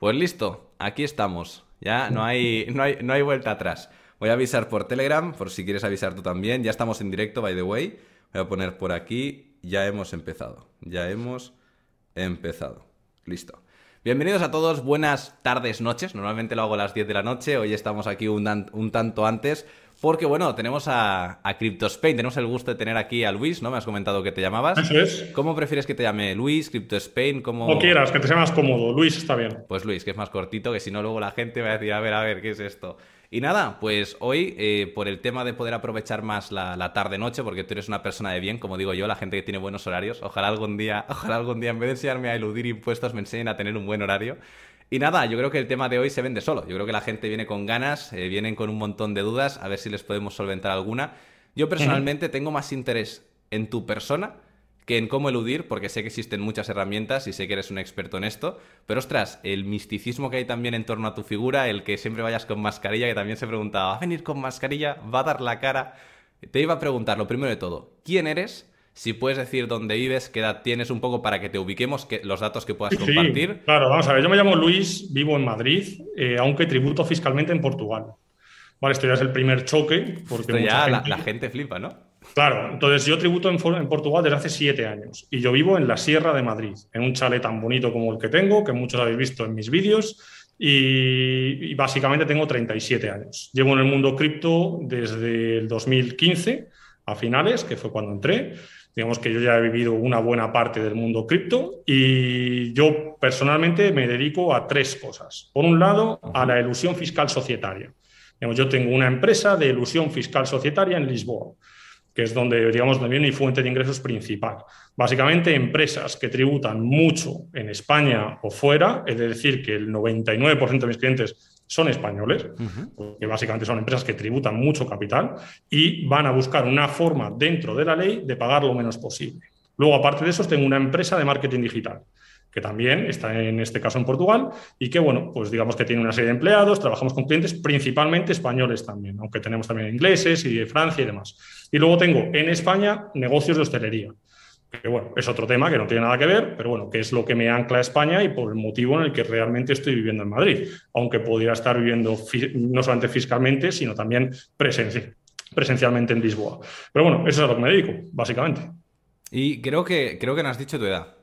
Pues listo, aquí estamos. Ya no hay, no hay, no hay vuelta atrás. Voy a avisar por Telegram, por si quieres avisar tú también. Ya estamos en directo, by the way. Voy a poner por aquí, ya hemos empezado. Ya hemos empezado. Listo. Bienvenidos a todos, buenas tardes, noches. Normalmente lo hago a las 10 de la noche, hoy estamos aquí un, un tanto antes porque bueno, tenemos a, a CryptoSpain, tenemos el gusto de tener aquí a Luis, ¿no? Me has comentado que te llamabas. Eso es. ¿Cómo prefieres que te llame Luis, CryptoSpain? Como quieras, que te sea más cómodo. Luis está bien. Pues Luis, que es más cortito, que si no luego la gente va a decir, a ver, a ver, ¿qué es esto? Y nada, pues hoy, eh, por el tema de poder aprovechar más la, tarde-noche, porque tú eres una persona de bien, como digo yo, la gente que tiene buenos horarios, ojalá algún día, ojalá algún día, en vez de enseñarme a eludir impuestos, me enseñen a tener un buen horario. Y nada, yo creo que el tema de hoy se vende solo. Yo creo que la gente viene con ganas, eh, vienen con un montón de dudas, a ver si les podemos solventar alguna. Yo personalmente tengo más interés en tu persona que en cómo eludir, porque sé que existen muchas herramientas y sé que eres un experto en esto. Pero ostras, el misticismo que hay también en torno a tu figura, el que siempre vayas con mascarilla, que también se preguntaba, ¿va a venir con mascarilla? ¿Va a dar la cara? Te iba a preguntar, lo primero de todo, ¿quién eres? Si puedes decir dónde vives, qué edad tienes un poco para que te ubiquemos, que, los datos que puedas compartir. Claro, vamos a ver, yo me llamo Luis, vivo en Madrid, eh, aunque tributo fiscalmente en Portugal. Vale, esto ya es el primer choque. Porque ya la, gente flipa, ¿no? Claro, entonces yo tributo en, en, Portugal desde hace siete años y yo vivo en la Sierra de Madrid, en un chalet tan bonito como el que tengo, que muchos habéis visto en mis vídeos, y, y básicamente tengo 37 años. Llevo en el mundo cripto desde el 2015 a finales, que fue cuando entré. Digamos que yo ya he vivido una buena parte del mundo cripto y yo personalmente me dedico a tres cosas. Por un lado, a la ilusión fiscal societaria. yo tengo una empresa de ilusión fiscal societaria en Lisboa, que es donde, digamos, también mi fuente de ingresos principal. Básicamente, empresas que tributan mucho en España o fuera, es decir, que el 99% de mis clientes son españoles, que básicamente son empresas que tributan mucho capital y van a buscar una forma dentro de la ley de pagar lo menos posible. Luego, aparte de eso, tengo una empresa de marketing digital que también está en este caso en Portugal y que, bueno, pues digamos que tiene una serie de empleados, trabajamos con clientes principalmente españoles también, aunque tenemos también ingleses y de Francia y demás. Y luego tengo en España negocios de hostelería que bueno, es otro tema que no tiene nada que ver, pero bueno, que es lo que me ancla a España y por el motivo en el que realmente estoy viviendo en Madrid, aunque pudiera estar viviendo no solamente fiscalmente, sino también presencialmente en Lisboa. Pero bueno, eso es a lo que me dedico, básicamente. Y creo que, creo que no has dicho tu edad.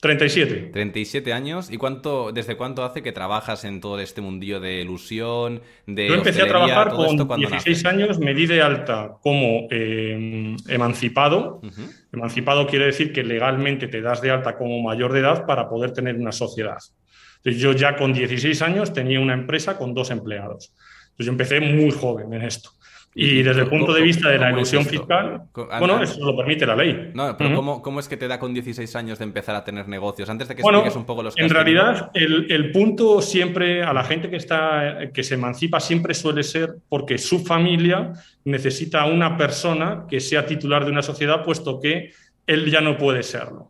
37. 37 años. ¿Y cuánto, desde cuánto hace que trabajas en todo este mundillo de ilusión, de Yo empecé a trabajar con 16 años, me di de alta como eh, emancipado. Emancipado quiere decir que legalmente te das de alta como mayor de edad para poder tener una sociedad. Entonces, yo ya con 16 años tenía una empresa con dos empleados. Entonces, yo empecé muy joven en esto. Y desde el punto de vista de la ilusión fiscal, bueno, eso lo permite la ley. No, pero ¿cómo, es que te da con 16 años de empezar a tener negocios? Antes de que expliques un poco los En realidad, el, punto siempre, a la gente que, está, que se emancipa, siempre suele ser porque su familia necesita una persona que sea titular de una sociedad, puesto que él ya no puede serlo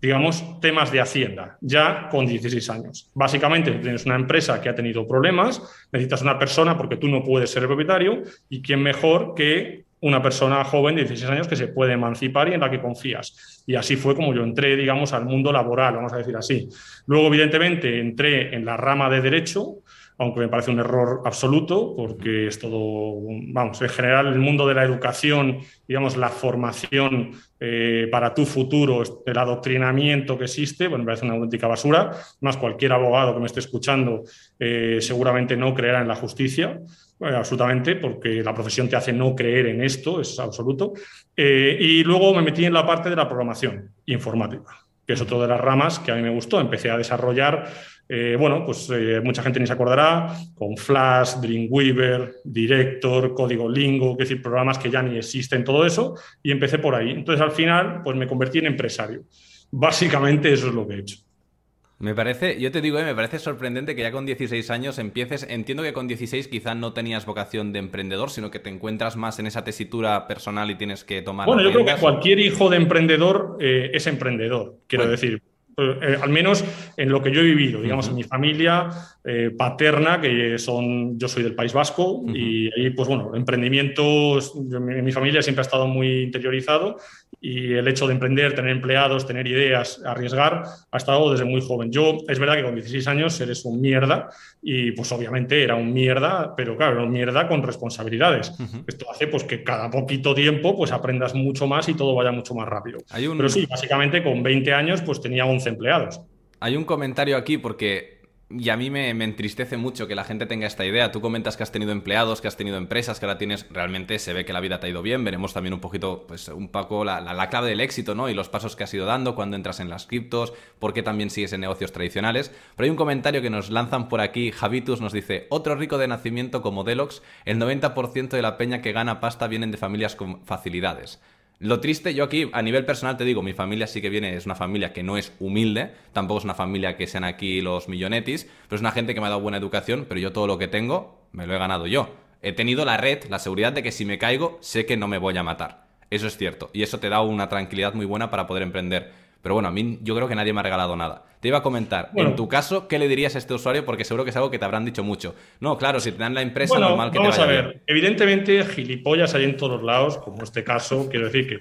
digamos, temas de Hacienda, ya con 16 años. Básicamente, tienes una empresa que ha tenido problemas, necesitas una persona porque tú no puedes ser el propietario, y quién mejor que una persona joven de 16 años que se puede emancipar y en la que confías. Y así fue como yo entré, digamos, al mundo laboral, vamos a decir así. Luego, evidentemente, entré en la rama de derecho, aunque me parece un error absoluto, porque es todo, vamos, en general el mundo de la educación, digamos, la formación eh, para tu futuro, el adoctrinamiento que existe, bueno, me parece una auténtica basura. Más cualquier abogado que me esté escuchando eh, seguramente no creerá en la justicia, eh, absolutamente, porque la profesión te hace no creer en esto, es absoluto. y luego me metí en la parte de la programación informática que es otro de las ramas que a mí me gustó. Empecé a desarrollar eh, bueno, pues eh, mucha gente ni se acordará, con Flash, Dreamweaver, Director, Código Lingo, es decir, programas que ya ni existen, todo eso, y empecé por ahí. Entonces, al final, pues me convertí en empresario. Básicamente eso es lo que he hecho. Me parece, yo te digo, eh, me parece sorprendente que ya con 16 años empieces. Entiendo que con 16 quizás no tenías vocación de emprendedor, sino que te encuentras más en esa tesitura personal y tienes que tomar. Bueno, yo creo que cualquier hijo de emprendedor es emprendedor. Quiero decir, eh, al menos en lo que yo he vivido, digamos, en mi familia eh, paterna, que son, yo soy del País Vasco, y ahí, pues bueno, emprendimientos, en mi familia siempre ha estado muy interiorizado, y el hecho de emprender, tener empleados, tener ideas, arriesgar, ha estado desde muy joven. Yo, es verdad que con 16 años eres un mierda y pues obviamente era un mierda, pero claro, era un mierda con responsabilidades. Esto hace pues que cada poquito tiempo pues aprendas mucho más y todo vaya mucho más rápido. Pero sí, básicamente con 20 años pues tenía 11 empleados. Hay un comentario aquí porque y a mí me, entristece mucho que la gente tenga esta idea. Tú comentas que has tenido empleados, que has tenido empresas, que ahora tienes, realmente se ve que la vida te ha ido bien. Veremos también un poquito, pues un poco la, la, clave del éxito, ¿no? Y los pasos que has ido dando cuando entras en las criptos, por qué también sigues en negocios tradicionales. Pero hay un comentario que nos lanzan por aquí. Javitus nos dice, otro rico de nacimiento como Delox, el 90% de la peña que gana pasta vienen de familias con facilidades. Lo triste, yo aquí a nivel personal te digo, mi familia sí que viene, es una familia que no es humilde, tampoco es una familia que sean aquí los millonetis, pero es una gente que me ha dado buena educación, pero yo todo lo que tengo me lo he ganado yo. He tenido la red, la seguridad de que si me caigo, sé que no me voy a matar. Eso es cierto, y eso te da una tranquilidad muy buena para poder emprender. Pero bueno, a mí yo creo que nadie me ha regalado nada. Te iba a comentar, en tu caso, ¿qué le dirías a este usuario? Porque seguro que es algo que te habrán dicho mucho. No, claro, si te dan la empresa, normal que vamos te vaya a ver. Evidentemente, gilipollas hay en todos lados, como este caso. Quiero decir que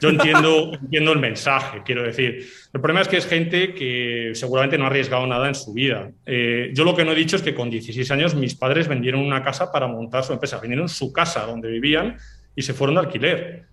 yo entiendo, entiendo el mensaje. Quiero decir, el problema es que es gente que seguramente no ha arriesgado nada en su vida. Eh, yo lo que no he dicho es que con 16 años mis padres vendieron una casa para montar su empresa. Vendieron su casa donde vivían y se fueron de alquiler.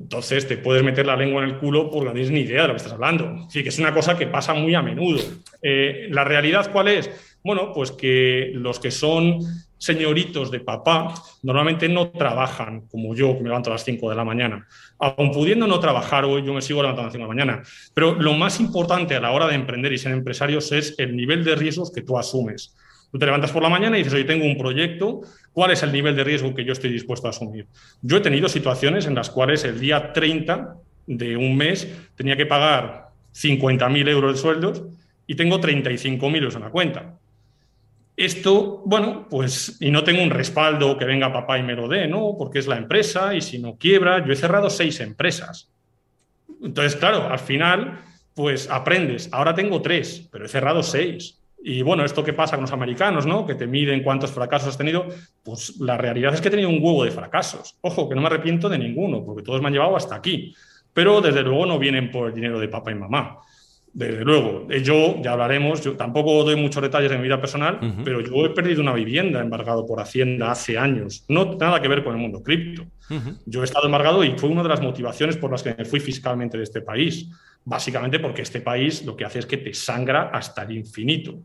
Entonces te puedes meter la lengua en el culo porque no tienes ni idea de lo que estás hablando. Sí, que es una cosa que pasa muy a menudo. Eh, ¿La realidad cuál es? Bueno, pues que los que son señoritos de papá normalmente no trabajan como yo, que me levanto a las 5 de la mañana. Aun pudiendo no trabajar hoy, yo me sigo levantando a las 5 de la mañana. Pero lo más importante a la hora de emprender y ser empresarios es el nivel de riesgos que tú asumes. Tú te levantas por la mañana y dices, hoy tengo un proyecto, ¿cuál es el nivel de riesgo que yo estoy dispuesto a asumir? Yo he tenido situaciones en las cuales el día 30 de un mes tenía que pagar 50.000 euros de sueldos y tengo 35.000 euros en la cuenta. Esto, bueno, pues, y no tengo un respaldo que venga papá y me lo dé, ¿no? Porque es la empresa y si no quiebra, yo he cerrado seis empresas. Entonces, claro, al final, pues aprendes. Ahora tengo tres, pero he cerrado seis. Y bueno, esto que pasa con los americanos, ¿no? Que te miden cuántos fracasos has tenido, pues la realidad es que he tenido un huevo de fracasos. Ojo, que no me arrepiento de ninguno, porque todos me han llevado hasta aquí. Pero desde luego no vienen por el dinero de papá y mamá. Desde luego, eh, yo ya hablaremos, yo tampoco doy muchos detalles de mi vida personal, pero yo he perdido una vivienda embargado por Hacienda hace años, no nada que ver con el mundo cripto. Yo he estado embargado y fue una de las motivaciones por las que me fui fiscalmente de este país, básicamente porque este país lo que hace es que te sangra hasta el infinito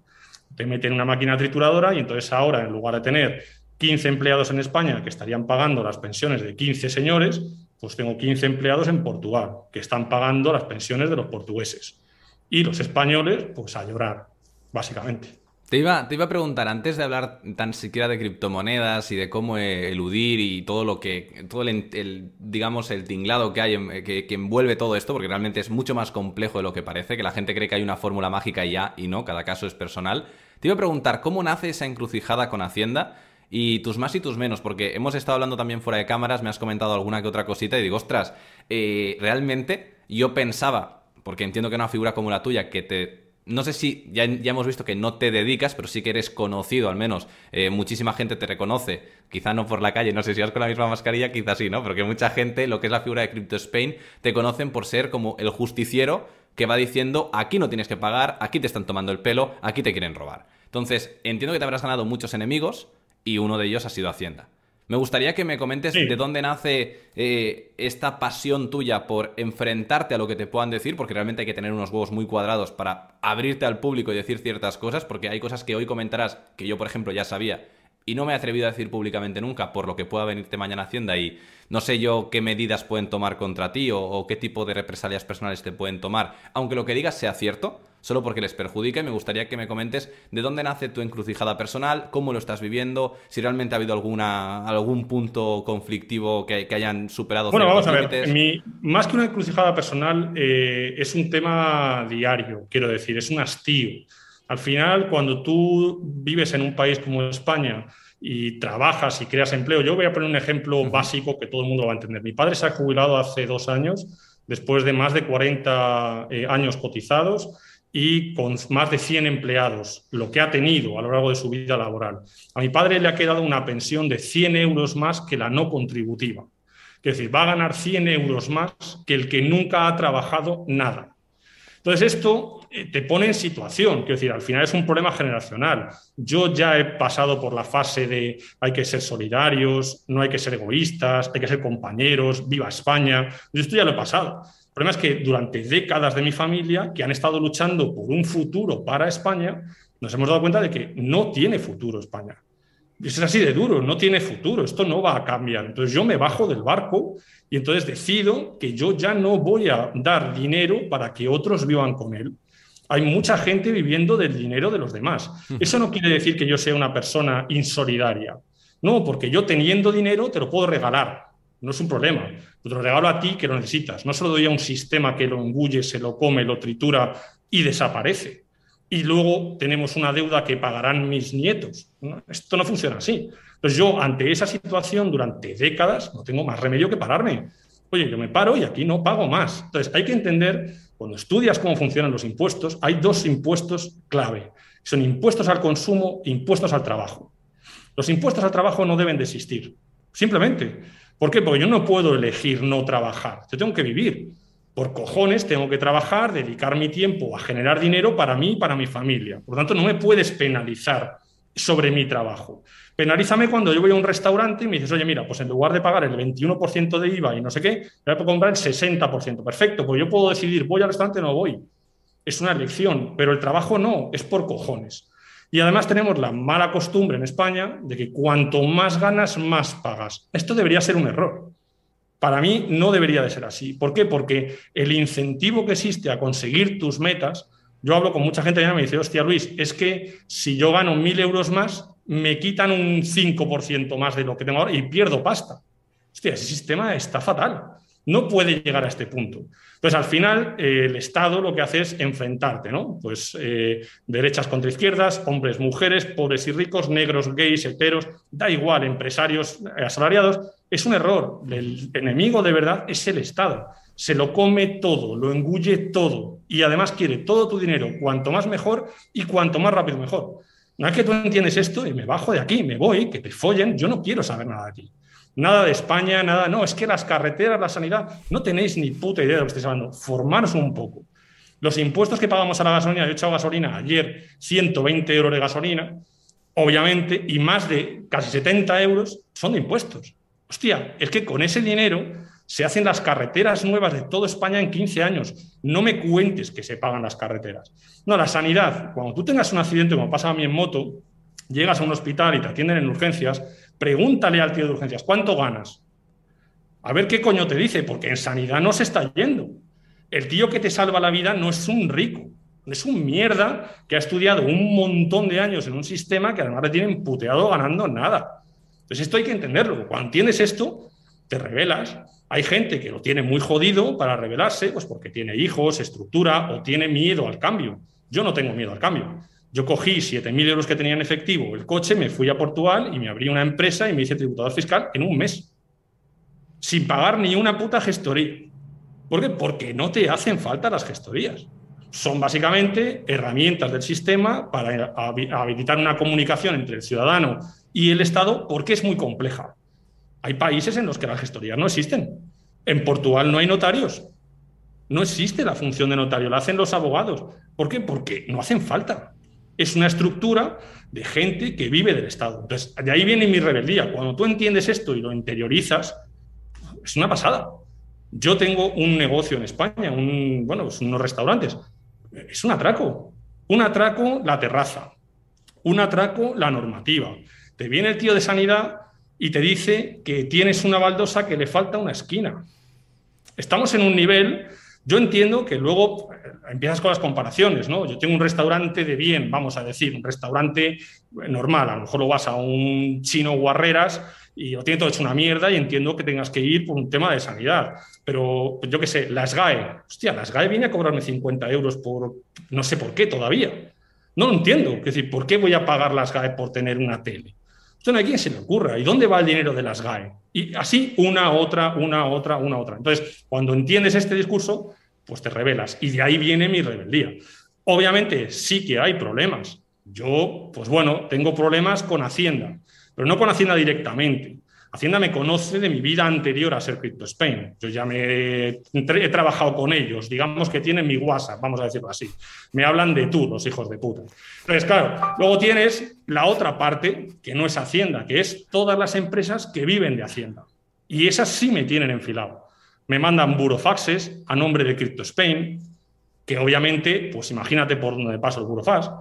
te meten una máquina trituradora y entonces ahora, en lugar de tener 15 empleados en España que estarían pagando las pensiones de 15 señores, pues tengo 15 empleados en Portugal que están pagando las pensiones de los portugueses. Y los españoles, pues a llorar, básicamente. Te iba, a preguntar, antes de hablar tan siquiera de criptomonedas y de cómo eludir y todo lo que, todo el, digamos, el tinglado que hay, que, que, envuelve todo esto, porque realmente es mucho más complejo de lo que parece, que la gente cree que hay una fórmula mágica y ya, y no, cada caso es personal. Te iba a preguntar, ¿cómo nace esa encrucijada con Hacienda? Y tus más y tus menos, porque hemos estado hablando también fuera de cámaras, me has comentado alguna que otra cosita y digo, ostras, eh, realmente yo pensaba, porque entiendo que una figura como la tuya, que te no sé si ya, hemos visto que no te dedicas, pero sí que eres conocido, al menos. Eh, muchísima gente te reconoce, quizá no por la calle, no sé si vas con la misma mascarilla, quizá sí, ¿no? Pero que mucha gente, lo que es la figura de Crypto Spain, te conocen por ser como el justiciero que va diciendo, aquí no tienes que pagar, aquí te están tomando el pelo, aquí te quieren robar. Entonces, entiendo que te habrás ganado muchos enemigos y uno de ellos ha sido Hacienda. Me gustaría que me comentes de dónde nace eh, esta pasión tuya por enfrentarte a lo que te puedan decir, porque realmente hay que tener unos huevos muy cuadrados para abrirte al público y decir ciertas cosas, porque hay cosas que hoy comentarás que yo, por ejemplo, ya sabía y no me he atrevido a decir públicamente nunca por lo que pueda venirte mañana Hacienda y no sé yo qué medidas pueden tomar contra ti o, qué tipo de represalias personales te pueden tomar, aunque lo que digas sea cierto, solo porque les perjudique, me gustaría que me comentes de dónde nace tu encrucijada personal, cómo lo estás viviendo, si realmente ha habido alguna, algún punto conflictivo que, hayan superado. Bueno, vamos a ver, mi, más que una encrucijada personal, eh, es un tema diario, quiero decir, es un hastío. Al final, cuando tú vives en un país como España y trabajas y creas empleo, yo voy a poner un ejemplo básico que todo el mundo va a entender. Mi padre se ha jubilado hace dos años, después de más de 40 eh, años cotizados y con más de 100 empleados, lo que ha tenido a lo largo de su vida laboral. A mi padre le ha quedado una pensión de 100 euros más que la no contributiva. Es decir, va a ganar 100 euros más que el que nunca ha trabajado nada. Entonces, esto te pone en situación, quiero decir, al final es un problema generacional. Yo ya he pasado por la fase de hay que ser solidarios, no hay que ser egoístas, hay que ser compañeros, viva España. Yo esto ya lo he pasado. El problema es que durante décadas de mi familia, que han estado luchando por un futuro para España, nos hemos dado cuenta de que no tiene futuro España. Es así de duro, no tiene futuro, esto no va a cambiar. Entonces yo me bajo del barco y entonces decido que yo ya no voy a dar dinero para que otros vivan con él. Hay mucha gente viviendo del dinero de los demás. Eso no quiere decir que yo sea una persona insolidaria. No, porque yo teniendo dinero te lo puedo regalar. No es un problema. Te lo regalo a ti que lo necesitas. No se lo doy a un sistema que lo engulle, se lo come, lo tritura y desaparece y luego tenemos una deuda que pagarán mis nietos. Esto no funciona así. Entonces yo ante esa situación durante décadas no tengo más remedio que pararme. Oye, yo me paro y aquí no pago más. Entonces hay que entender, cuando estudias cómo funcionan los impuestos, hay dos impuestos clave. Son impuestos al consumo e impuestos al trabajo. Los impuestos al trabajo no deben de existir. Simplemente. ¿Por qué? Porque yo no puedo elegir no trabajar. Yo tengo que vivir por cojones tengo que trabajar, dedicar mi tiempo a generar dinero para mí y para mi familia. Por lo tanto, no me puedes penalizar sobre mi trabajo. Penalízame cuando yo voy a un restaurante y me dices, oye, mira, pues en lugar de pagar el 21% de IVA y no sé qué, voy a comprar el 60%. Perfecto, pues yo puedo decidir, voy al restaurante o no voy. Es una elección, pero el trabajo no, es por cojones. Y además tenemos la mala costumbre en España de que cuanto más ganas, más pagas. Esto debería ser un error. Para mí no debería de ser así. ¿Por qué? Porque el incentivo que existe a conseguir tus metas, yo hablo con mucha gente y me dice, hostia Luis, es que si yo gano mil euros más, me quitan un 5% más de lo que tengo ahora y pierdo pasta. Hostia, ese sistema está fatal. No puede llegar a este punto. Entonces, al final, eh, el Estado lo que hace es enfrentarte, ¿no? Pues eh, derechas contra izquierdas, hombres, mujeres, pobres y ricos, negros, gays, heteros, da igual, empresarios, eh, asalariados. Es un error. El enemigo de verdad es el Estado. Se lo come todo, lo engulle todo y además quiere todo tu dinero, cuanto más mejor y cuanto más rápido mejor. No es que tú entiendes esto y me bajo de aquí, me voy, que te follen, yo no quiero saber nada de ti. Nada de España, nada. No, es que las carreteras, la sanidad, no tenéis ni puta idea de lo que estáis hablando. Formaros un poco. Los impuestos que pagamos a la gasolina, yo he echado gasolina ayer, 120 euros de gasolina, obviamente, y más de casi 70 euros son de impuestos. Hostia, es que con ese dinero se hacen las carreteras nuevas de toda España en 15 años. No me cuentes que se pagan las carreteras. No, la sanidad, cuando tú tengas un accidente, como pasa a mí en moto, llegas a un hospital y te atienden en urgencias, Pregúntale al tío de urgencias, ¿cuánto ganas? A ver qué coño te dice, porque en sanidad no se está yendo. El tío que te salva la vida no es un rico, es un mierda que ha estudiado un montón de años en un sistema que además le tienen puteado ganando nada. Entonces esto hay que entenderlo. Cuando entiendes esto, te revelas. Hay gente que lo tiene muy jodido para revelarse, pues porque tiene hijos, estructura o tiene miedo al cambio. Yo no tengo miedo al cambio. Yo cogí 7.000 euros que tenía en efectivo, el coche, me fui a Portugal y me abrí una empresa y me hice tributador fiscal en un mes, sin pagar ni una puta gestoría. ¿Por qué? Porque no te hacen falta las gestorías. Son básicamente herramientas del sistema para habilitar una comunicación entre el ciudadano y el Estado porque es muy compleja. Hay países en los que las gestorías no existen. En Portugal no hay notarios. No existe la función de notario, la hacen los abogados. ¿Por qué? Porque no hacen falta es una estructura de gente que vive del Estado. Entonces, de ahí viene mi rebeldía. Cuando tú entiendes esto y lo interiorizas, es una pasada. Yo tengo un negocio en España, un, bueno, pues unos restaurantes. Es un atraco. Un atraco la terraza. Un atraco la normativa. Te viene el tío de sanidad y te dice que tienes una baldosa que le falta una esquina. Estamos en un nivel yo entiendo que luego eh, empiezas con las comparaciones, ¿no? Yo tengo un restaurante de bien, vamos a decir, un restaurante normal, a lo mejor lo vas a un chino guarreras y lo tiene todo hecho una mierda y entiendo que tengas que ir por un tema de sanidad. Pero yo qué sé, la SGAE, hostia, la SGAE viene a cobrarme 50 euros por, no sé por qué todavía. No lo entiendo. Es decir, ¿por qué voy a pagar la SGAE por tener una tele? Esto no hay quien se le ocurra. ¿Y dónde va el dinero de las GAE? Y así una, otra, una, otra, una, otra. Entonces, cuando entiendes este discurso, pues te rebelas. Y de ahí viene mi rebeldía. Obviamente sí que hay problemas. Yo, pues bueno, tengo problemas con Hacienda, pero no con Hacienda directamente. Hacienda me conoce de mi vida anterior a ser Crypto Spain. Yo ya me he trabajado con ellos, digamos que tienen mi WhatsApp, vamos a decirlo así. Me hablan de tú, los hijos de puta. Entonces, claro, luego tienes la otra parte, que no es Hacienda, que es todas las empresas que viven de Hacienda. Y esas sí me tienen enfilado. Me mandan burofaxes a nombre de Crypto Spain, que obviamente, pues imagínate por donde paso el burofax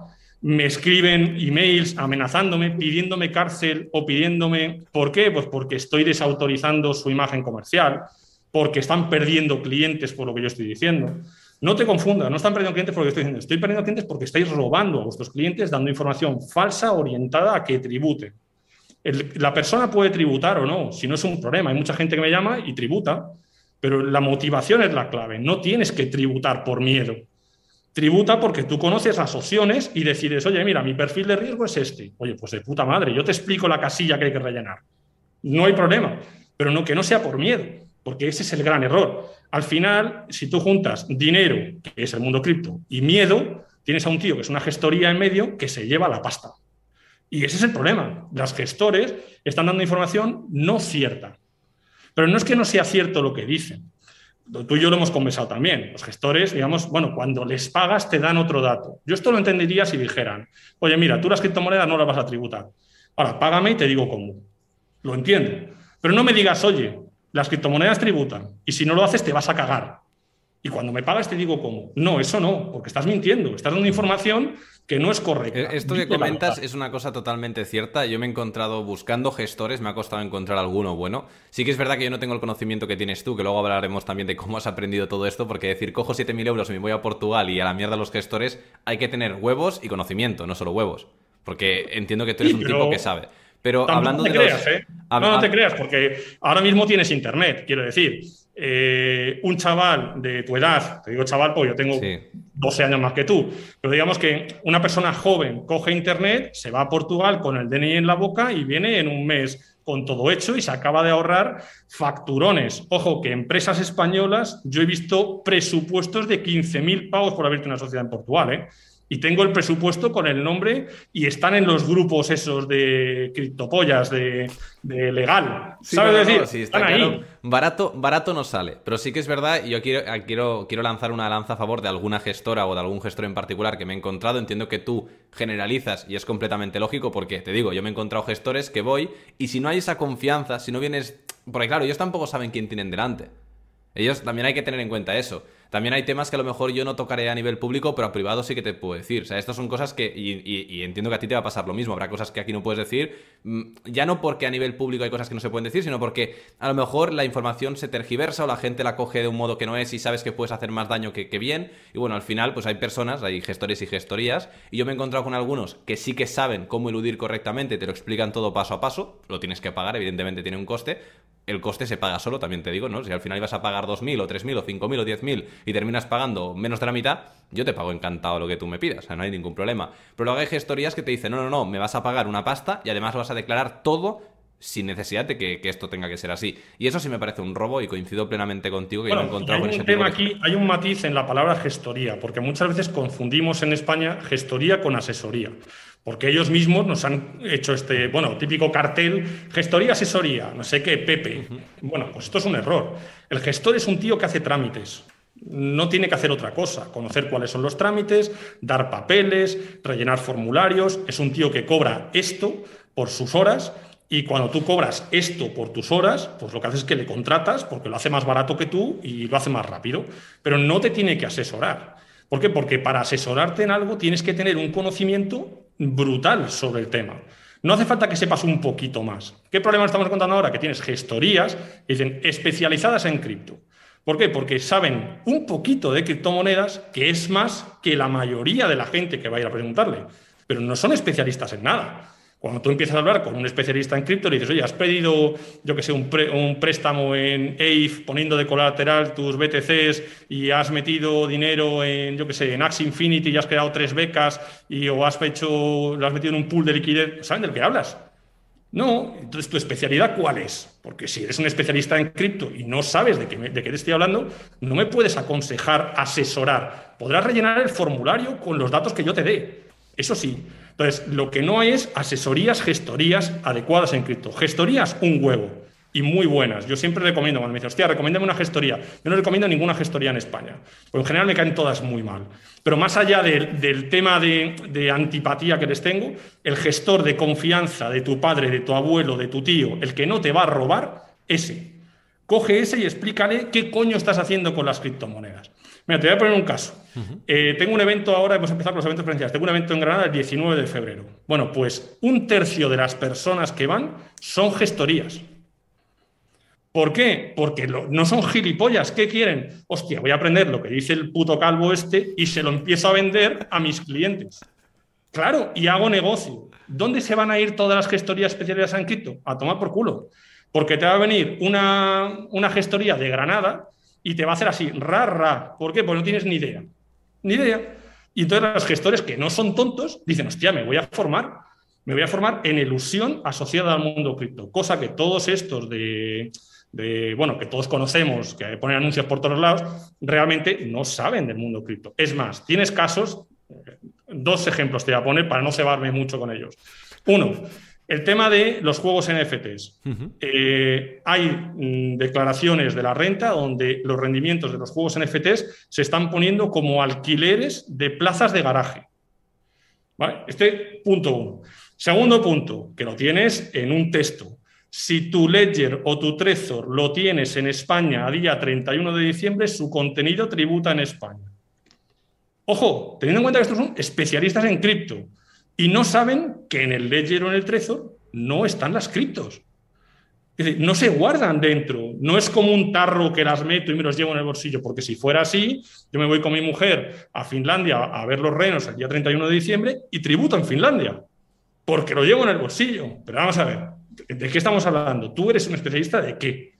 me escriben emails amenazándome, pidiéndome cárcel o pidiéndome, ¿por qué? Pues porque estoy desautorizando su imagen comercial, porque están perdiendo clientes por lo que yo estoy diciendo. No te confundas, no están perdiendo clientes por lo que estoy diciendo, estoy perdiendo clientes porque estáis robando a vuestros clientes dando información falsa orientada a que tributen. la persona puede tributar o no, si no es un problema. Hay mucha gente que me llama y tributa, pero la motivación es la clave. No tienes que tributar por miedo. Tributa porque tú conoces las opciones y decides, oye, mira, mi perfil de riesgo es este. Oye, pues de puta madre, yo te explico la casilla que hay que rellenar. No hay problema, pero no que no sea por miedo, porque ese es el gran error. Al final, si tú juntas dinero, que es el mundo cripto, y miedo, tienes a un tío que es una gestoría en medio que se lleva la pasta. Y ese es el problema. Las gestores están dando información no cierta. Pero no es que no sea cierto lo que dicen, tú y yo lo hemos conversado también. Los gestores, digamos, bueno, cuando les pagas te dan otro dato. Yo esto lo entendería si dijeran, oye, mira, tú las criptomonedas no las vas a tributar. Ahora, págame y te digo cómo. Lo entiendo. Pero no me digas, oye, las criptomonedas tributan y si no lo haces te vas a cagar. Y cuando me pagas te digo cómo. No, eso no, porque estás mintiendo, estás dando información que no es correcta. Eh, esto que comentas es una cosa totalmente cierta. Yo me he encontrado buscando gestores, me ha costado encontrar alguno bueno. Sí que es verdad que yo no tengo el conocimiento que tienes tú, que luego hablaremos también de cómo has aprendido todo esto, porque decir, cojo 7.000 euros y me voy a Portugal y a la mierda los gestores, hay que tener huevos y conocimiento, no solo huevos. Porque entiendo que tú eres un tipo que sabe. Pero hablando te creas, ¿eh? No, no te creas, porque ahora mismo tienes internet, quiero decir. Eh, un chaval de tu edad, te digo chaval porque yo tengo 12 años más que tú, pero digamos que una persona joven coge internet, se va a Portugal con el DNI en la boca y viene en un mes con todo hecho y se acaba de ahorrar facturones. Ojo, que empresas españolas, yo he visto presupuestos de 15.000 pavos por abrirte una sociedad en Portugal, ¿eh? Y tengo el presupuesto con el nombre y están en los grupos esos de criptopollas, de, legal. ¿Sabes decir? sí, están ahí. Barato, barato no sale, pero sí que es verdad y yo quiero, quiero, quiero lanzar una lanza a favor de alguna gestora o de algún gestor en particular que me he encontrado. Entiendo que tú generalizas y es completamente lógico porque, te digo, yo me he encontrado gestores que voy y si no hay esa confianza, si no vienes... Porque claro, ellos tampoco saben quién tienen delante. Ellos también hay que tener en cuenta eso. También hay temas que a lo mejor yo no tocaré a nivel público, pero a privado sí que te puedo decir. O sea, estas son cosas que, y, entiendo que a ti te va a pasar lo mismo, habrá cosas que aquí no puedes decir, mm, ya no porque a nivel público hay cosas que no se pueden decir, sino porque a lo mejor la información se tergiversa o la gente la coge de un modo que no es y sabes que puedes hacer más daño que, bien. Y bueno, al final pues hay personas, hay gestores y gestorías, y yo me he encontrado con algunos que sí que saben cómo eludir correctamente, te lo explican todo paso a paso, lo tienes que pagar, evidentemente tiene un coste, el coste se paga solo, también te digo, ¿no? Si al final ibas a pagar 2.000 o 3.000 o 5.000 o 10.000 y terminas pagando menos de la mitad, yo te pago encantado lo que tú me pidas, o sea, no hay ningún problema. Pero luego hay gestorías que te dicen, no, no, no, me vas a pagar una pasta y además vas a declarar todo sin necesidad de que, esto tenga que ser así. Y eso sí me parece un robo y coincido plenamente contigo que yo he encontrado hay un tema aquí, Hay un matiz en la palabra gestoría, porque muchas veces confundimos en España gestoría con asesoría porque ellos mismos nos han hecho este, bueno, típico cartel, gestoría, asesoría, no sé qué, Pepe. Bueno, pues esto es un error. El gestor es un tío que hace trámites. No tiene que hacer otra cosa, conocer cuáles son los trámites, dar papeles, rellenar formularios. Es un tío que cobra esto por sus horas y cuando tú cobras esto por tus horas, pues lo que haces es que le contratas porque lo hace más barato que tú y lo hace más rápido, pero no te tiene que asesorar. ¿Por qué? Porque para asesorarte en algo tienes que tener un conocimiento brutal sobre el tema. No hace falta que sepas un poquito más. ¿Qué problema estamos encontrando ahora? Que tienes gestorías dicen especializadas en cripto. ¿Por qué? Porque saben un poquito de criptomonedas, que es más que la mayoría de la gente que va a ir a preguntarle, pero no son especialistas en nada. Cuando tú empiezas a hablar con un especialista en cripto, le dices, oye, has pedido, yo que sé, un, préstamo en EIF poniendo de colateral tus BTCs y has metido dinero en, yo que sé, en Axie Infinity y has creado tres becas y o has hecho, lo has metido en un pool de liquidez, ¿saben de lo que hablas? No, entonces tu especialidad cuál es? Porque si eres un especialista en cripto y no sabes de qué, de qué te estoy hablando, no me puedes aconsejar, asesorar. Podrás rellenar el formulario con los datos que yo te dé. Eso sí, Entonces, lo que no hay es asesorías, gestorías adecuadas en cripto. Gestorías, un huevo y muy buenas. Yo siempre recomiendo, cuando me dicen, hostia, recomiéndame una gestoría. Yo no recomiendo ninguna gestoría en España, porque en general me caen todas muy mal. Pero más allá del tema de, de, antipatía que les tengo, el gestor de confianza de tu padre, de tu abuelo, de tu tío, el que no te va a robar, ese. Coge ese y explícale qué coño estás haciendo con las criptomonedas. Mira, te voy a poner un caso. Eh, tengo un evento ahora, hemos empezado con los eventos presenciales. Tengo un evento en Granada el 19 de febrero. Bueno, pues un tercio de las personas que van son gestorías. ¿Por qué? Porque no son gilipollas. ¿Qué quieren? Hostia, voy a aprender lo que dice el puto calvo este y se lo empiezo a vender a mis clientes. Claro, y hago negocio. ¿Dónde se van a ir todas las gestorías especializadas en cripto? A tomar por culo. Porque te va a venir una, una gestoría de Granada y te va a hacer así, ra, ra. ¿Por qué? Porque no tienes ni idea. Ni idea. Y entonces los gestores que no son tontos dicen, hostia, me voy a formar. Me voy a formar en ilusión asociada al mundo cripto. Cosa que todos estos de, de, bueno, que todos conocemos, que ponen anuncios por todos lados, realmente no saben del mundo cripto. Es más, tienes casos, dos ejemplos te voy a poner para no cebarme mucho con ellos. Uno, el tema de los juegos NFTs. Eh, hay mm, declaraciones de la renta donde los rendimientos de los juegos NFTs se están poniendo como alquileres de plazas de garaje. Este punto uno. Segundo punto, que lo tienes en un texto. Si tu Ledger o tu Trezor lo tienes en España a día 31 de diciembre, su contenido tributa en España. Ojo, teniendo en cuenta que estos son especialistas en cripto y no saben que en el Ledger o en el Trezor no están las criptos. Es decir, no se guardan dentro. No es como un tarro que las meto y me los llevo en el bolsillo, porque si fuera así, yo me voy con mi mujer a Finlandia a ver los renos el día 31 de diciembre y tributo en Finlandia, porque lo llevo en el bolsillo. Pero vamos a ver, ¿de qué estamos hablando? ¿Tú eres un especialista de qué?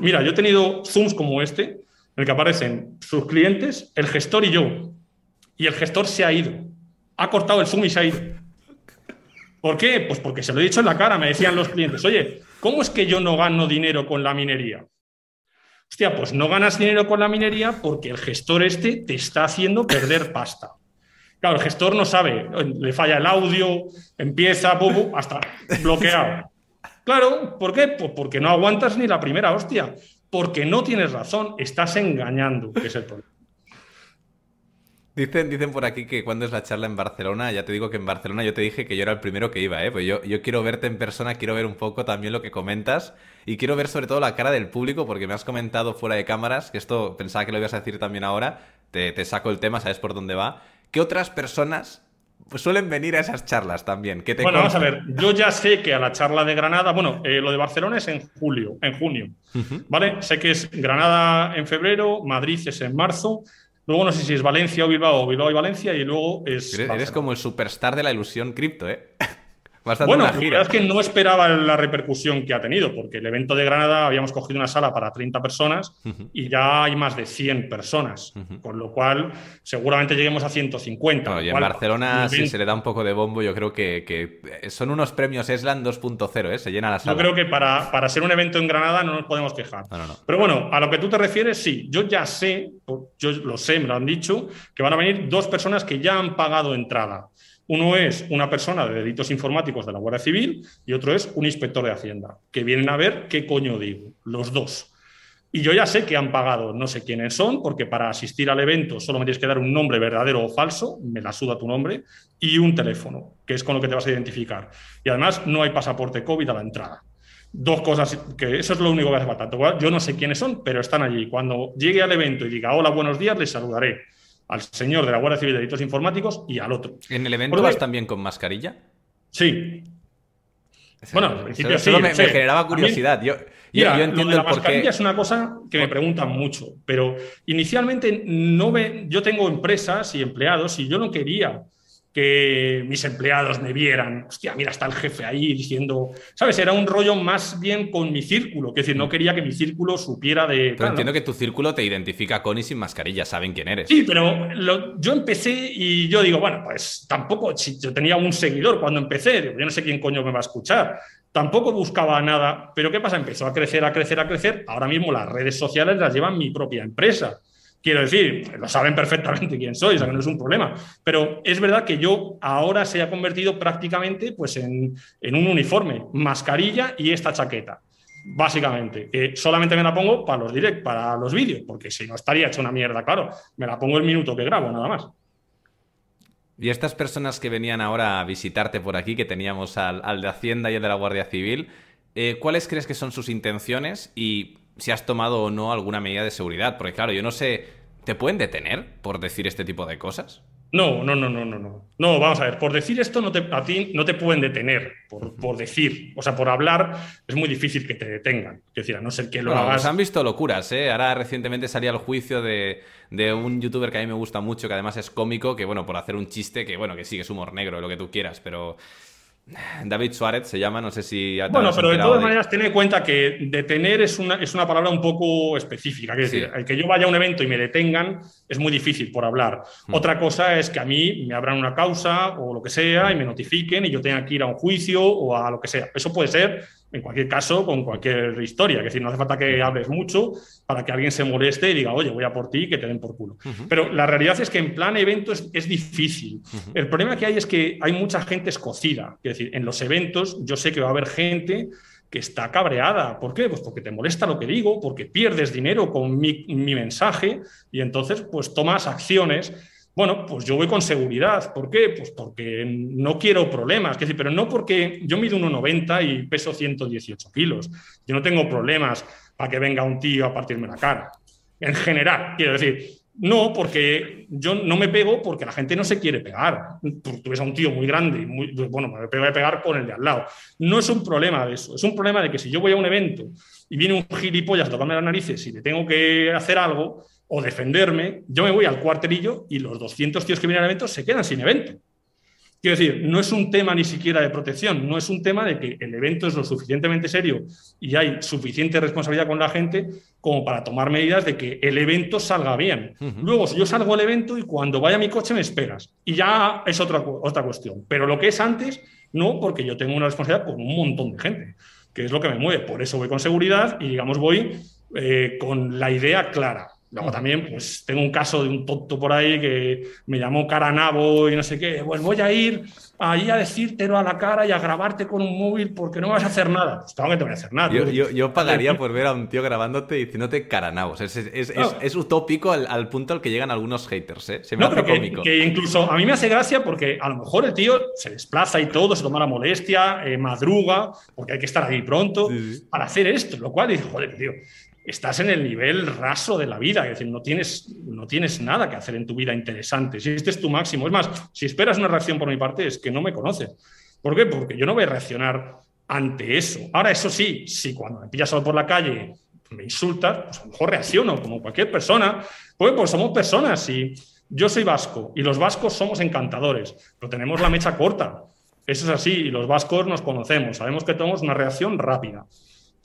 mira, yo he tenido Zooms como este, en el que aparecen sus clientes, el gestor y yo. Y el gestor se ha ido. Ha cortado el Zoom y se. ¿Por qué? Pues porque se lo he dicho en la cara, me decían los clientes, oye, ¿cómo es que yo no gano dinero con la minería? Hostia, pues no ganas dinero con la minería porque el gestor este te está haciendo perder pasta. Claro, el gestor no sabe, le falla el audio, empieza, hasta bloqueado. Claro, ¿por qué? Pues porque no aguantas ni la primera hostia, porque no tienes razón, estás engañando, que es el problema. Dicen, dicen por aquí que cuando es la charla en Barcelona, ya te digo que en Barcelona yo te dije que yo era el primero que iba, ¿eh? Pues yo, yo quiero verte en persona, quiero ver un poco también lo que comentas y quiero ver sobre todo la cara del público porque me has comentado fuera de cámaras, que esto pensaba que lo ibas a decir también ahora, te, te saco el tema, sabes por dónde va. ¿Qué otras personas pues suelen venir a esas charlas también. ¿Qué te bueno, vamos a ver, yo ya sé que a la charla de Granada, bueno, eh, lo de Barcelona es en julio, en junio, ¿vale? Sé que es Granada en febrero, Madrid es en marzo, Luego no sé si es Valencia o Bilbao, o Bilbao y Valencia, y luego es. Eres, como el superstar de la ilusión cripto, ¿eh? Bueno, la verdad es que no esperaba la repercusión que ha tenido, porque el evento de Granada habíamos cogido una sala para 30 personas y ya hay más de 100 personas, con lo cual seguramente lleguemos a 150. y en Barcelona, si se le da un poco de bombo, yo creo que, son unos premios Eslan 2.0, ¿eh? se llena la sala. Yo creo que para, para, ser un evento en Granada no nos podemos quejar. Pero bueno, a lo que tú te refieres, sí, yo ya sé, yo lo sé, me lo han dicho, que van a venir dos personas que ya han pagado entrada. Uno es una persona de delitos informáticos de la Guardia Civil y otro es un inspector de Hacienda, que vienen a ver qué coño digo, los dos. Y yo ya sé que han pagado, no sé quiénes son, porque para asistir al evento solo me tienes que dar un nombre verdadero o falso, me la suda tu nombre, y un teléfono, que es con lo que te vas a identificar. Y además no hay pasaporte COVID a la entrada. Dos cosas, que eso es lo único que hace falta. Yo no sé quiénes son, pero están allí. Cuando llegue al evento y diga hola, buenos días, les saludaré al señor de la Guardia Civil de Delitos Informáticos y al otro. ¿En el evento vas también con mascarilla? Sí. Bueno, al principio sí. me, generaba curiosidad. yo, entiendo la mascarilla es una cosa que me preguntan mucho, pero inicialmente no ve, yo tengo empresas y empleados y yo no quería que mis empleados me vieran, hostia, mira, está el jefe ahí diciendo, ¿sabes? Era un rollo más bien con mi círculo, que es decir, no mm. quería que mi círculo supiera de... Pero entiendo que tu círculo te identifica con y sin mascarilla, saben quién eres. Sí, pero yo empecé y yo digo, bueno, pues tampoco, si yo tenía un seguidor cuando empecé, yo no sé quién coño me va a escuchar, tampoco buscaba nada, pero ¿qué pasa? Empezó a crecer, a crecer, a crecer, ahora mismo las redes sociales las llevan mi propia empresa. Quiero decir, lo saben perfectamente quién soy, o sea que no es un problema. Pero es verdad que yo ahora se ha convertido prácticamente pues, en, un uniforme, mascarilla y esta chaqueta básicamente. que solamente me la pongo para los direct, para los vídeos, porque si no estaría hecho una mierda, claro. Me la pongo el minuto que grabo, nada más. Y estas personas que venían ahora a visitarte por aquí, que teníamos al, de Hacienda y el de la Guardia Civil, eh, ¿cuáles crees que son sus intenciones y si has tomado o no alguna medida de seguridad? Porque claro, yo no sé, ¿te pueden detener por decir este tipo de cosas? No, no, no, no, no, no. No, vamos a ver, por decir esto no te, a ti no te pueden detener, por, decir, o sea, por hablar es muy difícil que te detengan. Es decir, a no ser que lo hagas. Pues han visto locuras, ¿eh? Ahora recientemente salía el juicio de, de, un youtuber que a mí me gusta mucho, que además es cómico, que bueno, por hacer un chiste, que bueno, que sí, que es humor negro, lo que tú quieras, pero David Suárez se llama, no sé si... Bueno, pero de todas maneras, ten en cuenta que detener es una, es una palabra un poco específica. Es decir, el que yo vaya a un evento y me detengan es muy difícil por hablar. Hmm. Otra cosa es que a mí me abran una causa o lo que sea y me notifiquen y yo tenga que ir a un juicio o a lo que sea. Eso puede ser en cualquier caso, con cualquier historia. Es decir, no hace falta que hables mucho para que alguien se moleste y diga, oye, voy a por ti y que te den por culo. Pero la realidad es que en plan evento es, difícil. El problema que hay es que hay mucha gente escocida. Es decir, en los eventos yo sé que va a haber gente que está cabreada. ¿Por qué? Pues porque te molesta lo que digo, porque pierdes dinero con mi, mi mensaje y entonces pues tomas acciones bueno, pues yo voy con seguridad. ¿Por qué? Pues porque no quiero problemas. pero no porque yo mido 1,90 y peso 118 kilos. Yo no tengo problemas para que venga un tío a partirme la cara. En general, quiero decir, no, porque yo no me pego porque la gente no se quiere pegar. Tú ves a un tío muy grande, muy, bueno, me voy a pegar con el de al lado. No es un problema de eso, es un problema de que si yo voy a un evento y viene un gilipollas a tocarme las narices y le tengo que hacer algo, o defenderme, yo me voy al cuartelillo y los 200 tíos que vienen al evento se quedan sin evento. Quiero decir, no es un tema ni siquiera de protección, no es un tema de que el evento es lo suficientemente serio y hay suficiente responsabilidad con la gente como para tomar medidas de que el evento salga bien. Luego, si yo salgo al evento y cuando vaya mi coche me esperas, y ya es otra, otra cuestión. Pero lo que es antes, no, porque yo tengo una responsabilidad con un montón de gente, que es lo que me mueve. Por eso voy con seguridad y, digamos, voy eh, con la idea clara. Luego también, pues tengo un caso de un tonto por ahí que me llamó Caranabo y no sé qué. Pues voy a ir ahí a decírtelo a la cara y a grabarte con un móvil porque no vas a hacer nada. Pues claro que te voy a hacer nada. Yo, pagaría por ver a un tío grabándote y diciéndote Caranabos. Es, es, utópico al, punto al que llegan algunos haters, ¿eh? Se me hace cómico. Que, incluso a mí me hace gracia porque a lo mejor el tío se desplaza y todo, se toma la molestia, eh, madruga, porque hay que estar ahí pronto para hacer esto. Lo cual dice, joder, tío, estás en el nivel raso de la vida, es decir, no tienes, no tienes nada que hacer en tu vida interesante. Si este es tu máximo, es más, si esperas una reacción por mi parte, es que no me conoces. ¿Por qué? Porque yo no voy a reaccionar ante eso. Ahora, eso sí, si cuando me pillas por la calle me insultas, pues a lo mejor reacciono como cualquier persona, pues, pues somos personas y yo soy vasco y los vascos somos encantadores, pero tenemos la mecha corta. Eso es así y los vascos nos conocemos, sabemos que tenemos una reacción rápida.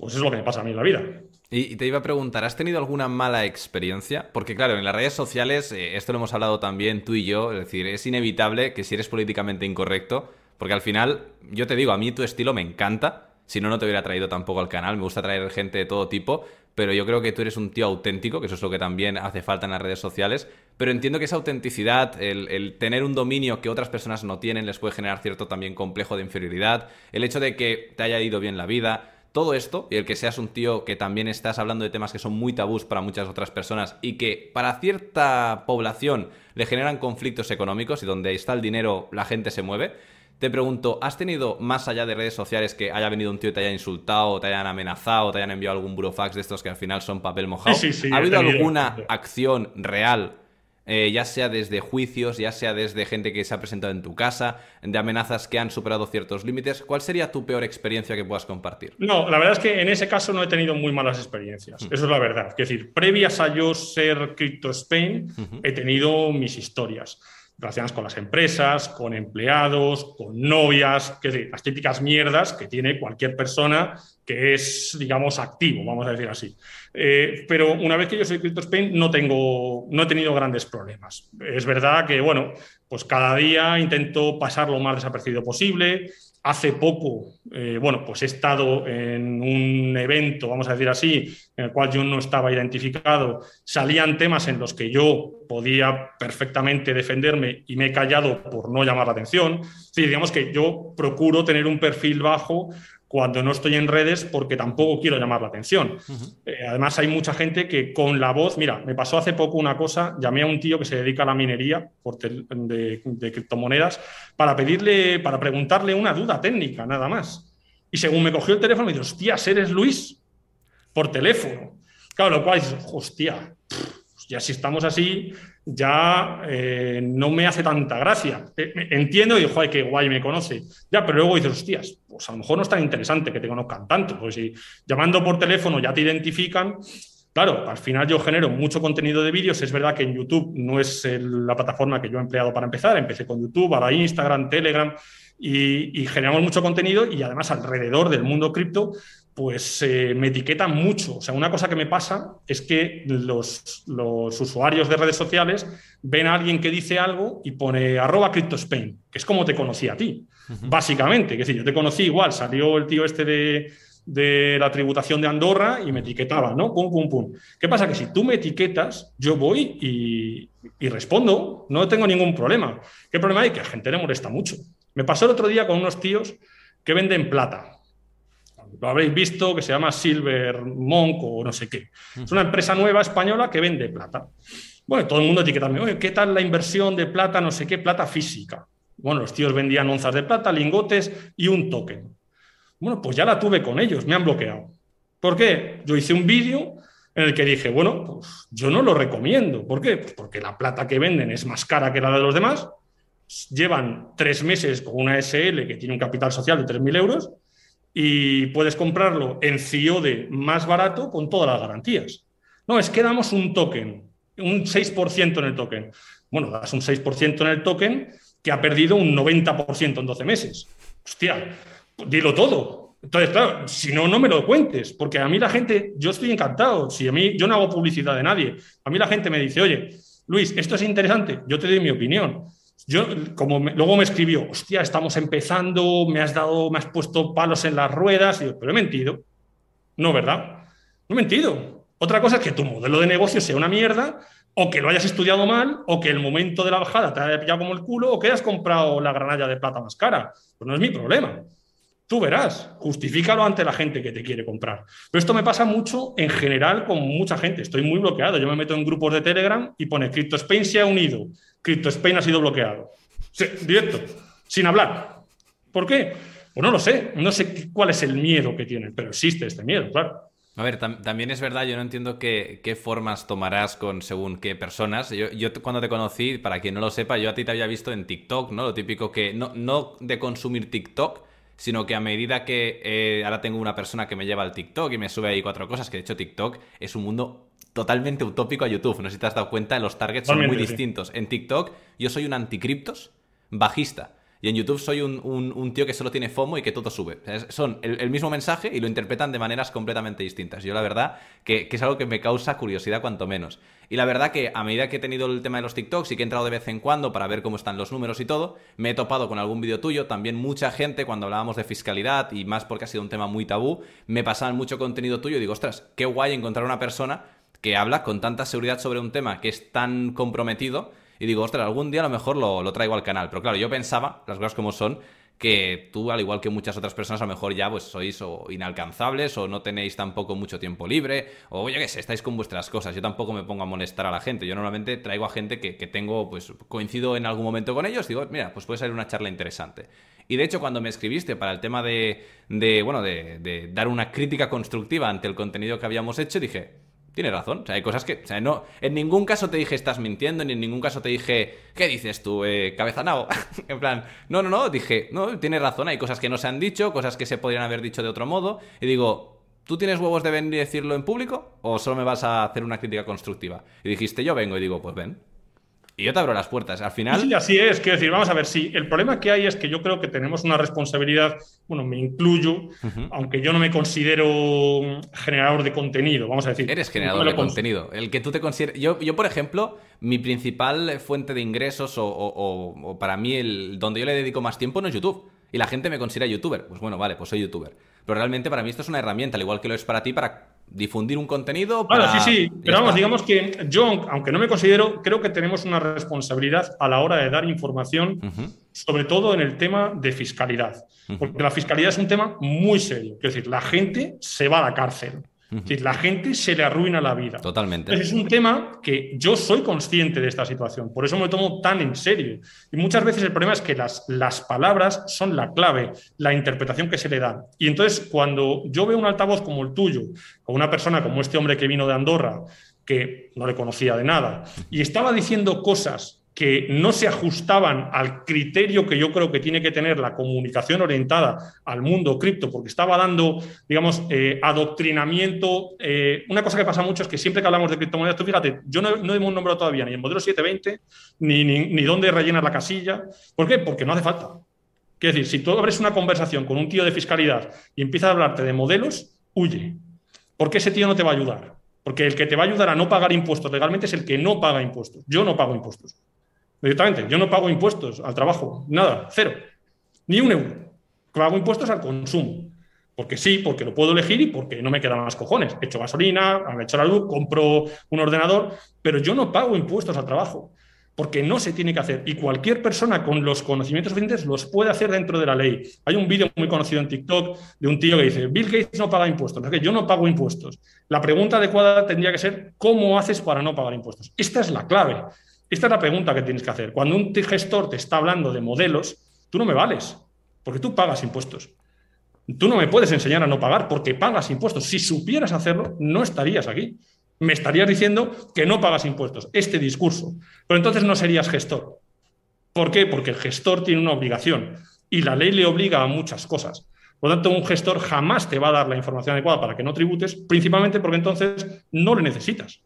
Pues es lo que me pasa a mí en la vida. Y, te iba a preguntar, ¿has tenido alguna mala experiencia? Porque claro, en las redes sociales, eh, esto lo hemos hablado también tú y yo, es decir, es inevitable que si eres políticamente incorrecto, porque al final, yo te digo, a mí tu estilo me encanta, si no, no te hubiera traído tampoco al canal, me gusta traer gente de todo tipo, pero yo creo que tú eres un tío auténtico, que eso es lo que también hace falta en las redes sociales, pero entiendo que esa autenticidad, el, el, tener un dominio que otras personas no tienen, les puede generar cierto también complejo de inferioridad, el hecho de que te haya ido bien la vida, todo esto y el que seas un tío que también estás hablando de temas que son muy tabús para muchas otras personas y que para cierta población le generan conflictos económicos y donde está el dinero la gente se mueve. Te pregunto, ¿has tenido más allá de redes sociales que haya venido un tío y te haya insultado, te hayan amenazado, te hayan enviado algún burofax de estos que al final son papel mojado? ¿Ha habido alguna acción real eh, ya sea desde juicios, ya sea desde gente que se ha presentado en tu casa, de amenazas que han superado ciertos límites. ¿Cuál sería tu peor experiencia que puedas compartir? No, la verdad es que en ese caso no he tenido muy malas experiencias. Mm. Eso es la verdad. Es decir, previas a yo ser Crypto Spain, he tenido mis historias relacionadas con las empresas, con empleados, con novias, que las típicas mierdas que tiene cualquier persona que es, digamos, activo, vamos a decir así. Eh, pero una vez que yo soy CryptoSpain no, tengo, no he tenido grandes problemas. Es verdad que, bueno, pues cada día intento pasar lo más desapercibido posible. Hace poco, eh, bueno, pues he estado en un evento, vamos a decir así, en el cual yo no estaba identificado. Salían temas en los que yo podía perfectamente defenderme y me he callado por no llamar la atención. Sí, digamos que yo procuro tener un perfil bajo cuando no estoy en redes porque tampoco quiero llamar la atención. Eh, además, hay mucha gente que con la voz, mira, me pasó hace poco una cosa, llamé a un tío que se dedica a la minería de, criptomonedas para pedirle, para preguntarle una duda técnica, nada más. Y según me cogió el teléfono, me dijo, hostia, ¿eres Luis? Por teléfono. Claro, lo cual es, hostia, ya si estamos así, ya eh, no me hace tanta gracia. Eh, entiendo y digo, joder, qué guay me conoce. Ya, pero luego dices, hostias, pues a lo mejor no es tan interesante que te conozcan tanto, porque si llamando por teléfono ya te identifican, Claro, al final yo genero mucho contenido de vídeos. Es verdad que en YouTube no es la plataforma que yo he empleado para empezar. Empecé con YouTube, ahora Instagram, Telegram y, generamos mucho contenido y además alrededor del mundo cripto pues eh, me etiquetan mucho. O sea, una cosa que me pasa es que los, usuarios de redes sociales ven a alguien que dice algo y pone arroba CryptoSpain, que es como te conocí a ti, básicamente. Es decir, yo te conocí igual, salió el tío este de, la tributación de Andorra y me etiquetaba, ¿no? Pum, pum, pum. ¿Qué pasa? Que si tú me etiquetas, yo voy y, y respondo, no tengo ningún problema. ¿Qué problema hay? Que a la gente le molesta mucho. Me pasó el otro día con unos tíos que venden plata lo habréis visto, que se llama Silver Monk o no sé qué. Es una empresa nueva española que vende plata. Bueno, todo el mundo etiquetando, oye, ¿qué tal la inversión de plata, no sé qué, plata física? Bueno, los tíos vendían onzas de plata, lingotes y un token. Bueno, pues ya la tuve con ellos, me han bloqueado. ¿Por qué? Yo hice un vídeo en el que dije, bueno, pues yo no lo recomiendo. ¿Por qué? Pues porque la plata que venden es más cara que la de los demás. Llevan tres meses con una SL que tiene un capital social de 3.000 euros y puedes comprarlo en CIODE más barato con todas las garantías. No, es que damos un token, un 6% en el token. Bueno, das un 6% en el token que ha perdido un 90% en 12 meses. Hostia, dilo todo. Entonces, claro, si no, no me lo cuentes, porque a mí la gente, yo estoy encantado. Si a mí, yo no hago publicidad de nadie. A mí la gente me dice, oye, Luis, esto es interesante, yo te doy mi opinión. Yo, como luego me escribió, hostia, estamos empezando, me has dado, me has puesto palos en las ruedas, y yo, pero he mentido. No, ¿verdad? No he mentido. Otra cosa es que tu modelo de negocio sea una mierda, o que lo hayas estudiado mal, o que el momento de la bajada te haya pillado como el culo, o que hayas comprado la granalla de plata más cara. Pues no es mi problema. Tú verás, justifícalo ante la gente que te quiere comprar. Pero esto me pasa mucho en general con mucha gente. Estoy muy bloqueado. Yo me meto en grupos de Telegram y pone CryptoSpain se ha unido. CryptoSpain ha sido bloqueado. directo, sin hablar. ¿Por qué? Pues no lo sé. No sé cuál es el miedo que tienen, pero existe este miedo, claro. A ver, también es verdad, yo no entiendo qué, formas tomarás con según qué personas. Yo, cuando te conocí, para quien no lo sepa, yo a ti te había visto en TikTok, ¿no? Lo típico que no, no de consumir TikTok, sino que a medida que eh, ahora tengo una persona que me lleva al TikTok y me sube ahí cuatro cosas, que de hecho TikTok es un mundo totalmente utópico a YouTube. No sé si te has dado cuenta, los targets son muy distintos. En TikTok yo soy un anticriptos bajista. Y en YouTube soy un, tío que solo tiene FOMO y que todo sube. son el, mismo mensaje y lo interpretan de maneras completamente distintas. Yo la verdad que, es algo que me causa curiosidad cuanto menos. Y la verdad que a medida que he tenido el tema de los TikToks y que he entrado de vez en cuando para ver cómo están los números y todo, me he topado con algún vídeo tuyo. También mucha gente cuando hablábamos de fiscalidad y más porque ha sido un tema muy tabú, me pasaban mucho contenido tuyo y digo, ostras, qué guay encontrar una persona que habla con tanta seguridad sobre un tema que es tan comprometido y digo, ostras, algún día a lo mejor lo, traigo al canal. Pero claro, yo pensaba, las cosas como son, que tú, al igual que muchas otras personas, a lo mejor ya pues sois o inalcanzables o no tenéis tampoco mucho tiempo libre o yo qué sé, estáis con vuestras cosas. Yo tampoco me pongo a molestar a la gente. Yo normalmente traigo a gente que, tengo, pues coincido en algún momento con ellos, digo, mira, pues puede salir una charla interesante. Y de hecho, cuando me escribiste para el tema de, de bueno, de dar una crítica constructiva ante el contenido que habíamos hecho, dije, tiene razón. O sea, hay cosas que. O sea, no. En ningún caso te dije estás mintiendo, ni en ningún caso te dije. ¿Qué dices tú, eh, cabezanao? en plan. No, no, no. Dije, no, tienes razón. Hay cosas que no se han dicho, cosas que se podrían haber dicho de otro modo. Y digo, ¿tú tienes huevos de venir y decirlo en público? ¿O solo me vas a hacer una crítica constructiva? Y dijiste, yo vengo y digo, pues ven. Y yo te abro las puertas. Al final. Sí, así es. Quiero decir, vamos a ver, sí. El problema que hay es que yo creo que tenemos una responsabilidad, bueno, me incluyo, aunque yo no me considero generador de contenido, vamos a decir. Eres generador de contenido. El que tú te consideres. Yo, yo, por ejemplo, mi principal fuente de ingresos o, para mí el donde yo le dedico más tiempo no es YouTube. Y la gente me considera youtuber. Pues bueno, vale, pues soy youtuber. Pero realmente para mí esto es una herramienta, al igual que lo es para ti, para difundir un contenido. Para... sí, sí. Pero vamos, digamos que yo, aunque no me considero, creo que tenemos una responsabilidad a la hora de dar información, sobre todo en el tema de fiscalidad. Porque la fiscalidad es un tema muy serio. Es decir, la gente se va a la cárcel. La gente se le arruina la vida. Totalmente. es un tema que yo soy consciente de esta situación, por eso me tomo tan en serio. Y muchas veces el problema es que las, las palabras son la clave, la interpretación que se le da. Y entonces, cuando yo veo un altavoz como el tuyo, o una persona como este hombre que vino de Andorra, que no le conocía de nada, y estaba diciendo cosas que no se ajustaban al criterio que yo creo que tiene que tener la comunicación orientada al mundo cripto, porque estaba dando, digamos, eh, adoctrinamiento. Eh, una cosa que pasa mucho es que siempre que hablamos de criptomonedas, tú fíjate, yo no, no hemos nombrado todavía ni el modelo 720, ni, ni, ni dónde rellenar la casilla. ¿Por qué? Porque no hace falta. Quiero decir, si tú abres una conversación con un tío de fiscalidad y empiezas a hablarte de modelos, huye. Porque ese tío no te va a ayudar. Porque el que te va a ayudar a no pagar impuestos legalmente es el que no paga impuestos. Yo no pago impuestos. Directamente, yo no pago impuestos al trabajo, nada, cero, ni un euro. Pago impuestos al consumo. Porque sí, porque lo puedo elegir y porque no me quedan más cojones. He hecho gasolina, he hecho la luz, compro un ordenador, pero yo no pago impuestos al trabajo, porque no se tiene que hacer. Y cualquier persona con los conocimientos suficientes los puede hacer dentro de la ley. Hay un vídeo muy conocido en TikTok de un tío que dice, Bill Gates no paga impuestos, que yo no pago impuestos. La pregunta adecuada tendría que ser, ¿cómo haces para no pagar impuestos? Esta es la clave. Esta es la pregunta que tienes que hacer. Cuando un gestor te está hablando de modelos, tú no me vales, porque tú pagas impuestos. Tú no me puedes enseñar a no pagar porque pagas impuestos. Si supieras hacerlo, no estarías aquí. Me estarías diciendo que no pagas impuestos. Este discurso. Pero entonces no serías gestor. ¿Por qué? Porque el gestor tiene una obligación y la ley le obliga a muchas cosas. Por lo tanto, un gestor jamás te va a dar la información adecuada para que no tributes, principalmente porque entonces no le necesitas.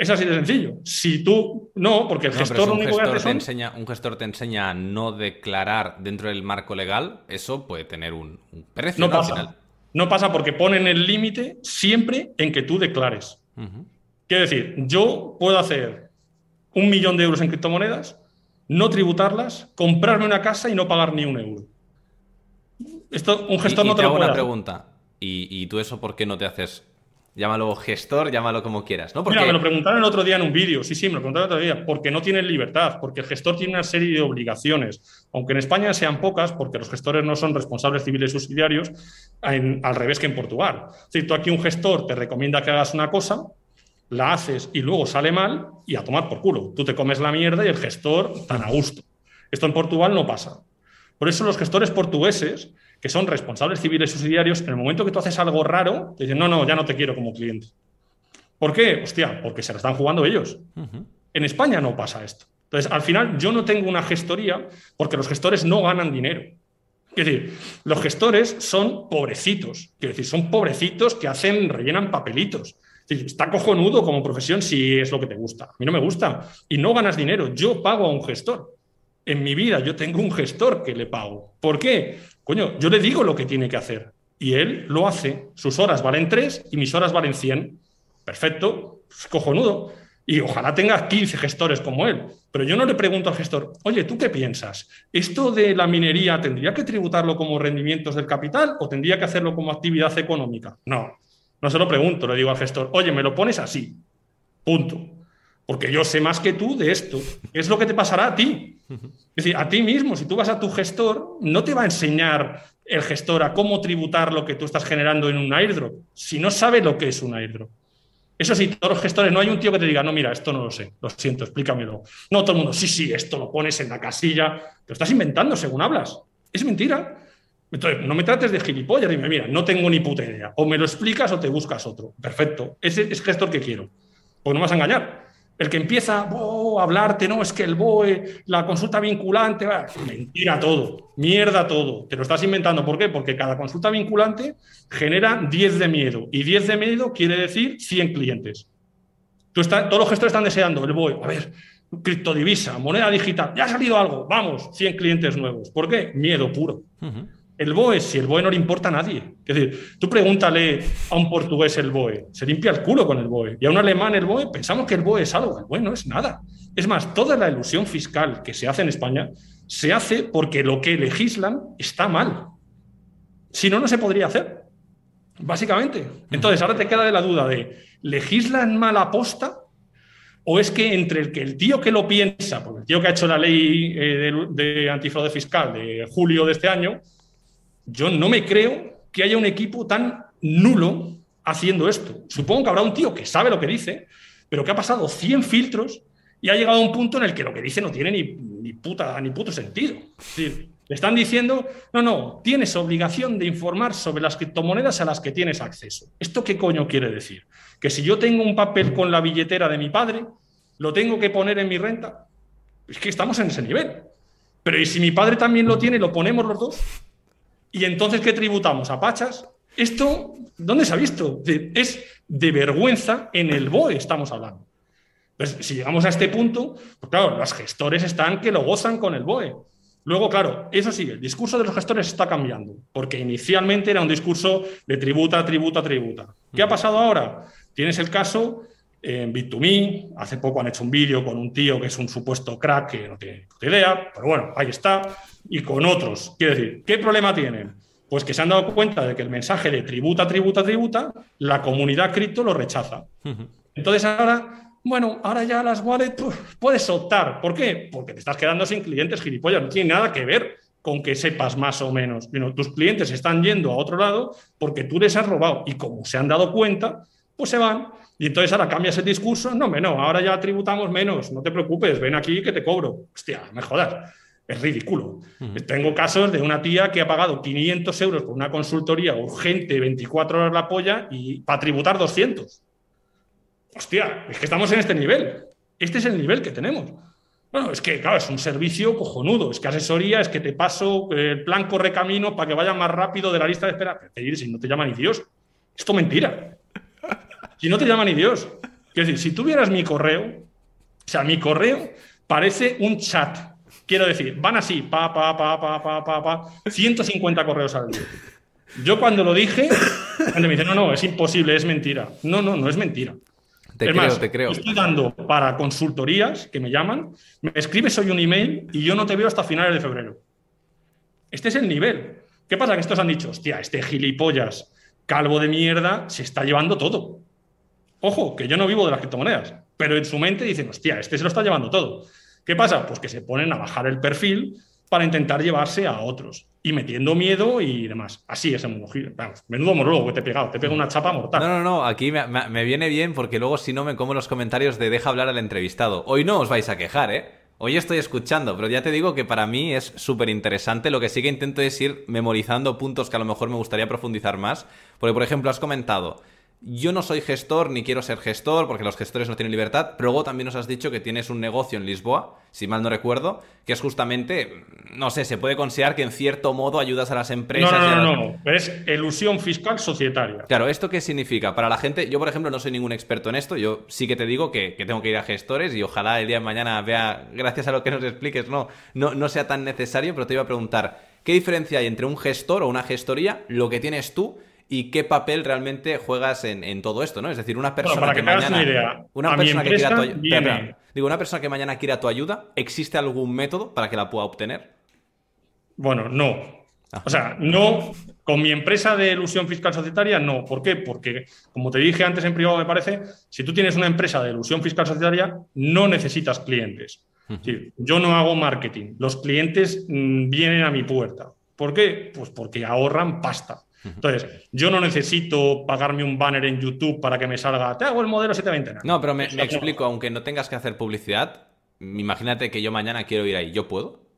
Es así de sencillo. Si tú no, porque el gestor, un gestor te enseña, un gestor te enseña a no declarar dentro del marco legal, eso puede tener un, precio. No pasa. No pasa porque ponen el límite siempre en que tú declares. Quiero decir, yo puedo hacer un millón de euros en criptomonedas, no tributarlas, comprarme una casa y no pagar ni un euro. Esto un gestor no te, lo puede una pregunta. ¿Y, ¿Y tú eso por qué no te haces Llámalo gestor, llámalo como quieras, ¿no? Porque... Mira, me lo preguntaron el otro día en un vídeo, sí, sí, me lo preguntaron el otro día, porque no tienen libertad, porque el gestor tiene una serie de obligaciones, aunque en España sean pocas, porque los gestores no son responsables civiles subsidiarios, al revés que en Portugal. Es decir, tú aquí un gestor te recomienda que hagas una cosa, la haces y luego sale mal y a tomar por culo. Tú te comes la mierda y el gestor tan a gusto. Esto en Portugal no pasa. Por eso los gestores portugueses que son responsables civiles subsidiarios, en el momento que tú haces algo raro, te dicen, no, no, ya no te quiero como cliente. ¿Por qué? Hostia, porque se la están jugando ellos. En España no pasa esto. Entonces, al final, yo no tengo una gestoría porque los gestores no ganan dinero. Es decir, los gestores son pobrecitos. Quiero decir, son pobrecitos que hacen, rellenan papelitos. está cojonudo como profesión si es lo que te gusta. A mí no me gusta. Y no ganas dinero. Yo pago a un gestor. En mi vida yo tengo un gestor que le pago. ¿Por qué? Coño, yo le digo lo que tiene que hacer y él lo hace. Sus horas valen 3 y mis horas valen 100. Perfecto, pues cojonudo. Y ojalá tenga 15 gestores como él. Pero yo no le pregunto al gestor, oye, ¿tú qué piensas? ¿Esto de la minería tendría que tributarlo como rendimientos del capital o tendría que hacerlo como actividad económica? No, no se lo pregunto, le digo al gestor, oye, me lo pones así. Punto. Porque yo sé más que tú de esto. Es lo que te pasará a ti. Es decir, a ti mismo, si tú vas a tu gestor, no te va a enseñar el gestor a cómo tributar lo que tú estás generando en un airdrop, si no sabe lo que es un airdrop. Eso sí, todos los gestores, no hay un tío que te diga, no, mira, esto no lo sé, lo siento, explícamelo. No, todo el mundo, sí, sí, esto lo pones en la casilla, lo estás inventando según hablas. Es mentira. Entonces, no me trates de gilipollas, dime, mira, no tengo ni puta idea. O me lo explicas o te buscas otro. Perfecto, ese es gestor que quiero. Pues no me vas a engañar. El que empieza a hablarte, no, es que el BOE, la consulta vinculante, mentira todo, mierda todo, te lo estás inventando. ¿Por qué? Porque cada consulta vinculante genera 10 de miedo y 10 de miedo quiere decir 100 clientes. Tú todos los gestores están deseando el BOE, a ver, criptodivisa, moneda digital, ya ha salido algo, vamos, 100 clientes nuevos. ¿Por qué? Miedo puro. El BOE, si el BOE no le importa a nadie. Es decir, tú pregúntale a un portugués el BOE, se limpia el culo con el BOE. Y a un alemán el BOE, pensamos que el BOE es algo. El BOE no es nada. Es más, toda la ilusión fiscal que se hace en España se hace porque lo que legislan está mal. Si no, no se podría hacer. Básicamente. Entonces, ahora te queda de la duda de, ¿legislan mal aposta? ¿O es que entre el que el tío que lo piensa, porque el tío que ha hecho la ley eh, de, de antifraude fiscal de julio de este año, yo no me creo que haya un equipo tan nulo haciendo esto. Supongo que habrá un tío que sabe lo que dice, pero que ha pasado 100 filtros y ha llegado a un punto en el que lo que dice no tiene ni, puta, ni puto sentido. Es decir, le están diciendo, no, no, tienes obligación de informar sobre las criptomonedas a las que tienes acceso. ¿Esto qué coño quiere decir? Que si yo tengo un papel con la billetera de mi padre, lo tengo que poner en mi renta. Es que estamos en ese nivel. Pero ¿y si mi padre también lo tiene, lo ponemos los dos? ¿Y entonces qué tributamos? ¿A Pachas? Esto, ¿dónde se ha visto? Es de vergüenza en el BOE estamos hablando. Pues si llegamos a este punto, pues claro, los gestores están que lo gozan con el BOE. Luego, claro, eso sí, el discurso de los gestores está cambiando, porque inicialmente era un discurso de tributa, tributa, tributa. ¿Qué ha pasado ahora? Tienes el caso en Bit2Me, hace poco han hecho un vídeo con un tío que es un supuesto crack que no tiene idea, pero bueno, ahí está, y con otros. Quiero decir, ¿qué problema tienen? Pues que se han dado cuenta de que el mensaje de tributa, tributa, tributa, la comunidad cripto lo rechaza. Entonces ahora, bueno, ahora ya las wallets puedes optar. ¿Por qué? Porque te estás quedando sin clientes gilipollas, no tiene nada que ver con que sepas más o menos. tus clientes están yendo a otro lado porque tú les has robado y como se han dado cuenta, pues se van y entonces ahora cambias el discurso, no, no, ahora ya tributamos menos, no te preocupes, ven aquí que te cobro. Hostia, me jodas, es ridículo. Tengo casos de una tía que ha pagado 500 euros por una consultoría urgente, 24 horas la polla, y para tributar 200. Hostia, es que estamos en este nivel. Este es el nivel que tenemos. Bueno, es que, claro, es un servicio cojonudo. Es que asesoría, es que te paso el plan corre camino para que vaya más rápido de la lista de espera. Si no te llama ni Dios. Esto mentira. Si no te llama ni Dios. Es decir, si tuvieras mi correo, o sea, mi correo parece un chat. Quiero decir, van así, pa, pa, pa, pa, pa, pa, pa, 150 correos al día. Yo cuando lo dije, me dice, no, no, es imposible, es mentira. No, no, no es mentira. Te es creo, más, te creo. Estoy dando para consultorías que me llaman, me escribes hoy un email y yo no te veo hasta finales de febrero. Este es el nivel. ¿Qué pasa? Que estos han dicho, hostia, este gilipollas calvo de mierda se está llevando todo. Ojo, que yo no vivo de las criptomonedas, pero en su mente dicen, hostia, este se lo está llevando todo. ¿Qué pasa? Pues que se ponen a bajar el perfil para intentar llevarse a otros y metiendo miedo y demás. Así es el mundo. Menudo monólogo que te he pegado, te pego una chapa mortal. No, no, no, aquí me, me, viene bien porque luego si no me como los comentarios de deja hablar al entrevistado. Hoy no os vais a quejar, ¿eh? Hoy estoy escuchando, pero ya te digo que para mí es súper interesante. Lo que sí que intento es ir memorizando puntos que a lo mejor me gustaría profundizar más. Porque, por ejemplo, has comentado, yo no soy gestor ni quiero ser gestor porque los gestores no tienen libertad. Pero luego también nos has dicho que tienes un negocio en Lisboa, si mal no recuerdo, que es justamente, no sé, se puede considerar que en cierto modo ayudas a las empresas. No, no, no, no, es ilusión fiscal societaria. Claro, ¿esto qué significa? Para la gente, yo por ejemplo no soy ningún experto en esto, yo sí que te digo que, tengo que ir a gestores y ojalá el día de mañana vea, gracias a lo que nos expliques, no, no, no sea tan necesario, pero te iba a preguntar, ¿qué diferencia hay entre un gestor o una gestoría, lo que tienes tú? Y qué papel realmente juegas en, todo esto, ¿no? Es decir, una persona que, mañana. Una persona que quiera tu ayuda. Digo, una persona que mañana quiera tu ayuda, ¿existe algún método para que la pueda obtener? Bueno, no. Ah. O sea, no. Con mi empresa de ilusión fiscal societaria, no. ¿Por qué? Porque, como te dije antes en privado, me parece, si tú tienes una empresa de ilusión fiscal societaria, no necesitas clientes. yo no hago marketing. Los clientes mm, vienen a mi puerta. ¿Por qué? Pues porque ahorran pasta. Entonces, yo no necesito pagarme un banner en YouTube para que me salga, te hago el modelo 720. No, pero me, me explico, aunque no tengas que hacer publicidad, imagínate que yo mañana quiero ir ahí, ¿yo puedo?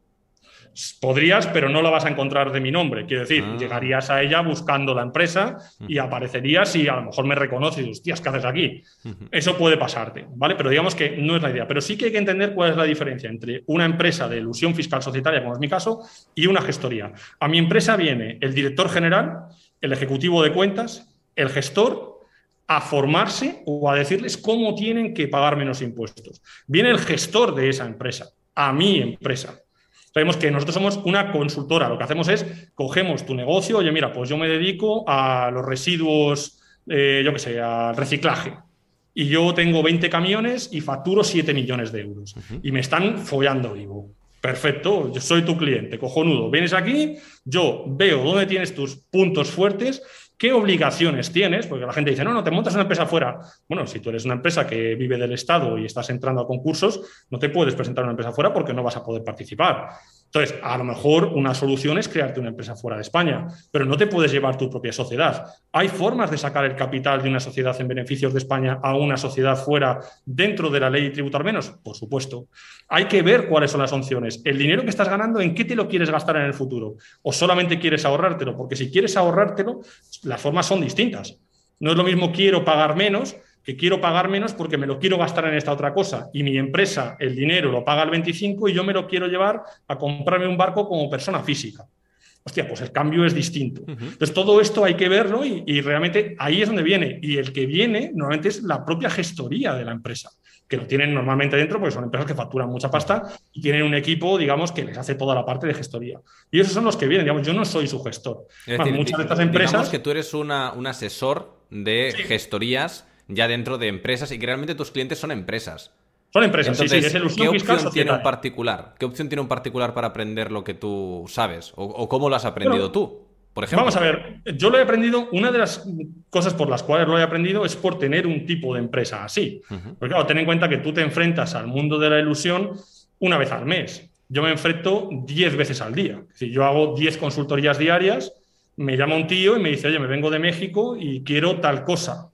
Podrías, pero no la vas a encontrar de mi nombre. Quiero decir, ah. llegarías a ella buscando la empresa y aparecerías y a lo mejor me reconoces y hostias, ¿qué haces aquí? Eso puede pasarte, ¿vale? Pero digamos que no es la idea. Pero sí que hay que entender cuál es la diferencia entre una empresa de ilusión fiscal societaria, como es mi caso, y una gestoría. A mi empresa viene el director general, el ejecutivo de cuentas, el gestor a formarse o a decirles cómo tienen que pagar menos impuestos. Viene el gestor de esa empresa, a mi empresa. Sabemos que nosotros somos una consultora. Lo que hacemos es, cogemos tu negocio, oye, mira, pues yo me dedico a los residuos, eh, yo qué sé, al reciclaje. Y yo tengo 20 camiones y facturo 7 millones de euros. Y me están follando vivo. Perfecto, yo soy tu cliente, cojonudo. Vienes aquí, yo veo dónde tienes tus puntos fuertes ¿Qué obligaciones tienes? Porque la gente dice, no, no, te montas una empresa fuera. Bueno, si tú eres una empresa que vive del Estado y estás entrando a concursos, no te puedes presentar una empresa fuera porque no vas a poder participar. Entonces, a lo mejor una solución es crearte una empresa fuera de España, pero no te puedes llevar tu propia sociedad. ¿Hay formas de sacar el capital de una sociedad en beneficios de España a una sociedad fuera dentro de la ley y tributar menos? Por supuesto. Hay que ver cuáles son las opciones. El dinero que estás ganando, ¿en qué te lo quieres gastar en el futuro? ¿O solamente quieres ahorrártelo? Porque si quieres ahorrártelo, las formas son distintas. No es lo mismo quiero pagar menos que quiero pagar menos porque me lo quiero gastar en esta otra cosa y mi empresa el dinero lo paga al 25 y yo me lo quiero llevar a comprarme un barco como persona física. Hostia, pues el cambio es distinto. Entonces, todo esto hay que verlo y, y, realmente ahí es donde viene. Y el que viene normalmente es la propia gestoría de la empresa, que lo tienen normalmente dentro porque son empresas que facturan mucha pasta y tienen un equipo, digamos, que les hace toda la parte de gestoría. Y esos son los que vienen, digamos, yo no soy su gestor. Es decir, muchas de estas empresas... Digamos que tú eres una, un asesor de sí. gestorías ya dentro de empresas y que realmente tus clientes son empresas. Son empresas, Entonces, sí, sí, es el ¿Qué opción tiene un particular? ¿Qué opción tiene un particular para aprender lo que tú sabes? ¿O, o cómo lo has aprendido Pero, tú? Por ejemplo. Vamos a ver, yo lo he aprendido, una de las cosas por las cuales lo he aprendido es por tener un tipo de empresa así. Uh -huh. Porque claro, ten en cuenta que tú te enfrentas al mundo de la ilusión una vez al mes. Yo me enfrento 10 veces al día. Si yo hago 10 consultorías diarias, me llama un tío y me dice, oye, me vengo de México y quiero tal cosa.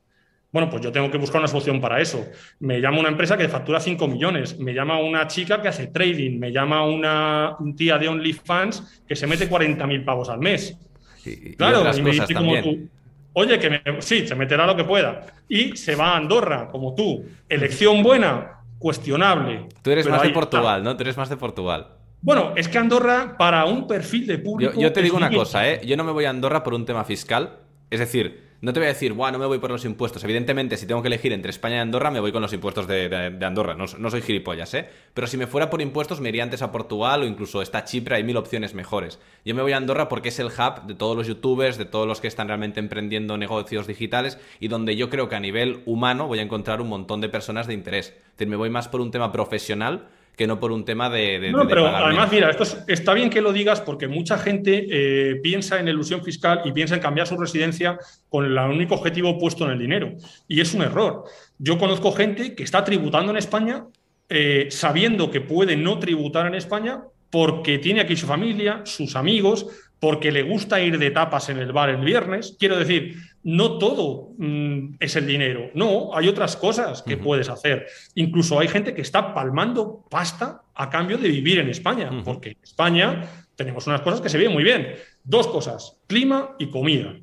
Bueno, pues yo tengo que buscar una solución para eso. Me llama una empresa que factura 5 millones, me llama una chica que hace trading, me llama una tía de OnlyFans que se mete 40.000 pavos al mes. Y, claro, y, y me dice como tú, oye, que me, sí, se meterá lo que pueda. Y se va a Andorra, como tú. Elección buena, cuestionable. Tú eres más de Portugal, está. ¿no? Tú eres más de Portugal. Bueno, es que Andorra, para un perfil de público. Yo, yo te digo una cosa, ¿eh? Yo no me voy a Andorra por un tema fiscal. Es decir, no te voy a decir, bueno, no me voy por los impuestos. Evidentemente, si tengo que elegir entre España y Andorra, me voy con los impuestos de Andorra. No, no, soy gilipollas, ¿eh? Pero si me fuera por impuestos, me iría antes a Portugal o incluso está Chipre, hay mil opciones mejores. Yo me voy a Andorra porque es el hub de todos los youtubers, de todos los que están realmente emprendiendo negocios digitales y donde yo creo que a nivel humano voy a encontrar un montón de personas de interés. Es decir, me voy más por un tema profesional que no por un tema de... de no, de pero además, mira, esto es, está bien que lo digas porque mucha gente eh, piensa en ilusión fiscal y piensa en cambiar su residencia con el único objetivo puesto en el dinero. Y es un error. Yo conozco gente que está tributando en España eh, sabiendo que puede no tributar en España porque tiene aquí su familia, sus amigos, porque le gusta ir de tapas en el bar el viernes. Quiero decir, no todo mm, es el dinero. No, hay otras cosas que uh -huh. puedes hacer. Incluso hay gente que está palmando pasta a cambio de vivir en España, uh -huh. porque en España tenemos unas cosas que se ven muy bien. Dos cosas, clima y comida.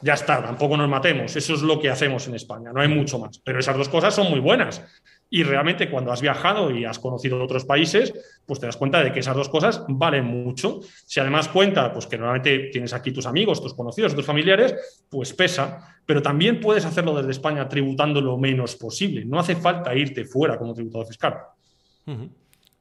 Ya está, tampoco nos matemos. Eso es lo que hacemos en España, no hay mucho más. Pero esas dos cosas son muy buenas. Y realmente cuando has viajado y has conocido otros países, pues te das cuenta de que esas dos cosas valen mucho. Si además cuenta, pues que normalmente tienes aquí tus amigos, tus conocidos, tus familiares, pues pesa. Pero también puedes hacerlo desde España tributando lo menos posible. No hace falta irte fuera como tributador fiscal.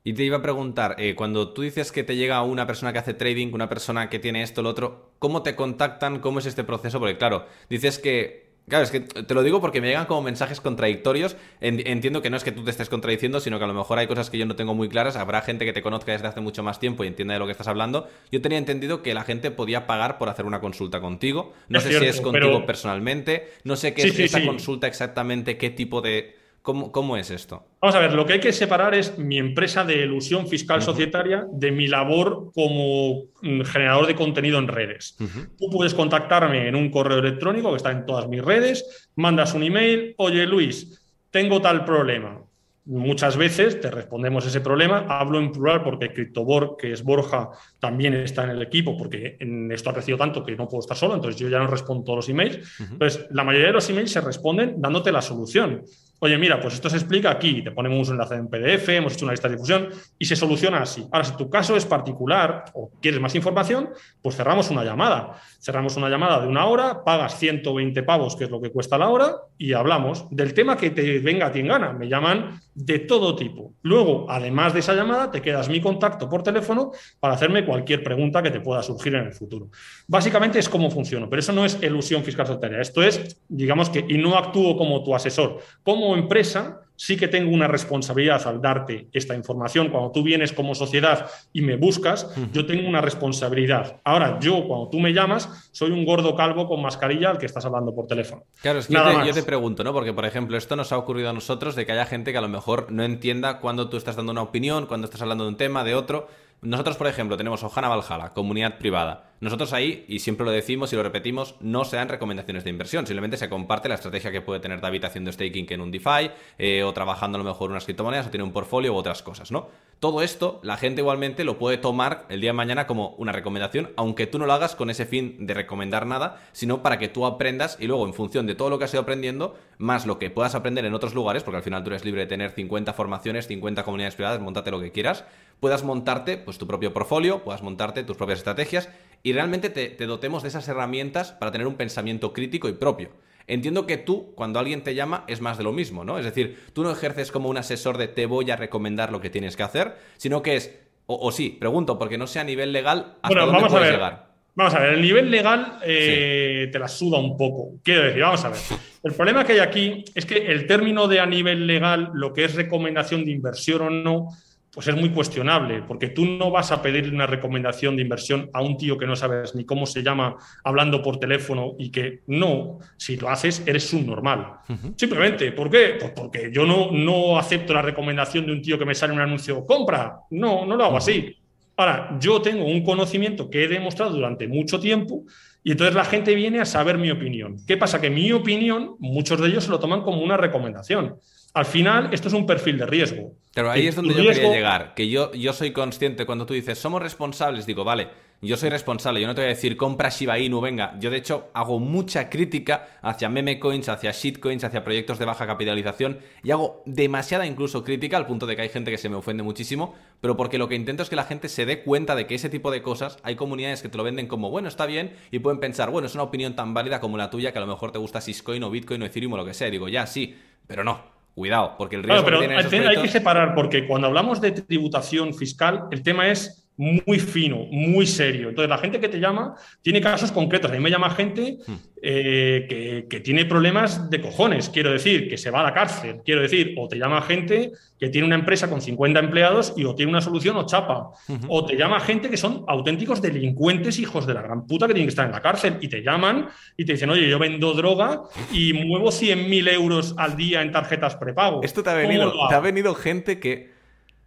Y te iba a preguntar, eh, cuando tú dices que te llega una persona que hace trading, una persona que tiene esto, lo otro, ¿cómo te contactan? ¿Cómo es este proceso? Porque claro, dices que Claro, es que te lo digo porque me llegan como mensajes contradictorios. Entiendo que no es que tú te estés contradiciendo, sino que a lo mejor hay cosas que yo no tengo muy claras. Habrá gente que te conozca desde hace mucho más tiempo y entienda de lo que estás hablando. Yo tenía entendido que la gente podía pagar por hacer una consulta contigo. No es sé cierto, si es contigo pero... personalmente. No sé qué sí, es sí, esa sí. consulta exactamente, qué tipo de ¿Cómo, ¿Cómo, es esto? Vamos a ver, lo que hay que separar es mi empresa de ilusión fiscal uh -huh. societaria de mi labor como mm, generador de contenido en redes. Uh -huh. Tú puedes contactarme en un correo electrónico que está en todas mis redes, mandas un email, oye Luis, tengo tal problema. Muchas veces te respondemos ese problema. Hablo en plural porque CryptoBor, que es Borja, también está en el equipo porque en esto ha crecido tanto que no puedo estar solo, entonces yo ya no respondo todos los emails. Uh -huh. Entonces, la mayoría de los emails se responden dándote la solución. Oye, mira, pues esto se explica aquí, te ponemos un enlace en PDF, hemos hecho una lista de difusión y se soluciona así. Ahora, si tu caso es particular o quieres más información, pues cerramos una llamada. Cerramos una llamada de una hora, pagas 120 pavos, que es lo que cuesta la hora, y hablamos del tema que te venga a ti en gana. Me llaman de todo tipo. Luego, además de esa llamada, te quedas mi contacto por teléfono para hacerme cualquier pregunta que te pueda surgir en el futuro. Básicamente es cómo funciona, pero eso no es ilusión fiscal soltera. Esto es, digamos que, y no actúo como tu asesor. Como empresa, sí que tengo una responsabilidad al darte esta información. Cuando tú vienes como sociedad y me buscas, yo tengo una responsabilidad. Ahora, yo, cuando tú me llamas, soy un gordo calvo con mascarilla al que estás hablando por teléfono. Claro, es que yo te, pregunto, ¿no? Porque, por ejemplo, esto nos ha ocurrido a nosotros de que haya gente que a lo mejor no entienda cuando tú estás dando una opinión, cuando estás hablando de un tema, de otro. Nosotros, por ejemplo, tenemos Ojana Valhalla, comunidad privada. Nosotros ahí, y siempre lo decimos y lo repetimos, no se dan recomendaciones de inversión, simplemente se comparte la estrategia que puede tener David haciendo staking en un DeFi, eh, o trabajando a lo mejor unas criptomonedas, o tiene un portfolio u otras cosas, ¿no? Todo esto, la gente igualmente lo puede tomar el día de mañana como una recomendación, aunque tú no lo hagas con ese fin de recomendar nada, sino para que tú aprendas y luego, en función de todo lo que has ido aprendiendo, más lo que puedas aprender en otros lugares, porque al final tú eres libre de tener 50 formaciones, 50 comunidades privadas, montate lo que quieras, puedas montarte pues tu propio portfolio, puedas montarte tus propias estrategias y realmente te, dotemos de esas herramientas para tener un pensamiento crítico y propio. Entiendo que tú, cuando alguien te llama, es más de lo mismo, ¿no? Es decir, tú no ejerces como un asesor de te voy a recomendar lo que tienes que hacer, sino que es, o, sí, pregunto, porque no sé a nivel legal hasta dónde vamos puedes a ver. llegar. Vamos a ver, el nivel legal eh, te la suda un poco. Quiero decir, vamos a ver. El problema que hay aquí es que el término de a nivel legal, lo que es recomendación de inversión o no, pues es muy cuestionable, porque tú no vas a pedir una recomendación de inversión a un tío que no sabes ni cómo se llama hablando por teléfono y que no, si lo haces, eres un normal. Simplemente, ¿por qué? Pues porque yo no, no acepto la recomendación de un tío que me sale un anuncio, compra. No, no lo hago así. Ahora, yo tengo un conocimiento que he demostrado durante mucho tiempo y entonces la gente viene a saber mi opinión. ¿Qué pasa? Que mi opinión, muchos de ellos se lo toman como una recomendación. Al final, esto es un perfil de riesgo. Pero ahí es donde yo quería llegar, que yo, yo soy consciente cuando tú dices, somos responsables, digo, vale, yo soy responsable, yo no te voy a decir, compra Shiba Inu, venga. Yo, de hecho, hago mucha crítica hacia meme coins, hacia shitcoins, hacia proyectos de baja capitalización y hago demasiada incluso crítica al punto de que hay gente que se me ofende muchísimo, pero porque lo que intento es que la gente se dé cuenta de que ese tipo de cosas, hay comunidades que te lo venden como, bueno, está bien, y pueden pensar, bueno, es una opinión tan válida como la tuya que a lo mejor te gusta Syscoin o Bitcoin o Ethereum o lo que sea. digo, ya, sí, pero no. Cuidado, porque el riesgo pero hay que separar, porque cuando hablamos de tributación fiscal, el tema es muy fino, muy serio. Entonces, la gente que te llama tiene casos concretos. A mí me llama gente hmm. eh, que, tiene problemas de cojones, quiero decir, que se va a la cárcel, quiero decir, o te llama gente que tiene una empresa con 50 empleados y o tiene una solución o chapa. O te llama gente que son auténticos delincuentes, hijos de la gran puta, que tienen que estar en la cárcel y te llaman y te dicen, oye, yo vendo droga y muevo 100.000 euros al día en tarjetas prepago. Esto te ha venido, te ha venido gente que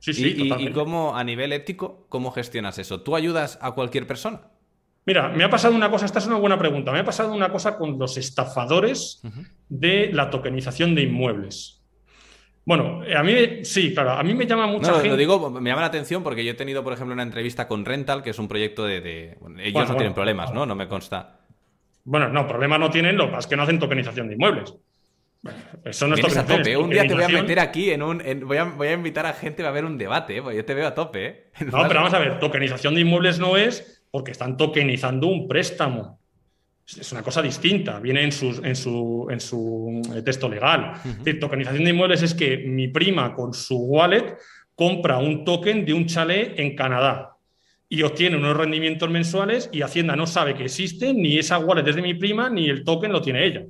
Sí, sí, ¿Y, y, cómo, a nivel ético, cómo gestionas eso? ¿Tú ayudas a cualquier persona? Mira, me ha pasado una cosa, esta es una buena pregunta, me ha pasado una cosa con los estafadores de la tokenización de inmuebles. Bueno, a mí sí, claro, a mí me llama mucha gente. Lo digo, me llama la atención porque yo he tenido, por ejemplo, una entrevista con Rental, que es un proyecto de. ellos no tienen problemas, ¿no? No me consta. Bueno, no, problemas no tienen, lo que pasa es que no hacen tokenización de inmuebles. Eso no es a tope. Un día te voy a meter aquí en un. voy, a, invitar a gente a ver un debate, ¿eh? yo te veo a tope. ¿eh? No, pero vamos a ver, tokenización de inmuebles no es porque están tokenizando un préstamo. Es una cosa distinta, viene en su, en su, en su eh, texto legal. tokenización de inmuebles es que mi prima con su wallet compra un token de un chalet en Canadá y obtiene unos rendimientos mensuales y Hacienda no sabe que existe, ni esa wallet es de mi prima, ni el token lo tiene ella.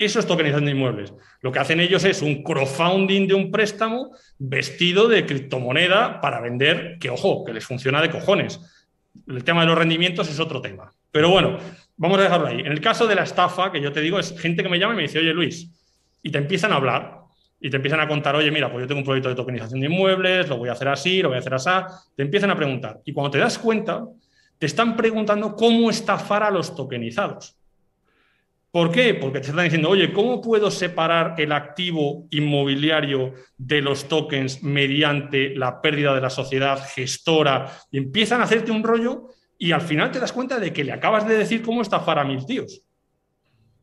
Eso es tokenización de inmuebles. Lo que hacen ellos es un crowdfunding de un préstamo vestido de criptomoneda para vender, que ojo, que les funciona de cojones. El tema de los rendimientos es otro tema. Pero bueno, vamos a dejarlo ahí. En el caso de la estafa, que yo te digo, es gente que me llama y me dice, oye Luis, y te empiezan a hablar y te empiezan a contar, oye, mira, pues yo tengo un proyecto de tokenización de inmuebles, lo voy a hacer así, lo voy a hacer así, te empiezan a preguntar. Y cuando te das cuenta, te están preguntando cómo estafar a los tokenizados. ¿Por qué? Porque te están diciendo, oye, ¿cómo puedo separar el activo inmobiliario de los tokens mediante la pérdida de la sociedad gestora? Y empiezan a hacerte un rollo y al final te das cuenta de que le acabas de decir cómo estafar a mil tíos.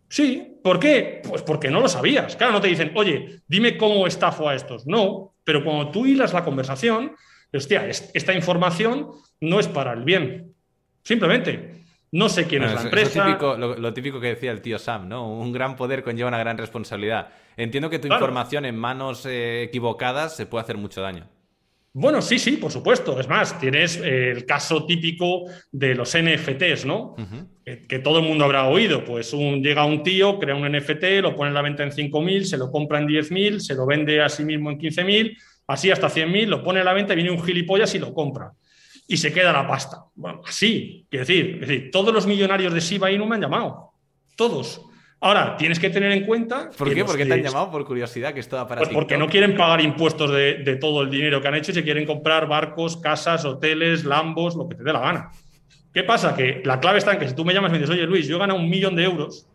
Sí, ¿por qué? Pues porque no lo sabías. Claro, no te dicen, oye, dime cómo estafo a estos. No, pero cuando tú hilas la conversación, hostia, esta información no es para el bien. Simplemente. No sé quién es la empresa. lo, típico que decía el tío Sam, ¿no? Un gran poder conlleva una gran responsabilidad. Entiendo que tu información en manos eh, equivocadas se puede hacer mucho daño. Bueno, sí, sí, por supuesto. Es más, tienes eh, el caso típico de los NFTs, ¿no? que, todo el mundo habrá oído. Pues un, llega un tío, crea un NFT, lo pone en la venta en 5.000, se lo compra en 10.000, se lo vende a sí mismo en 15.000, así hasta 100.000, lo pone en la venta, viene un gilipollas y lo compra y se queda la pasta. Bueno, así, quiero decir, es decir, todos los millonarios de Shiba Inu me han llamado. Todos. Ahora, tienes que tener en cuenta. ¿Por qué? ¿Por qué te han llamado? Por curiosidad, que es toda para Pues porque no quieren pagar impuestos de, todo el dinero que han hecho y se quieren comprar barcos, casas, hoteles, lambos, lo que te dé la gana. ¿Qué pasa? Que la clave está en que si tú me llamas y me dices, oye Luis, yo he ganado un millón de euros,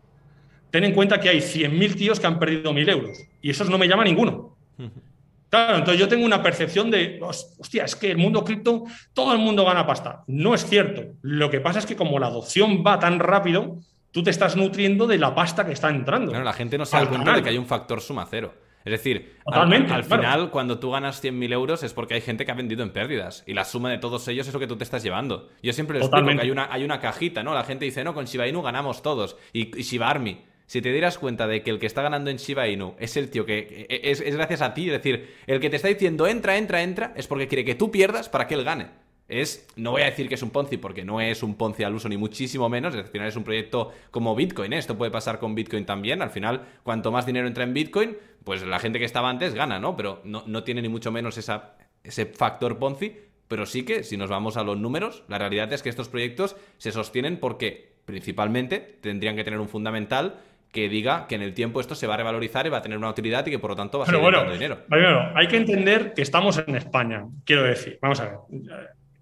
ten en cuenta que hay 100.000 tíos que han perdido 1.000 euros y esos no me llama ninguno. Claro, entonces yo tengo una percepción de, hostia, es que el mundo cripto, todo el mundo gana pasta. No es cierto. Lo que pasa es que como la adopción va tan rápido, tú te estás nutriendo de la pasta que está entrando. la gente no se da cuenta de que hay un factor suma cero. Es decir, al, final, cuando tú ganas 100.000 euros es porque hay gente que ha vendido en pérdidas. Y la suma de todos ellos es lo que tú te estás llevando. Yo siempre les explico que hay una, hay una cajita, ¿no? La gente dice, no, con Shiba Inu ganamos todos. Y, y Shiba Army si te dieras cuenta de que el que está ganando en Shiba Inu es el tío que es, gracias a ti, es decir, el que te está diciendo entra, entra, entra, es porque quiere que tú pierdas para que él gane. Es, no voy a decir que es un Ponzi porque no es un Ponzi al uso ni muchísimo menos, al final es un proyecto como Bitcoin, ¿eh? esto puede pasar con Bitcoin también, al final cuanto más dinero entra en Bitcoin, pues la gente que estaba antes gana, ¿no? Pero no, no tiene ni mucho menos esa, ese factor Ponzi, pero sí que si nos vamos a los números, la realidad es que estos proyectos se sostienen porque principalmente tendrían que tener un fundamental que diga que en el tiempo esto se va a revalorizar y va a tener una utilidad y que por lo tanto va a ser bueno, dinero. Bueno, hay que entender que estamos en España, quiero decir. Vamos a ver.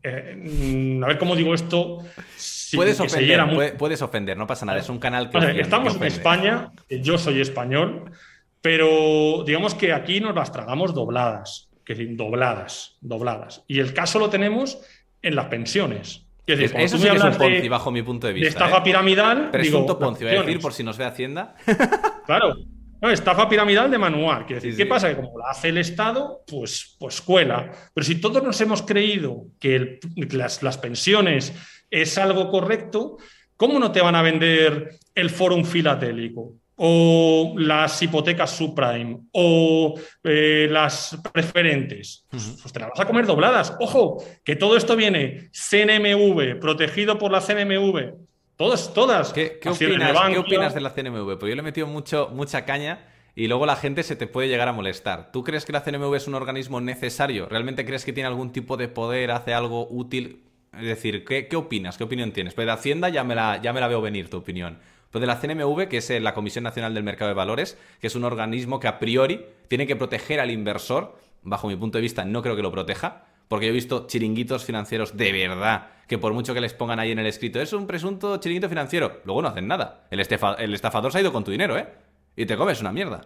Eh, a ver cómo digo esto. puedes, ofender, puedes ofender, no pasa nada, es un canal que. estamos en España, yo soy español, pero digamos que aquí nos las tragamos dobladas, que decir, dobladas, dobladas. Y el caso lo tenemos en las pensiones. Eso sí que es un Ponzi, bajo mi punto de vista. De estafa ¿eh? piramidal. Presunto Ponzi, voy a decir, por si nos ve Hacienda. claro. No, estafa piramidal de manual. decir, ¿qué pasa? Que como la hace el Estado, pues, pues cuela. Pero si todos nos hemos creído que las, las pensiones es algo correcto, ¿cómo no te van a vender el fórum filatélico? O las hipotecas subprime o eh, las preferentes, pues te las vas a comer dobladas. Ojo, que todo esto viene CNMV, protegido por la CNMV. Todas, todas. ¿Qué, opinas, de la CNMV? Pues yo le he metido mucho, mucha caña y luego la gente se te puede llegar a molestar. ¿Tú crees que la CNMV es un organismo necesario? ¿Realmente crees que tiene algún tipo de poder, hace algo útil? Es decir, ¿qué, opinas? ¿Qué opinión tienes? Pues de Hacienda ya me, la, ya me la veo venir tu opinión. Pues de la CNMV, que es eh, la Comisión Nacional del Mercado de Valores, que es un organismo que a priori tiene que proteger al inversor. Bajo mi punto de vista, no creo que lo proteja, porque yo he visto chiringuitos financieros de verdad, que por mucho que les pongan ahí en el escrito, es un presunto chiringuito financiero, luego no hacen nada. El, el estafador se ha ido con tu dinero, ¿eh? Y te comes una mierda.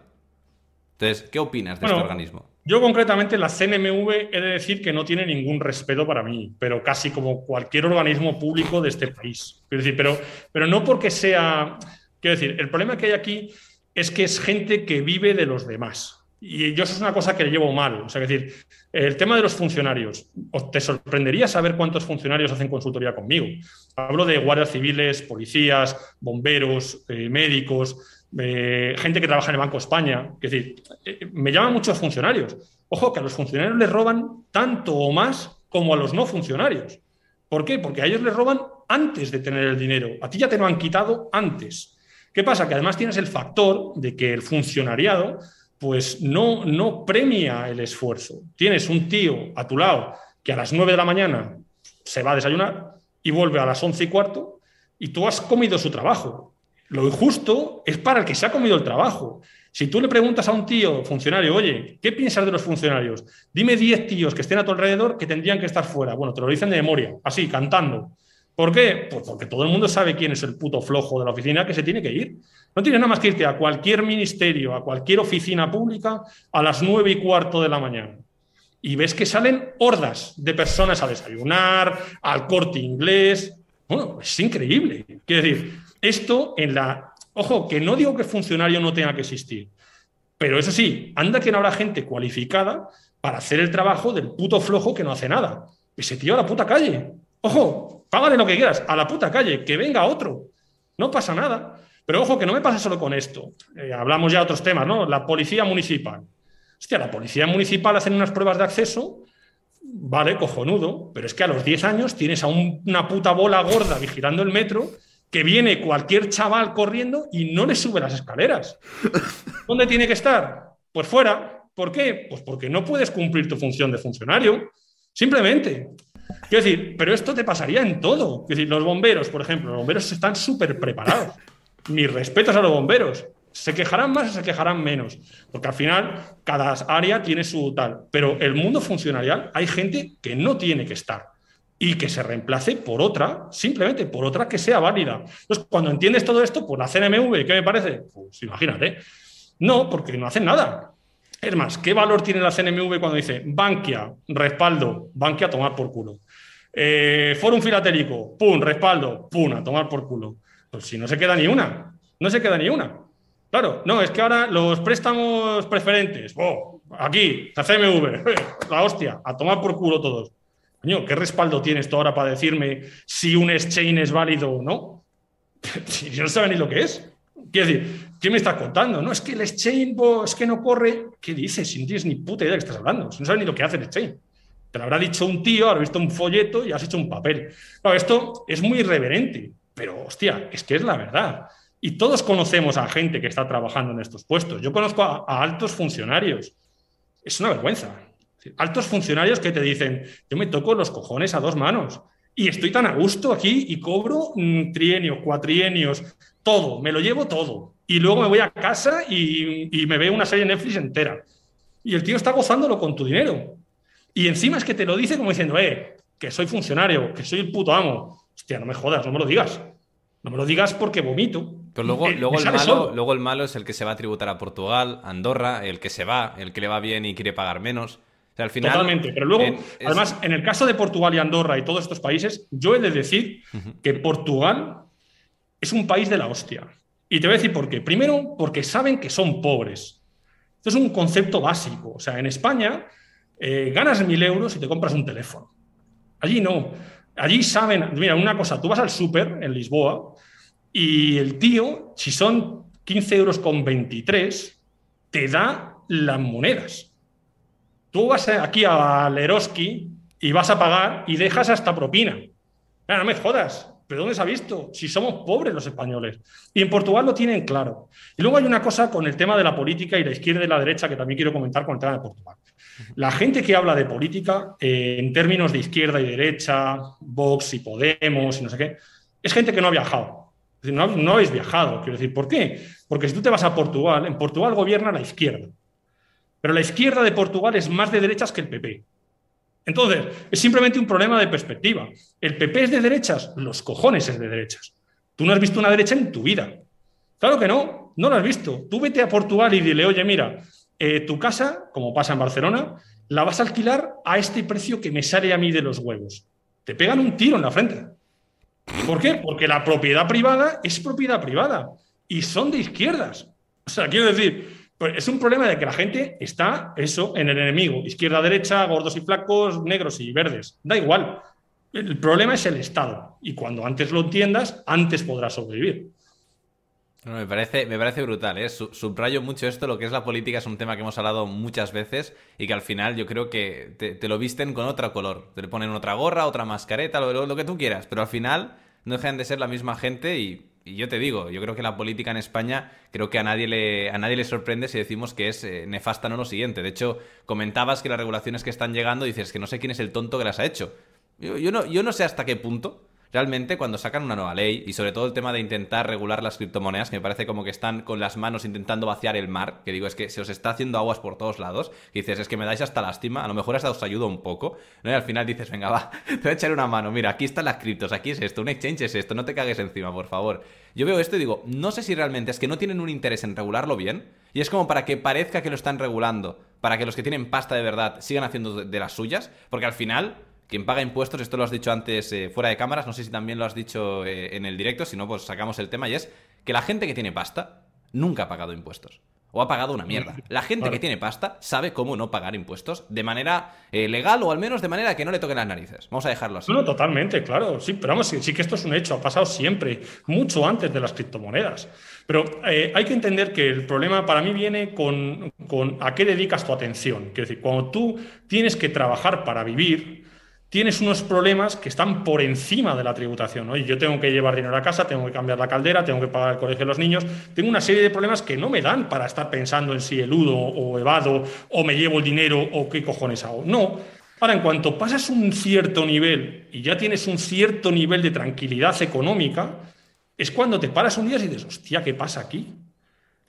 Entonces, ¿qué opinas de este organismo? Yo concretamente la CNMV he de decir que no tiene ningún respeto para mí, pero casi como cualquier organismo público de este país. decir, pero, pero no porque sea... Quiero decir, el problema que hay aquí es que es gente que vive de los demás. Y yo eso es una cosa que le llevo mal. O sea, es decir, el tema de los funcionarios. Te sorprendería saber cuántos funcionarios hacen consultoría conmigo. Hablo de guardias civiles, policías, bomberos, eh, médicos, eh, gente que trabaja en el Banco España. Es decir, eh, me llaman muchos funcionarios. Ojo, que a los funcionarios les roban tanto o más como a los no funcionarios. ¿Por qué? Porque a ellos les roban antes de tener el dinero. A ti ya te lo han quitado antes. ¿Qué pasa? Que además tienes el factor de que el funcionariado pues no, no premia el esfuerzo. Tienes un tío a tu lado que a las 9 de la mañana se va a desayunar y vuelve a las 11 y cuarto y tú has comido su trabajo. Lo injusto es para el que se ha comido el trabajo. Si tú le preguntas a un tío funcionario, oye, ¿qué piensas de los funcionarios? Dime 10 tíos que estén a tu alrededor que tendrían que estar fuera. Bueno, te lo dicen de memoria, así, cantando. ¿Por qué? Pues porque todo el mundo sabe quién es el puto flojo de la oficina que se tiene que ir. No tienes nada más que irte a cualquier ministerio, a cualquier oficina pública a las nueve y cuarto de la mañana. Y ves que salen hordas de personas a desayunar, al corte inglés. Bueno, es increíble. Quiero decir, esto en la, Ojo, que no digo que funcionario no tenga que existir, pero eso sí, anda que no habrá gente cualificada para hacer el trabajo del puto flojo que no hace nada. Ese tío a la puta calle. Ojo, págale lo que quieras, a la puta calle, que venga otro. No pasa nada. Pero ojo, que no me pasa solo con esto. Eh, hablamos ya de otros temas, ¿no? La policía municipal. Hostia, la policía municipal hacen unas pruebas de acceso, vale, cojonudo, pero es que a los 10 años tienes a una puta bola gorda vigilando el metro que viene cualquier chaval corriendo y no le sube las escaleras. ¿Dónde tiene que estar? Pues fuera. ¿Por qué? Pues porque no puedes cumplir tu función de funcionario. Simplemente. Quiero decir, pero esto te pasaría en todo. Es decir, los bomberos, por ejemplo, los bomberos están súper preparados. Mis respetos a los bomberos. Se quejarán más o se quejarán menos, porque al final cada área tiene su tal. Pero el mundo funcionarial hay gente que no tiene que estar y que se reemplace por otra, simplemente por otra que sea válida. Entonces, cuando entiendes todo esto, pues la CNMV, ¿qué me parece? Pues imagínate. No, porque no hacen nada. Es más, ¿qué valor tiene la CNMV cuando dice Bankia, respaldo, Bankia a tomar por culo? Eh, Fórum Filatélico, pum, respaldo, pum, a tomar por culo. Pues si no se queda ni una, no se queda ni una. Claro, no, es que ahora los préstamos preferentes, oh, aquí, la CMV, la hostia, a tomar por culo todos. ¿Qué respaldo tienes tú ahora para decirme si un exchange es válido o no? Si no sabe ni lo que es. Quiero decir, ¿qué me estás contando? No, es que el exchange es que no corre. ¿Qué dices? Si no tienes ni puta idea de qué estás hablando. No sabes ni lo que hace el exchange. Te lo habrá dicho un tío, habrá visto un folleto y has hecho un papel. Claro, esto es muy irreverente, pero hostia, es que es la verdad. Y todos conocemos a gente que está trabajando en estos puestos. Yo conozco a, altos funcionarios. Es una vergüenza. Altos funcionarios que te dicen, yo me toco los cojones a dos manos y estoy tan a gusto aquí y cobro mm, trienios, cuatrienios, todo, me lo llevo todo. Y luego me voy a casa y, y me veo una serie de Netflix entera. Y el tío está gozándolo con tu dinero. Y encima es que te lo dice como diciendo, eh, que soy funcionario, que soy el puto amo. Hostia, no me jodas, no me lo digas. No me lo digas porque vomito. Pero luego, eh, luego, el malo, luego el malo es el que se va a tributar a Portugal, Andorra, el que se va, el que le va bien y quiere pagar menos. Al final, Totalmente, pero luego, además, en el caso de Portugal y Andorra y todos estos países, yo he de decir que Portugal es un país de la hostia. Y te voy a decir por qué. Primero, porque saben que son pobres. Esto es un concepto básico. O sea, en España eh, ganas mil euros y te compras un teléfono. Allí no. Allí saben, mira, una cosa, tú vas al súper en Lisboa y el tío, si son 15 euros con 23, te da las monedas. Tú vas aquí a Leroski y vas a pagar y dejas hasta propina. no me jodas, ¿pero dónde se ha visto? Si somos pobres los españoles. Y en Portugal lo tienen claro. Y luego hay una cosa con el tema de la política y la izquierda y la derecha que también quiero comentar con el tema de Portugal. La gente que habla de política eh, en términos de izquierda y derecha, Vox y Podemos y no sé qué, es gente que no ha viajado no, habéis viajado, quiero decir, ¿por qué? Porque si tú te vas a Portugal, en Portugal gobierna la izquierda, pero la izquierda de Portugal es más de derechas que el PP. Entonces, es simplemente un problema de perspectiva. ¿El PP es de derechas? Los cojones es de derechas. Tú no has visto una derecha en tu vida. Claro que no, no lo has visto. Tú vete a Portugal y dile, oye, mira, eh, tu casa, como pasa en Barcelona, la vas a alquilar a este precio que me sale a mí de los huevos. Te pegan un tiro en la frente. ¿Por qué? Porque la propiedad privada es propiedad privada y son de izquierdas. O sea, quiero decir, pues es un problema de que la gente está eso en el enemigo, izquierda, derecha, gordos y flacos, negros y verdes. Da igual. El problema es el Estado y cuando antes lo entiendas, antes podrás sobrevivir. me, parece, me parece brutal, ¿eh? subrayo mucho esto, lo que es la política es un tema que hemos hablado muchas veces y que al final yo creo que te, lo visten con otro color, te le ponen otra gorra, otra mascareta, lo, lo, que tú quieras, pero al final no dejan de ser la misma gente y, yo te digo, yo creo que la política en España, creo que a nadie le, a nadie le sorprende si decimos que es eh, nefasta no lo siguiente. De hecho, comentabas que las regulaciones que están llegando, dices que no sé quién es el tonto que las ha hecho. Yo, no, yo no sé hasta qué punto realmente cuando sacan una nueva ley y sobre todo el tema de intentar regular las criptomonedas, que me parece como que están con las manos intentando vaciar el mar, que digo, es que se os está haciendo aguas por todos lados, que dices, es que me dais hasta lástima, a lo mejor hasta os ayudo un poco, ¿no? y al final dices, venga, va, te voy a echar una mano, mira, aquí están las criptos, aquí es esto, un exchange es esto, no te cagues encima, por favor. Yo veo esto y digo, no sé si realmente es que no tienen un interés en regularlo bien, y es como para que parezca que lo están regulando, para que los que tienen pasta de verdad sigan haciendo de las suyas, porque al final quien paga impuestos, esto lo has dicho antes eh, fuera de cámaras, no sé si también lo has dicho eh, en el directo, si no, pues sacamos el tema y es que la gente que tiene pasta nunca ha pagado impuestos o ha pagado una mierda. La gente que tiene pasta sabe cómo no pagar impuestos de manera eh, legal o al menos de manera que no le toquen las narices. Vamos a dejarlo así. No, totalmente, claro. Sí, pero vamos, sí, que esto es un hecho, ha pasado siempre, mucho antes de las criptomonedas. Pero eh, hay que entender que el problema para mí viene con, con a qué dedicas tu atención. Es decir, cuando tú tienes que trabajar para vivir, tienes unos problemas que están por encima de la tributación. ¿no? yo tengo que llevar dinero a casa, tengo que cambiar la caldera, tengo que pagar el colegio de los niños. Tengo una serie de problemas que no me dan para estar pensando en si eludo o evado o me llevo el dinero o qué cojones hago. No. Ahora, en cuanto pasas un cierto nivel y ya tienes un cierto nivel de tranquilidad económica, es cuando te paras un día y dices, hostia, ¿qué pasa aquí?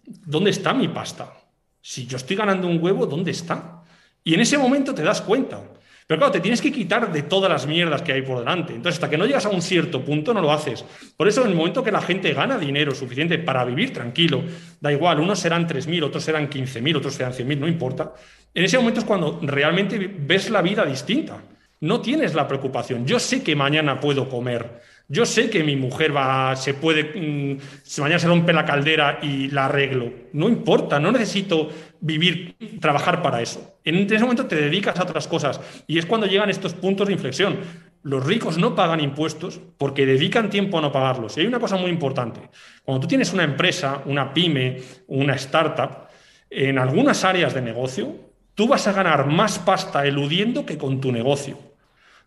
¿Dónde está mi pasta? Si yo estoy ganando un huevo, ¿dónde está? Y en ese momento te das cuenta. Pero claro, te tienes que quitar de todas las mierdas que hay por delante. Entonces, hasta que no llegas a un cierto punto, no lo haces. Por eso, en el momento que la gente gana dinero suficiente para vivir tranquilo, da igual, unos serán 3.000, otros serán 15.000, otros serán 100.000, no importa. En ese momento es cuando realmente ves la vida distinta. No tienes la preocupación. Yo sé que mañana puedo comer yo sé que mi mujer va, se puede, mm, si mañana se rompe la caldera y la arreglo. No importa, no necesito vivir, trabajar para eso. En ese momento te dedicas a otras cosas y es cuando llegan estos puntos de inflexión. Los ricos no pagan impuestos porque dedican tiempo a no pagarlos. Y hay una cosa muy importante. Cuando tú tienes una empresa, una pyme, una startup, en algunas áreas de negocio, tú vas a ganar más pasta eludiendo que con tu negocio.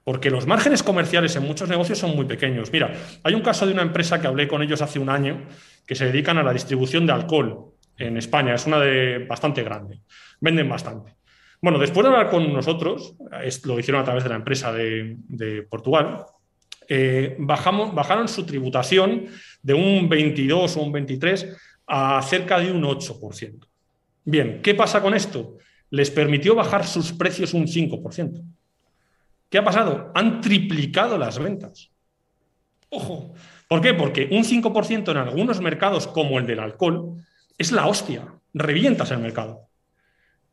Porque los márgenes comerciales en muchos negocios son muy pequeños. Mira, hay un caso de una empresa que hablé con ellos hace un año que se dedican a la distribución de alcohol en España. Es una de bastante grande. Venden bastante. Bueno, después de hablar con nosotros, lo hicieron a través de la empresa de, Portugal, eh, bajamos, bajaron su tributación de un 22 o un 23 a cerca de un 8%. Bien, ¿qué pasa con esto? Les permitió bajar sus precios un 5%. ¿Qué ha pasado? Han triplicado las ventas. Ojo. ¿Por qué? Porque un 5% en algunos mercados, como el del alcohol, es la hostia. Revientas el mercado.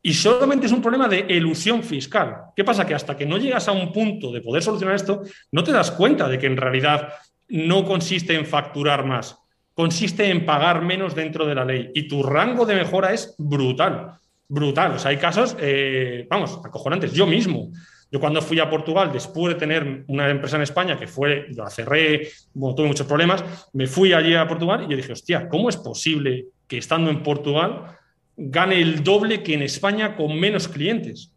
Y solamente es un problema de elusión fiscal. ¿Qué pasa? Que hasta que no llegas a un punto de poder solucionar esto, no te das cuenta de que en realidad no consiste en facturar más, consiste en pagar menos dentro de la ley. Y tu rango de mejora es brutal, brutal. O sea, hay casos, eh, vamos, acojonantes. Yo mismo, yo cuando fui a Portugal, después de tener una empresa en España que fue, la cerré, tuve muchos problemas, me fui allí a Portugal y yo dije, hostia, ¿cómo es posible que estando en Portugal gane el doble que en España con menos clientes?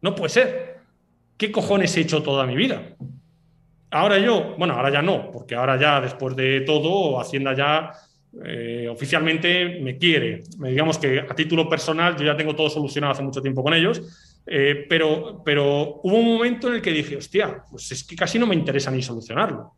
No puede ser. ¿Qué cojones he hecho toda mi vida? Ahora yo, bueno, ahora ya no, porque ahora ya después de todo, Hacienda ya eh, oficialmente me quiere. Digamos que a título personal yo ya tengo todo solucionado hace mucho tiempo con ellos, eh, pero, pero hubo un momento en el que dije, hostia, pues es que casi no me interesa ni solucionarlo.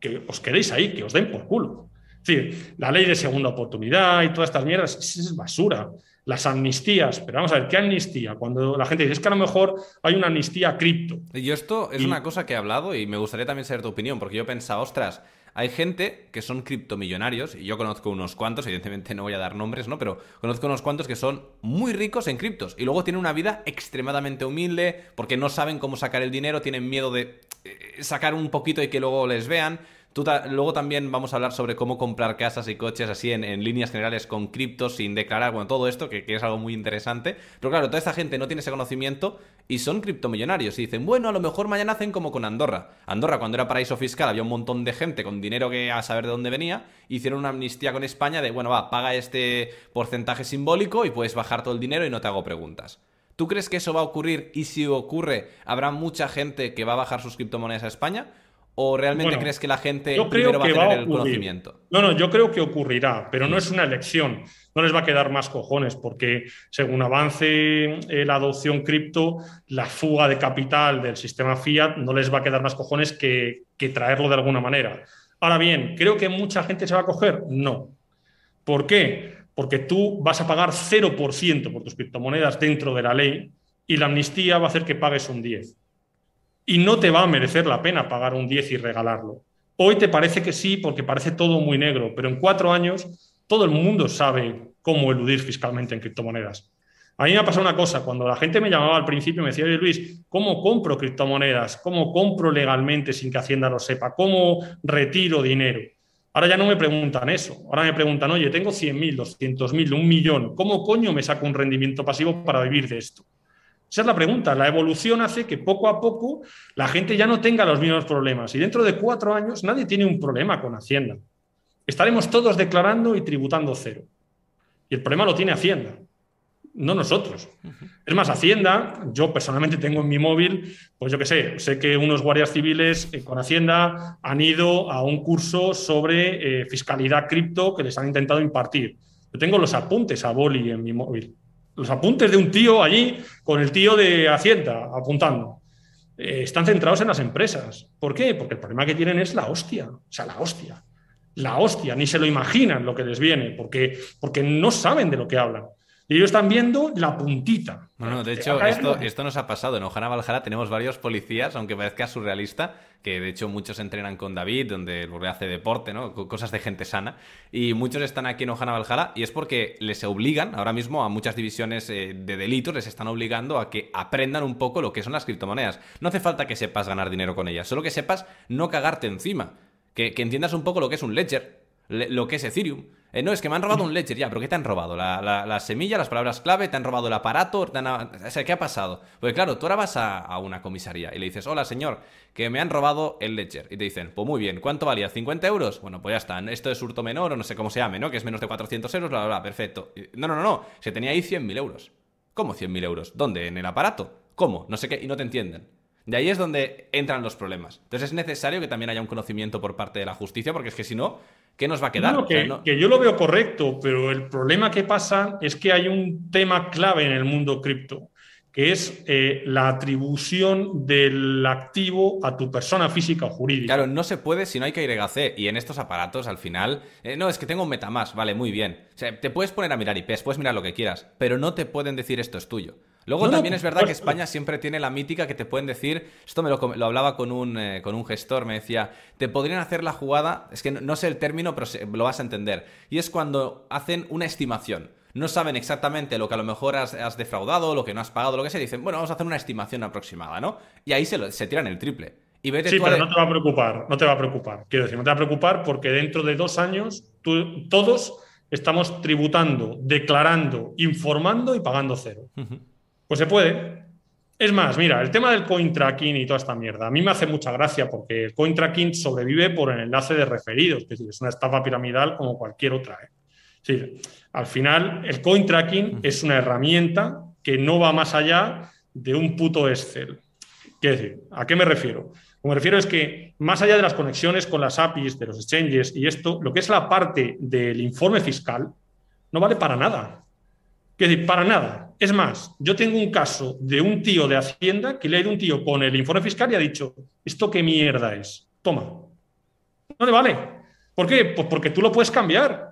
Que os quedéis ahí, que os den por culo. Es decir, la ley de segunda oportunidad y todas estas mierdas es basura. Las amnistías, pero vamos a ver, ¿qué amnistía? Cuando la gente dice, es que a lo mejor hay una amnistía cripto. Y esto es una cosa que he hablado y me gustaría también saber tu opinión, porque yo pensaba, ostras, hay gente que son criptomillonarios, y yo conozco unos cuantos, evidentemente no voy a dar nombres, ¿no? Pero conozco unos cuantos que son muy ricos en criptos y luego tienen una vida extremadamente humilde porque no saben cómo sacar el dinero, tienen miedo de eh, sacar un poquito y que luego les vean luego también vamos a hablar sobre cómo comprar casas y coches así en, líneas generales con criptos sin declarar, bueno, todo esto, que, es algo muy interesante. Pero claro, toda esta gente no tiene ese conocimiento y son criptomillonarios y dicen, bueno, a lo mejor mañana hacen como con Andorra. Andorra, cuando era paraíso fiscal, había un montón de gente con dinero que a saber de dónde venía, hicieron una amnistía con España de, bueno, va, paga este porcentaje simbólico y puedes bajar todo el dinero y no te hago preguntas. ¿Tú crees que eso va a ocurrir? Y si ocurre, ¿habrá mucha gente que va a bajar sus criptomonedas a España? ¿O realmente crees que la gente primero va a tener el conocimiento? No, no, yo creo que ocurrirá, pero no es una elección. No les va a quedar más cojones, porque según avance eh, la adopción cripto, la fuga de capital del sistema fiat no les va a quedar más cojones que, que traerlo de alguna manera. Ahora bien, ¿creo que mucha gente se va a coger? No. ¿Por qué? Porque tú vas a pagar 0% por tus criptomonedas dentro de la ley y la amnistía va a hacer que pagues un 10% y no te va a merecer la pena pagar un 10 y regalarlo. Hoy te parece que sí porque parece todo muy negro, pero en cuatro años todo el mundo sabe cómo eludir fiscalmente en criptomonedas. A mí me ha pasado una cosa, cuando la gente me llamaba al principio me decía, oye Luis, ¿cómo compro criptomonedas? ¿Cómo compro legalmente sin que Hacienda lo sepa? ¿Cómo retiro dinero? Ahora ya no me preguntan eso, ahora me preguntan, oye, tengo 100.000, 200.000, un millón, ¿cómo coño me saco un rendimiento pasivo para vivir de esto? Esa es la pregunta. La evolución hace que poco a poco la gente ya no tenga los mismos problemas y dentro de cuatro años nadie tiene un problema con Hacienda. Estaremos todos declarando y tributando cero. Y el problema lo tiene Hacienda no nosotros. Es más, Hacienda, yo personalmente tengo en mi móvil, pues yo qué sé, sé que unos guardias civiles eh, con Hacienda han ido a un curso sobre eh, fiscalidad cripto que les han intentado impartir. Yo tengo los apuntes a Boli en mi móvil. Los apuntes de un tío allí con el tío de Hacienda apuntando. Eh, están centrados en las empresas. ¿Por qué? Porque el problema que tienen es la hostia. O sea, la hostia. La hostia. Ni se lo imaginan lo que les viene, porque, porque no saben de lo que hablan. Y ellos están viendo la puntita. Bueno, de hecho, esto, esto nos ha pasado. En Ojana Valhalla tenemos varios policías, aunque parezca surrealista, que de hecho muchos entrenan con David, donde hace deporte, ¿no? Cosas de gente sana. Y muchos están aquí en Ojana Valhalla y es porque les obligan, ahora mismo a muchas divisiones eh, de delitos, les están obligando a que aprendan un poco lo que son las criptomonedas. No hace falta que sepas ganar dinero con ellas, solo que sepas no cagarte encima. Que, que entiendas un poco lo que es un ledger, lo que es Ethereum. Eh, no, es que me han robado un ledger, ya, pero ¿qué te han robado? La, semilla, las palabras clave, te han robado el aparato, O sea, ¿qué ha pasado? Pues claro, tú ahora vas a, una comisaría y le dices, hola señor, que me han robado el ledger. Y te dicen, pues muy bien, ¿cuánto valía? ¿50 euros? Bueno, pues ya está, esto es hurto menor o no sé cómo se llame, ¿no? Que es menos de 400 euros, bla, bla, bla, perfecto. No, no, no, no, se tenía ahí 100.000 euros. ¿Cómo 100.000 euros? ¿Dónde? ¿En el aparato? ¿Cómo? No sé qué, y no te entienden. De ahí es donde entran los problemas. Entonces es necesario que también haya un conocimiento por parte de la justicia, porque es que si no, ¿Qué nos va a quedar? que, yo lo veo correcto, pero el problema que pasa es que hay un tema clave en el mundo cripto, que es eh, la atribución del activo a tu persona física o jurídica. Claro, no se puede si no hay que KYC. Y en estos aparatos, al final, eh, no, es que tengo un MetaMask, vale, muy bien. O sea, te puedes poner a mirar IPs, puedes mirar lo que quieras, pero no te pueden decir esto es tuyo. Luego también es verdad que España siempre tiene la mítica que te pueden decir, esto me lo, hablaba con un, eh, con un gestor, me decía, te podrían hacer la jugada, es que no, sé el término, pero lo vas a entender, y es cuando hacen una estimación. No saben exactamente lo que a lo mejor has, defraudado, lo que no has pagado, lo que sea, dicen, bueno, vamos a hacer una estimación aproximada, ¿no? Y ahí se, se tiran el triple. Y vete sí, pero no te va a preocupar, no te va a preocupar. Quiero decir, no te va a preocupar porque dentro de dos años todos estamos tributando, declarando, informando y pagando cero. Pues se puede. Es más, mira, el tema del coin tracking y toda esta mierda, a mí me hace mucha gracia porque el coin tracking sobrevive por el enlace de referidos, es decir, es una estafa piramidal como cualquier otra. ¿eh? Es decir, al final, el coin tracking es una herramienta que no va más allá de un puto Excel. Quiero decir, ¿a qué me refiero? Lo que me refiero es que más allá de las conexiones con las APIs, de los exchanges y esto, lo que es la parte del informe fiscal no vale para nada. Quiero decir, para nada. Es más, yo tengo un caso de un tío de Hacienda que le ha ido un tío con el informe fiscal y ha dicho, ¿esto qué mierda es? Toma. No le vale. ¿Por qué? Pues porque tú lo puedes cambiar.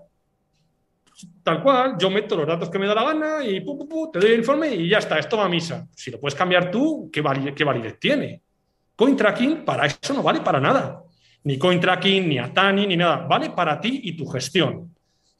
Tal cual, yo meto los datos que me da la gana y te doy el informe y ya está, esto va a misa. Si lo puedes cambiar tú, ¿qué, qué validez tiene? Coin tracking para eso no vale para nada. Ni coin tracking, ni Atani, ni nada. Vale para ti y tu gestión.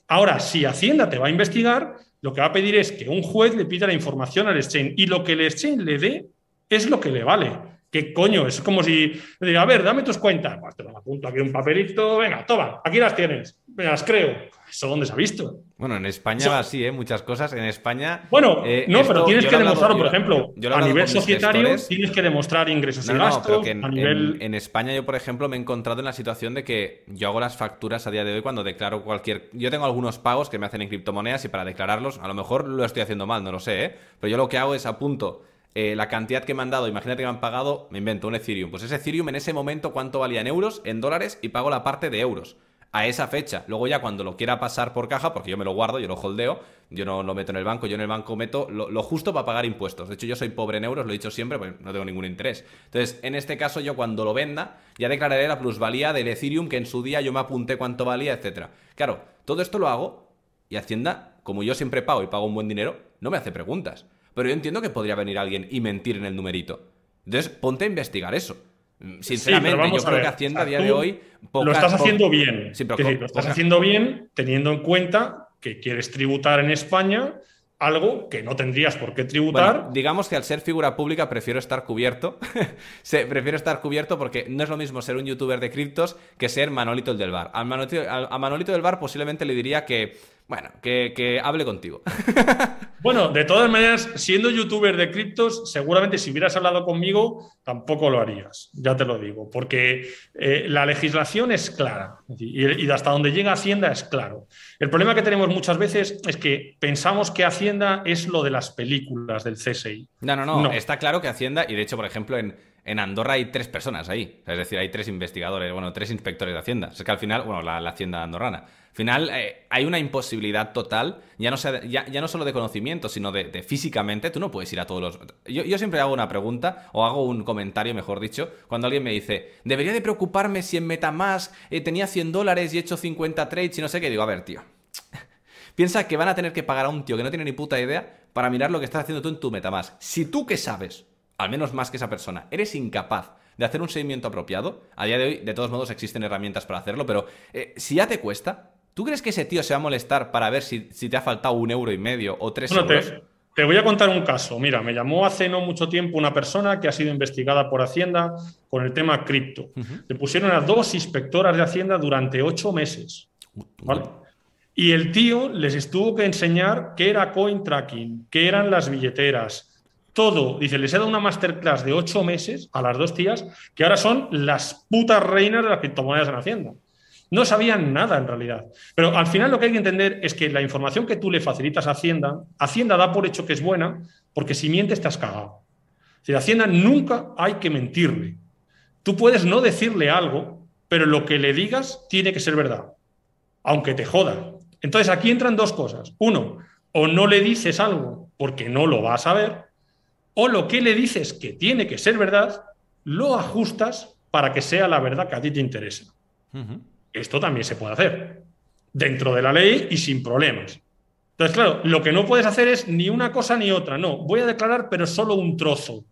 Ahora, si Hacienda te va a investigar, lo que va a pedir es que un juez le pida la información al exchange y lo que el exchange le dé es lo que le vale. ¿Qué coño? Es como si le diga, a ver, dame tus cuentas. Pues te lo apunto aquí un papelito, venga, toma, aquí las tienes, me las creo. ¿Eso dónde se ha visto? Bueno, en España va así, ¿eh? Muchas cosas. En España. Bueno, eh, no, pero tienes que demostrarlo, por ejemplo, a nivel societario tienes que demostrar ingresos y gastos. en, a nivel... en, España, yo, por ejemplo, me he encontrado en la situación de que yo hago las facturas a día de hoy cuando declaro cualquier. Yo tengo algunos pagos que me hacen en criptomonedas y para declararlos, a lo mejor lo estoy haciendo mal, no lo sé, ¿eh? Pero yo lo que hago es apunto. Eh, la cantidad que me han dado, imagínate que me han pagado, me invento un Ethereum. Pues ese Ethereum en ese momento, ¿cuánto valía en euros, en dólares? Y pago la parte de euros a esa fecha. Luego ya cuando lo quiera pasar por caja, porque yo me lo guardo, yo lo holdeo, yo no lo meto en el banco, yo en el banco meto lo, justo para pagar impuestos. De hecho, yo soy pobre en euros, lo he dicho siempre, pues no tengo ningún interés. Entonces, en este caso, yo cuando lo venda, ya declararé la plusvalía del Ethereum que en su día yo me apunté cuánto valía, etcétera. Claro, todo esto lo hago y Hacienda, como yo siempre pago y pago un buen dinero, no me hace preguntas. Pero yo entiendo que podría venir alguien y mentir en el numerito. Entonces, ponte a investigar eso. Mm, sinceramente, yo creo que Hacienda a día de hoy. lo estás haciendo bien. lo estás haciendo bien teniendo en cuenta que quieres tributar en España algo que no tendrías por qué tributar. digamos que al ser figura pública prefiero estar cubierto. prefiero estar cubierto porque no es lo mismo ser un youtuber de criptos que ser Manolito el del bar. a Manolito del bar posiblemente le diría que bueno, que, hable contigo. bueno, de todas maneras, siendo youtuber de criptos, seguramente si hubieras hablado conmigo, tampoco lo harías, ya te lo digo, porque eh, la legislación es clara y, hasta donde llega Hacienda es claro. El problema que tenemos muchas veces es que pensamos que Hacienda es lo de las películas del CSI. No, no, no, está claro que Hacienda, y de hecho, por ejemplo, en, en Andorra hay tres personas ahí, es decir, hay tres investigadores, bueno, tres inspectores de Hacienda. Es que al final, bueno, la Hacienda andorrana final eh, hay una imposibilidad total, ya no, sea, ya, no solo de conocimiento, sino de, físicamente. Tú no puedes ir a todos los... Yo, siempre hago una pregunta, o hago un comentario, mejor dicho, cuando alguien me dice, debería de preocuparme si en Metamask eh, tenía 100 dólares y he hecho 50 trades y no sé qué. Digo, a ver, tío. Piensa que van a tener que pagar a un tío que no tiene ni puta idea para mirar lo que estás haciendo tú en tu Metamask. Si tú que sabes, al menos más que esa persona, eres incapaz de hacer un seguimiento apropiado, a día de hoy, de todos modos, existen herramientas para hacerlo, pero eh, si ya te cuesta, ¿Tú crees que ese tío se va a molestar para ver si, te ha faltado un euro y medio o tres euros? Te, voy a contar un caso. Mira, me llamó hace no mucho tiempo una persona que ha sido investigada por Hacienda con el tema cripto. Le pusieron a dos inspectoras de Hacienda durante ocho meses. Y el tío les estuvo que enseñar qué era coin tracking, qué eran las billeteras, todo. Dice, les he dado una masterclass de ocho meses a las dos tías que ahora son las putas reinas de las criptomonedas en Hacienda. No sabían nada en realidad. Pero al final lo que hay que entender es que la información que tú le facilitas a Hacienda, Hacienda da por hecho que es buena, porque si mientes te has cagado. Si Hacienda nunca hay que mentirle. Tú puedes no decirle algo, pero lo que le digas tiene que ser verdad, aunque te joda. Entonces aquí entran dos cosas. Uno, o no le dices algo porque no lo vas a ver, o lo que le dices que tiene que ser verdad, lo ajustas para que sea la verdad que a ti te interesa. Esto también se puede hacer dentro de la ley y sin problemas. Entonces, claro, lo que no puedes hacer es ni una cosa ni otra. No, voy a declarar, pero solo un trozo.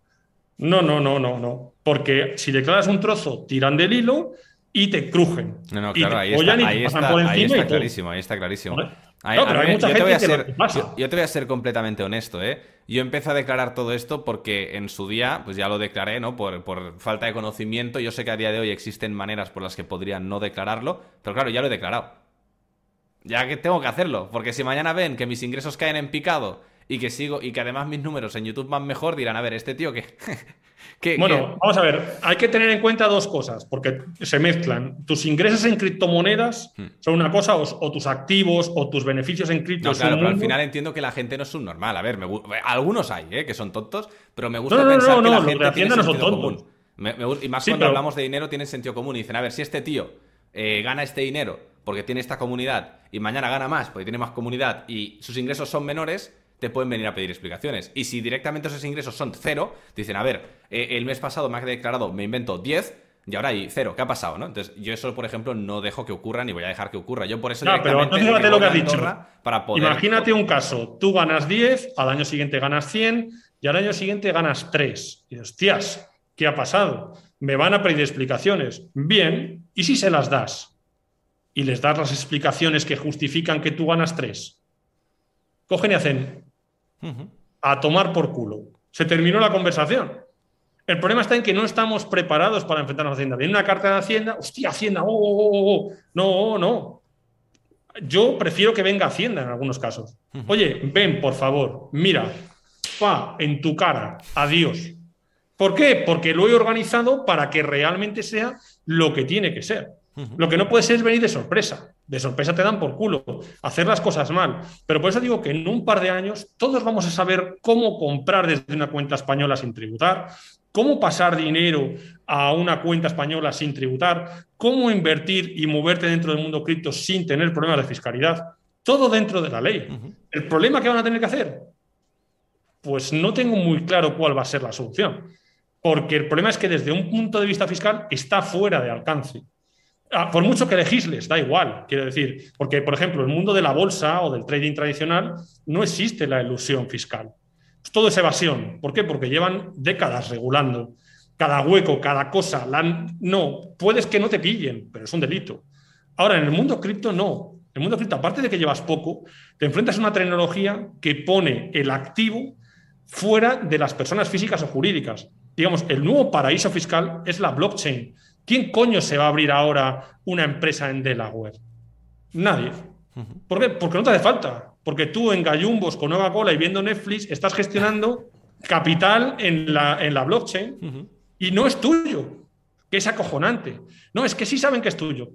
No, no, no, no, no. Porque si declaras un trozo, tiran del hilo y te crujen. No, no, claro, ahí está, ahí está, clarísimo, ahí está clarísimo. Yo, te voy a ser, yo, te voy a ser completamente honesto, ¿eh? Yo empecé a declarar todo esto porque en su día, pues ya lo declaré, ¿no? Por, por, falta de conocimiento. Yo sé que a día de hoy existen maneras por las que podrían no declararlo, pero claro, ya lo he declarado. Ya que tengo que hacerlo, porque si mañana ven que mis ingresos caen en picado y que sigo y que además mis números en YouTube van mejor, dirán, a ver, este tío que bueno, vamos a ver, hay que tener en cuenta dos cosas, porque se mezclan. Tus ingresos en criptomonedas hmm. son una cosa, o, tus activos, o tus beneficios en cripto. No, claro, pero al final entiendo que la gente no es subnormal. A ver, algunos hay, ¿eh? que son tontos, pero me gusta pensar que la gente tiene sentido común. y más cuando hablamos de dinero, tienen sentido común y dicen, a ver, si este tío eh, gana este dinero porque tiene esta comunidad y mañana gana más porque tiene más comunidad y sus ingresos son menores, te pueden venir a pedir explicaciones. Y si directamente esos ingresos son cero, dicen, a ver, eh, el mes pasado me ha declarado, me invento 10, y ahora hay cero. ¿Qué ha pasado? ¿no? Entonces, yo eso, por ejemplo, no dejo que ocurra ni voy a dejar que ocurra. Yo por eso. No, pero entonces lo que has dicho. Para poder... Imagínate un caso: tú ganas 10, al año siguiente ganas 100 y al año siguiente ganas 3. Y hostias, ¿qué ha pasado? Me van a pedir explicaciones. Bien, ¿y si se las das? Y les das las explicaciones que justifican que tú ganas 3. Cogen y hacen a tomar por culo. Se terminó la conversación. El problema está en que no estamos preparados para enfrentarnos a Hacienda. Viene una carta de Hacienda, hostia, Hacienda, oh, oh, oh, oh, no, no. Yo prefiero que venga Hacienda en algunos casos. Oye, ven, por favor, mira, pa, en tu cara, adiós. ¿Por qué? Porque lo he organizado para que realmente sea lo que tiene que ser. Lo que no puede ser es venir de sorpresa. De sorpresa te dan por culo, hacer las cosas mal. Pero por eso digo que en un par de años todos vamos a saber cómo comprar desde una cuenta española sin tributar, cómo pasar dinero a una cuenta española sin tributar, cómo invertir y moverte dentro del mundo cripto sin tener problemas de fiscalidad. Todo dentro de la ley. ¿El problema que van a tener que hacer? Pues no tengo muy claro cuál va a ser la solución. Porque el problema es que desde un punto de vista fiscal está fuera de alcance. Ah, por mucho que legisles, da igual, quiero decir, porque, por ejemplo, en el mundo de la bolsa o del trading tradicional no existe la ilusión fiscal. todo es evasión. ¿Por qué? Porque llevan décadas regulando cada hueco, cada cosa. no, puedes que no te pillen, pero es un delito. Ahora, en el mundo cripto no. El mundo cripto, aparte de que llevas poco, te enfrentas a una tecnología que pone el activo fuera de las personas físicas o jurídicas. Digamos, el nuevo paraíso fiscal es la blockchain. ¿Quién coño se va a abrir ahora una empresa en Delaware? Nadie. ¿Por qué? Porque no te hace falta. Porque tú en gallumbos con Nueva Cola y viendo Netflix estás gestionando capital en la, en la blockchain y no es tuyo, que es acojonante. No, es que sí saben que es tuyo.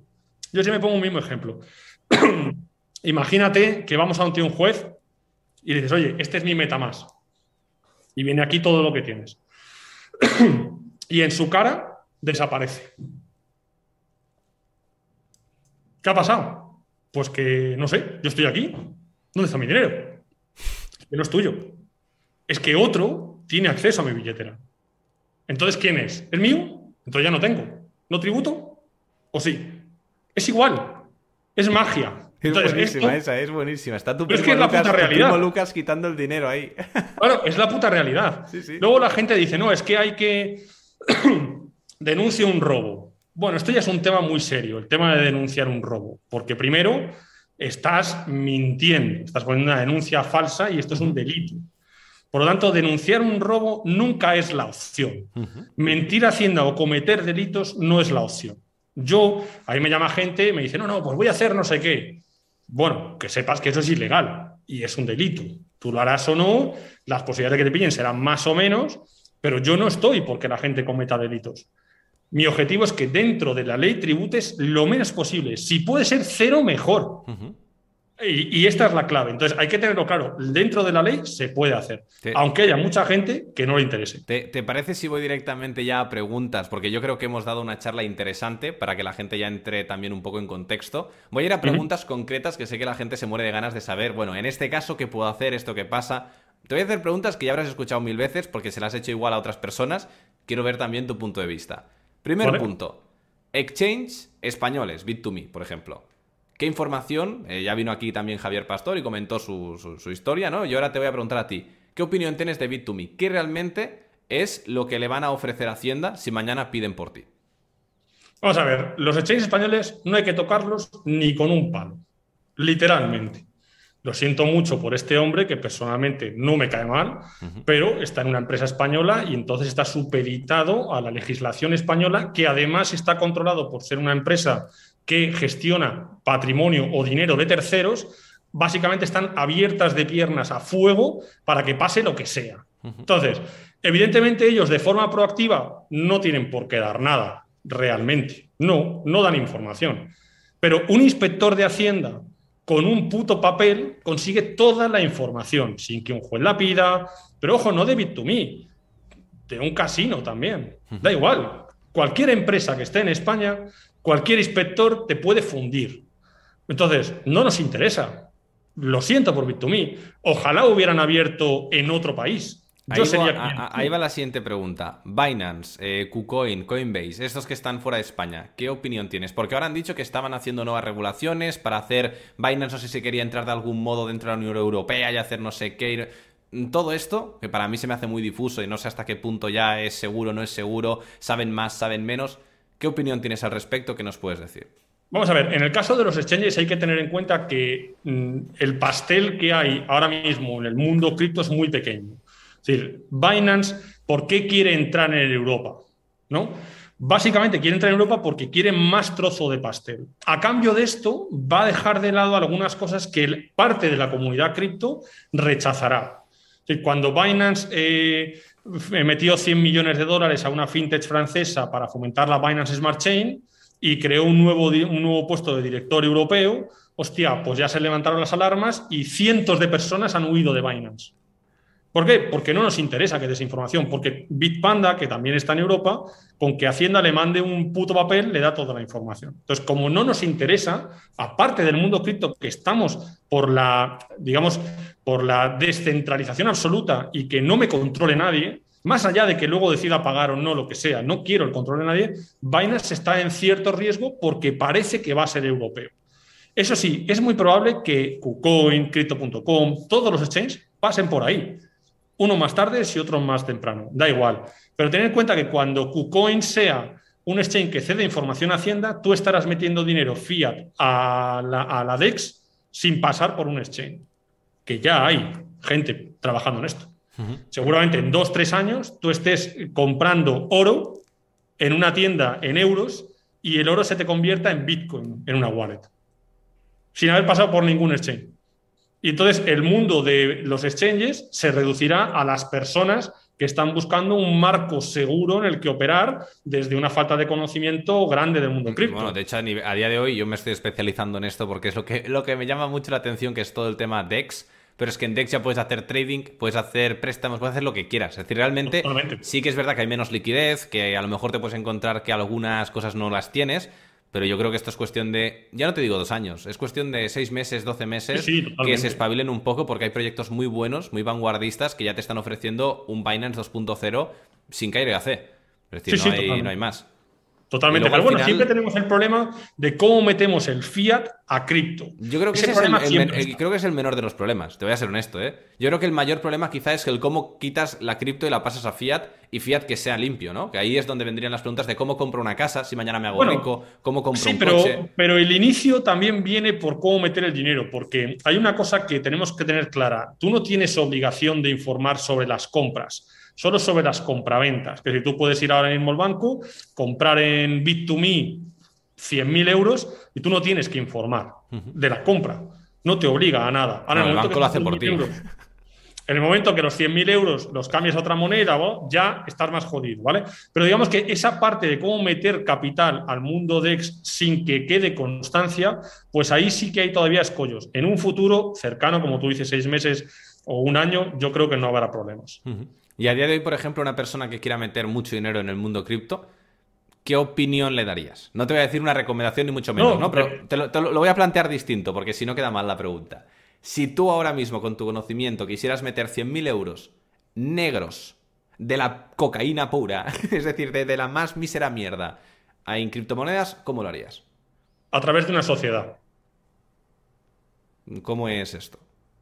Yo sí me pongo un mismo ejemplo. Imagínate que vamos a un, un juez y dices, oye, este es mi meta más. Y viene aquí todo lo que tienes. y en su cara desaparece. ¿Qué ha pasado? Pues que, no sé, yo estoy aquí. ¿Dónde está mi dinero? que no es tuyo. Es que otro tiene acceso a mi billetera. Entonces, ¿quién es? ¿Es mío? Entonces ya no tengo. ¿No tributo? ¿O sí? Es igual. Es magia. Es buenísima esa, es buenísima. Está tu primo, es que es la Lucas, puta realidad. Lucas quitando el dinero ahí. Claro, es la puta realidad. Luego la gente dice, no, es que hay que denunciar un robo. Bueno, esto ya es un tema muy serio, el tema de denunciar un robo. Porque primero estás mintiendo, estás poniendo una denuncia falsa y esto es un delito. Por lo tanto, denunciar un robo nunca es la opción. Mentir Hacienda o cometer delitos no es la opción. Yo, ahí me llama gente y me dice, no, no, pues voy a hacer no sé qué. Bueno, que sepas que eso es ilegal y es un delito. Tú lo harás o no, las posibilidades de que te pillen serán más o menos, pero yo no estoy porque la gente cometa delitos. Mi objetivo es que dentro de la ley tributes lo menos posible. Si puede ser cero, mejor. Y, esta es la clave. Entonces, hay que tenerlo claro. Dentro de la ley se puede hacer, aunque haya mucha gente que no le interese. ¿Te, parece si voy directamente ya a preguntas? Porque yo creo que hemos dado una charla interesante para que la gente ya entre también un poco en contexto. Voy a ir a preguntas concretas que sé que la gente se muere de ganas de saber. Bueno, en este caso, ¿qué puedo hacer? ¿Esto qué pasa? Te voy a hacer preguntas que ya habrás escuchado mil veces porque se las he hecho igual a otras personas. Quiero ver también tu punto de vista. Primer punto. Exchange españoles, Bit2Me, por ejemplo. ¿Qué información? Eh, ya vino aquí también Javier Pastor y comentó su, historia, ¿no? Yo ahora te voy a preguntar a ti, ¿qué opinión tienes de Bit2Me? ¿Qué realmente es lo que le van a ofrecer a Hacienda si mañana piden por ti? Vamos a ver, los exchanges españoles no hay que tocarlos ni con un palo, literalmente. Lo siento mucho por este hombre que personalmente no me cae mal, pero está en una empresa española y entonces está supeditado a la legislación española, que además está controlado por ser una empresa que gestiona patrimonio o dinero de terceros, básicamente están abiertas de piernas a fuego para que pase lo que sea. Entonces, evidentemente ellos de forma proactiva no tienen por qué dar nada, realmente. No, no dan información. Pero un inspector de Hacienda con un puto papel consigue toda la información, sin que un juez la pida, pero ojo, no de Bit2Me, de un casino también. Da igual. Cualquier empresa que esté en España cualquier inspector te puede fundir. Entonces, no nos interesa. Lo siento por Bit2Me. Ojalá hubieran abierto en otro país. Ahí, va, ahí va la siguiente pregunta. Binance, eh, KuCoin, Coinbase, estos que están fuera de España, ¿qué opinión tienes? Porque ahora han dicho que estaban haciendo nuevas regulaciones para hacer. Binance, no sé si quería entrar de algún modo dentro de la Unión Europea y hacer no sé qué. Todo esto, que para mí se me hace muy difuso y no sé hasta qué punto ya es seguro o no es seguro, saben más, saben menos. ¿Qué opinión tienes al respecto? ¿Qué nos puedes decir? Vamos a ver, en el caso de los exchanges hay que tener en cuenta que mm, el pastel que hay ahora mismo en el mundo cripto es muy pequeño. Es decir, Binance, ¿por qué quiere entrar en Europa? ¿No? Básicamente quiere entrar en Europa porque quiere más trozo de pastel. A cambio de esto, va a dejar de lado algunas cosas que parte de la comunidad cripto rechazará. cuando Binance eh, metió 100 millones de dólares a una fintech francesa para fomentar la Binance Smart Chain y creó un nuevo, un nuevo puesto de director europeo, hostia, pues ya se levantaron las alarmas y cientos de personas han huido de Binance. ¿Por qué? Porque no nos interesa que desinformación, porque Bitpanda, que también está en Europa, con que Hacienda le mande un puto papel, le da toda la información. Entonces, como no nos interesa, aparte del mundo cripto, que estamos por la, digamos, por la descentralización absoluta y que no me controle nadie, más allá de que luego decida pagar o no lo que sea, no quiero el control de nadie, Binance está en cierto riesgo porque parece que va a ser europeo. Eso sí, es muy probable que KuCoin, Crypto.com, todos los exchanges pasen por ahí uno más tarde y otro más temprano, da igual. Pero tened en cuenta que cuando KuCoin sea un exchange que cede información a Hacienda, tú estarás metiendo dinero fiat a la, DEX sin pasar por un exchange. Que ya hay gente trabajando en esto. Seguramente en dos, tres años tú estés comprando oro en una tienda en euros y el oro se te convierta en Bitcoin en una wallet, sin haber pasado por ningún exchange. Y entonces el mundo de los exchanges se reducirá a las personas que están buscando un marco seguro en el que operar desde una falta de conocimiento grande del mundo cripto. Bueno, de hecho, a día de hoy yo me estoy especializando en esto porque es lo que, lo que me llama mucho la atención, que es todo el tema DEX. Pero es que en DEX ya puedes hacer trading, puedes hacer préstamos, puedes hacer lo que quieras. Es decir, realmente sí que es verdad que hay menos liquidez, que a lo mejor te puedes encontrar que algunas cosas no las tienes, pero yo creo que esto es cuestión de, ya no te digo dos años, es cuestión de seis meses, doce meses, que se espabilen un poco porque hay proyectos muy buenos, muy vanguardistas, que ya te están ofreciendo un Binance 2.0 sin y Es decir, no hay más. Totalmente. Pero bueno, siempre tenemos el problema de cómo metemos el fiat a cripto. Yo creo que ese, es el, creo que es el menor de los problemas, te voy a ser honesto, ¿eh? Yo creo que el mayor problema quizá es el cómo quitas la cripto y la pasas a fiat y fiat que sea limpio, ¿no? Que ahí es donde vendrían las preguntas de cómo compro una casa, si mañana me hago rico, cómo compro un pero, coche. Pero el inicio también viene por cómo meter el dinero, porque hay una cosa que tenemos que tener clara. Tú no tienes obligación de informar sobre las compras solo sobre las compraventas. Que si tú puedes ir ahora mismo al banco, comprar en Bit2Me 100.000 euros y tú no tienes que informar de la compra. No te obliga a nada. Ahora, el, banco lo hace por ti. en el momento que los 100.000 euros los cambias a otra moneda, ya estás más jodido, ¿vale? Pero digamos que esa parte de cómo meter capital al mundo DEX sin que quede constancia, pues ahí sí que hay todavía escollos. En un futuro cercano, como tú dices, seis meses o un año, yo creo que no habrá problemas. Y a día de hoy, por ejemplo, una persona que quiera meter mucho dinero en el mundo cripto, ¿qué opinión le darías? No te voy a decir una recomendación ni mucho menos, ¿no? Pero te lo, voy a plantear distinto, porque si no queda mal la pregunta. Si tú ahora mismo, con tu conocimiento, quisieras meter 100.000 euros negros de la cocaína pura, es decir, de, de la más mísera mierda, en criptomonedas, ¿cómo lo harías? A través de una sociedad. ¿Cómo es esto?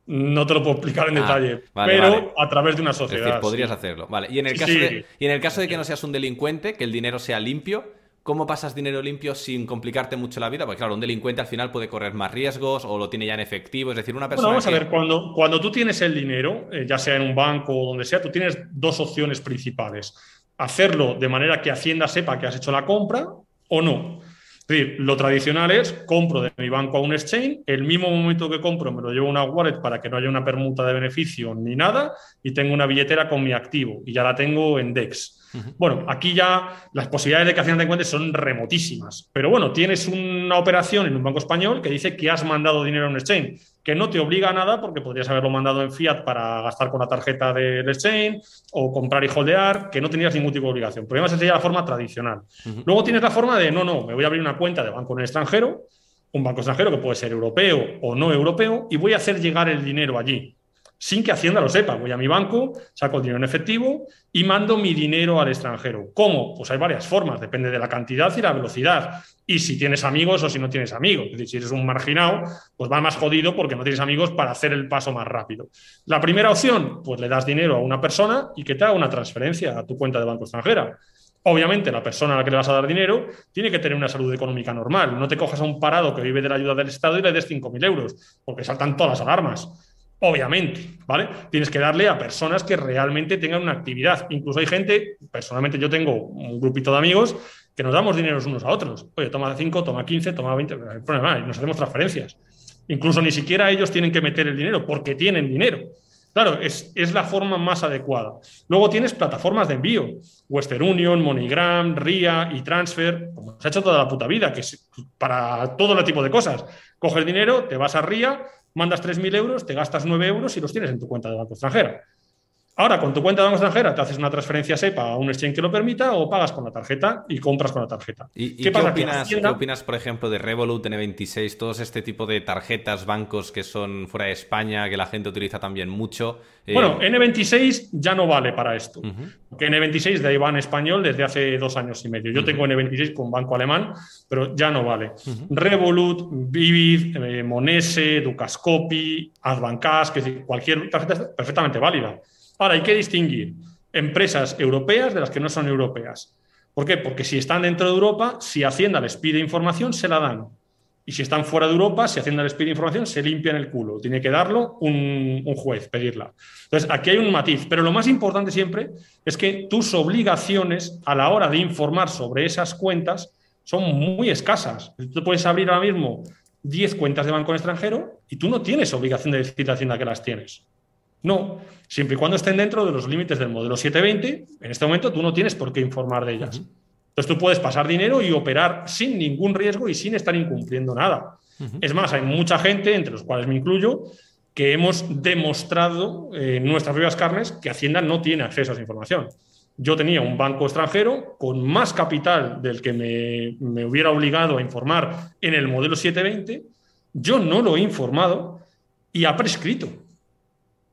No te lo puedo explicar en ah, detalle, pero a través de una sociedad. Es decir, podrías hacerlo. Vale. Y en, el caso de, y en el caso de que no seas un delincuente, que el dinero sea limpio, ¿cómo pasas dinero limpio sin complicarte mucho la vida? Porque claro, un delincuente al final puede correr más riesgos o lo tiene ya en efectivo. Es decir, una persona. vamos a ver, cuando, cuando tú tienes el dinero, eh, ya sea en un banco o donde sea, tú tienes dos opciones principales. Hacerlo de manera que Hacienda sepa que has hecho la compra o no. Decir, lo tradicional es compro de mi banco a un exchange, el mismo momento que compro me lo llevo a una wallet para que no haya una permuta de beneficio ni nada y tengo una billetera con mi activo y ya la tengo en DEX. Bueno, aquí ya las posibilidades de que Hacienda te encuentre son remotísimas. Pero bueno, tienes una operación en un banco español que dice que has mandado dinero a un exchange, que no te obliga a nada porque podrías haberlo mandado en fiat para gastar con la tarjeta del exchange o comprar y holdear, que no tenías ningún tipo de obligación. Pero además sería la forma tradicional. Luego tienes la forma de, no, no, me voy a abrir una cuenta de banco en el extranjero, un banco extranjero que puede ser europeo o no europeo, y voy a hacer llegar el dinero allí sin que Hacienda lo sepa. Voy a mi banco, saco el dinero en efectivo y mando mi dinero al extranjero. ¿Cómo? Pues hay varias formas, depende de la cantidad y la velocidad. Y si tienes amigos o si no tienes amigos. Es decir, si eres un marginado, pues va más jodido porque no tienes amigos para hacer el paso más rápido. La primera opción, pues le das dinero a una persona y que te haga una transferencia a tu cuenta de banco extranjera. Obviamente, la persona a la que le vas a dar dinero tiene que tener una salud económica normal. No te cojas a un parado que vive de la ayuda del Estado y le des 5.000 euros, porque saltan todas las alarmas. Obviamente, ¿vale? Tienes que darle a personas que realmente tengan una actividad. Incluso hay gente, personalmente yo tengo un grupito de amigos que nos damos dinero unos a otros. Oye, toma 5, toma 15, toma 20, no hay problema, nos hacemos transferencias. Incluso ni siquiera ellos tienen que meter el dinero porque tienen dinero. Claro, es, es, la forma más adecuada. Luego tienes plataformas de envío, Western Union, MoneyGram, RIA y Transfer, como se ha hecho toda la puta vida, que es para todo tipo de cosas. Coges dinero, te vas a RIA, mandas 3.000 euros, te gastas 9 euros y los tienes en tu cuenta de banco extranjera. Ahora, con tu cuenta de banco extranjera, te haces una transferencia SEPA a un exchange que lo permita o pagas con la tarjeta y compras con la tarjeta. ¿Y, ¿Qué, opinas, ¿qué, opinas, por ejemplo, de Revolut, N26, todos este tipo de tarjetas, bancos que son fuera de España, que la gente utiliza también mucho? Eh, bueno, N26 ya no vale para esto. Porque N26 de en español desde hace dos años y medio. Yo tengo N26 con banco alemán, pero ya no vale. Revolut, Vivid, eh, Monese, Ducascopi, Advancash, que decir, cualquier tarjeta es perfectamente válida. Ahora hay que distinguir empresas europeas de las que no son europeas. ¿Por qué? Porque si están dentro de Europa, si Hacienda les pide información, se la dan. Y si están fuera de Europa, si Hacienda les pide información, se limpian el culo. Tiene que darlo un, juez, pedirla. Entonces, aquí hay un matiz. Pero lo más importante siempre es que tus obligaciones a la hora de informar sobre esas cuentas son muy escasas. Tú puedes abrir ahora mismo 10 cuentas de banco extranjero y tú no tienes obligación de decir a Hacienda que las tienes. No, siempre y cuando estén dentro de los límites del modelo 720, en este momento tú no tienes por qué informar de ellas. Entonces tú puedes pasar dinero y operar sin ningún riesgo y sin estar incumpliendo nada. Es más, hay mucha gente, entre los cuales me incluyo, que hemos demostrado en nuestras propias carnes que Hacienda no tiene acceso a esa información. Yo tenía un banco extranjero con más capital del que me, me hubiera obligado a informar en el modelo 720. Yo no lo he informado y ha prescrito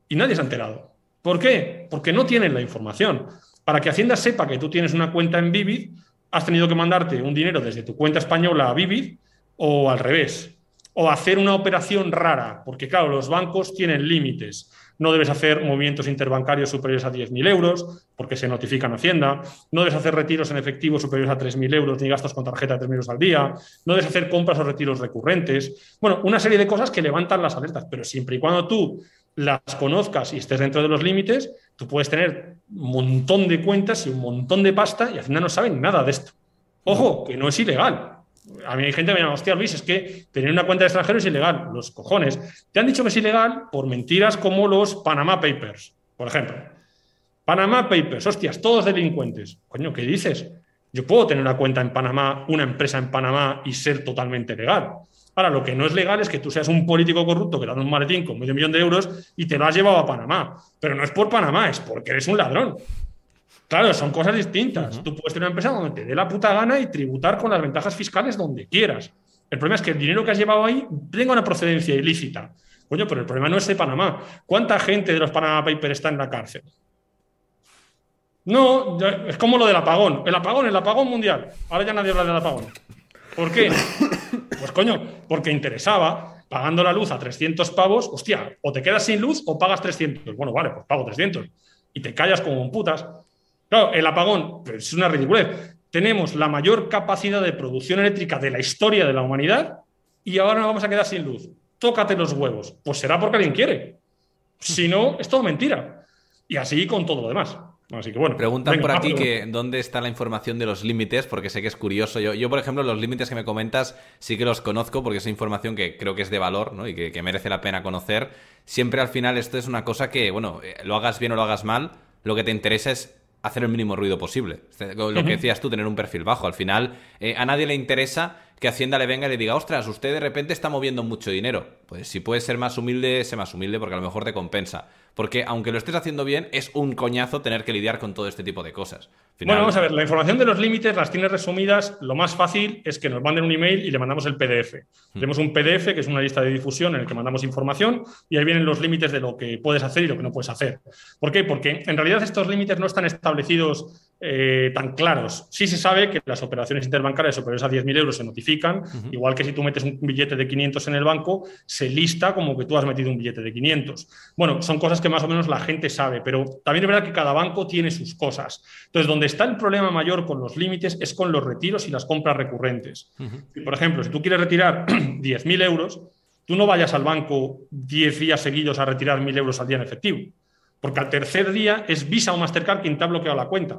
y nadie se ha enterado. ¿Por qué? Porque no tienen la información. Para que Hacienda sepa que tú tienes una cuenta en Vivid, has tenido que mandarte un dinero desde tu cuenta española a Vivid o al revés. O hacer una operación rara, porque claro, los bancos tienen límites. No debes hacer movimientos interbancarios superiores a 10.000 euros, porque se notifican Hacienda. No debes hacer retiros en efectivo superiores a 3.000 euros, ni gastos con tarjeta de 3.000 euros al día. No debes hacer compras o retiros recurrentes. Bueno, una serie de cosas que levantan las alertas, pero siempre y cuando tú las conozcas y estés dentro de los límites, tú puedes tener un montón de cuentas y un montón de pasta y Hacienda no sabe nada de esto. Ojo, que no es ilegal. A mí hay gente que me llama, hostia Luis, es que tener una cuenta de extranjero es ilegal. Los cojones. Te han dicho que es ilegal por mentiras como los Panama Papers, por ejemplo. Panama Papers, hostias, todos delincuentes. Coño, ¿qué dices? Yo puedo tener una cuenta en Panamá, una empresa en Panamá y ser totalmente legal. Ahora, lo que no es legal es que tú seas un político corrupto que te da un maletín con medio millón de euros y te lo has llevado a Panamá. Pero no es por Panamá, es porque eres un ladrón. Claro, son cosas distintas. Tú puedes tener una empresa donde te dé la puta gana y tributar con las ventajas fiscales donde quieras. El problema es que el dinero que has llevado ahí tenga una procedencia ilícita. Coño, pero el problema no es de Panamá. ¿Cuánta gente de los Panama Papers está en la cárcel? No, es como lo del apagón. El apagón, el apagón mundial. Ahora ya nadie habla del apagón. ¿Por qué? Pues coño, porque interesaba, pagando la luz a 300 pavos, hostia, o te quedas sin luz o pagas 300. Bueno, vale, pues pago 300. Y te callas como un putas. Claro, el apagón pues, es una ridiculez. Tenemos la mayor capacidad de producción eléctrica de la historia de la humanidad y ahora nos vamos a quedar sin luz. Tócate los huevos. Pues será porque alguien quiere. Si no, es todo mentira. Y así con todo lo demás. Así que bueno. Preguntan por aquí que dónde está la información de los límites, porque sé que es curioso. Yo, yo, por ejemplo, los límites que me comentas sí que los conozco porque es información que creo que es de valor ¿no? y que, merece la pena conocer. Siempre al final esto es una cosa que, bueno, eh, lo hagas bien o lo hagas mal, lo que te interesa es hacer el mínimo ruido posible. Lo que decías tú, tener un perfil bajo. Al final, eh, a nadie le interesa que Hacienda le venga y le diga, ostras, usted de repente está moviendo mucho dinero. Pues si puedes ser más humilde, sé más humilde porque a lo mejor te compensa. Porque aunque lo estés haciendo bien, es un coñazo tener que lidiar con todo este tipo de cosas. Bueno, vamos a ver, la información de los límites las tienes resumidas. Lo más fácil es que nos manden un email y le mandamos el PDF. Hmm. Tenemos un PDF que es una lista de difusión en el que mandamos información y ahí vienen los límites de lo que puedes hacer y lo que no puedes hacer. ¿Por qué? Porque en realidad estos límites no están establecidos eh, tan claros. Sí se sabe que las operaciones interbancarias superiores a 10.000 euros se notifican, igual que si tú metes un billete de 500 en el banco, se lista como que tú has metido un billete de 500. Bueno, son cosas que más o menos la gente sabe, pero también es verdad que cada banco tiene sus cosas. Entonces, donde está el problema mayor con los límites es con los retiros y las compras recurrentes. Por ejemplo, si tú quieres retirar 10.000 euros, tú no vayas al banco 10 días seguidos a retirar 1.000 euros al día en efectivo, porque al tercer día es Visa o Mastercard quien te ha bloqueado la cuenta.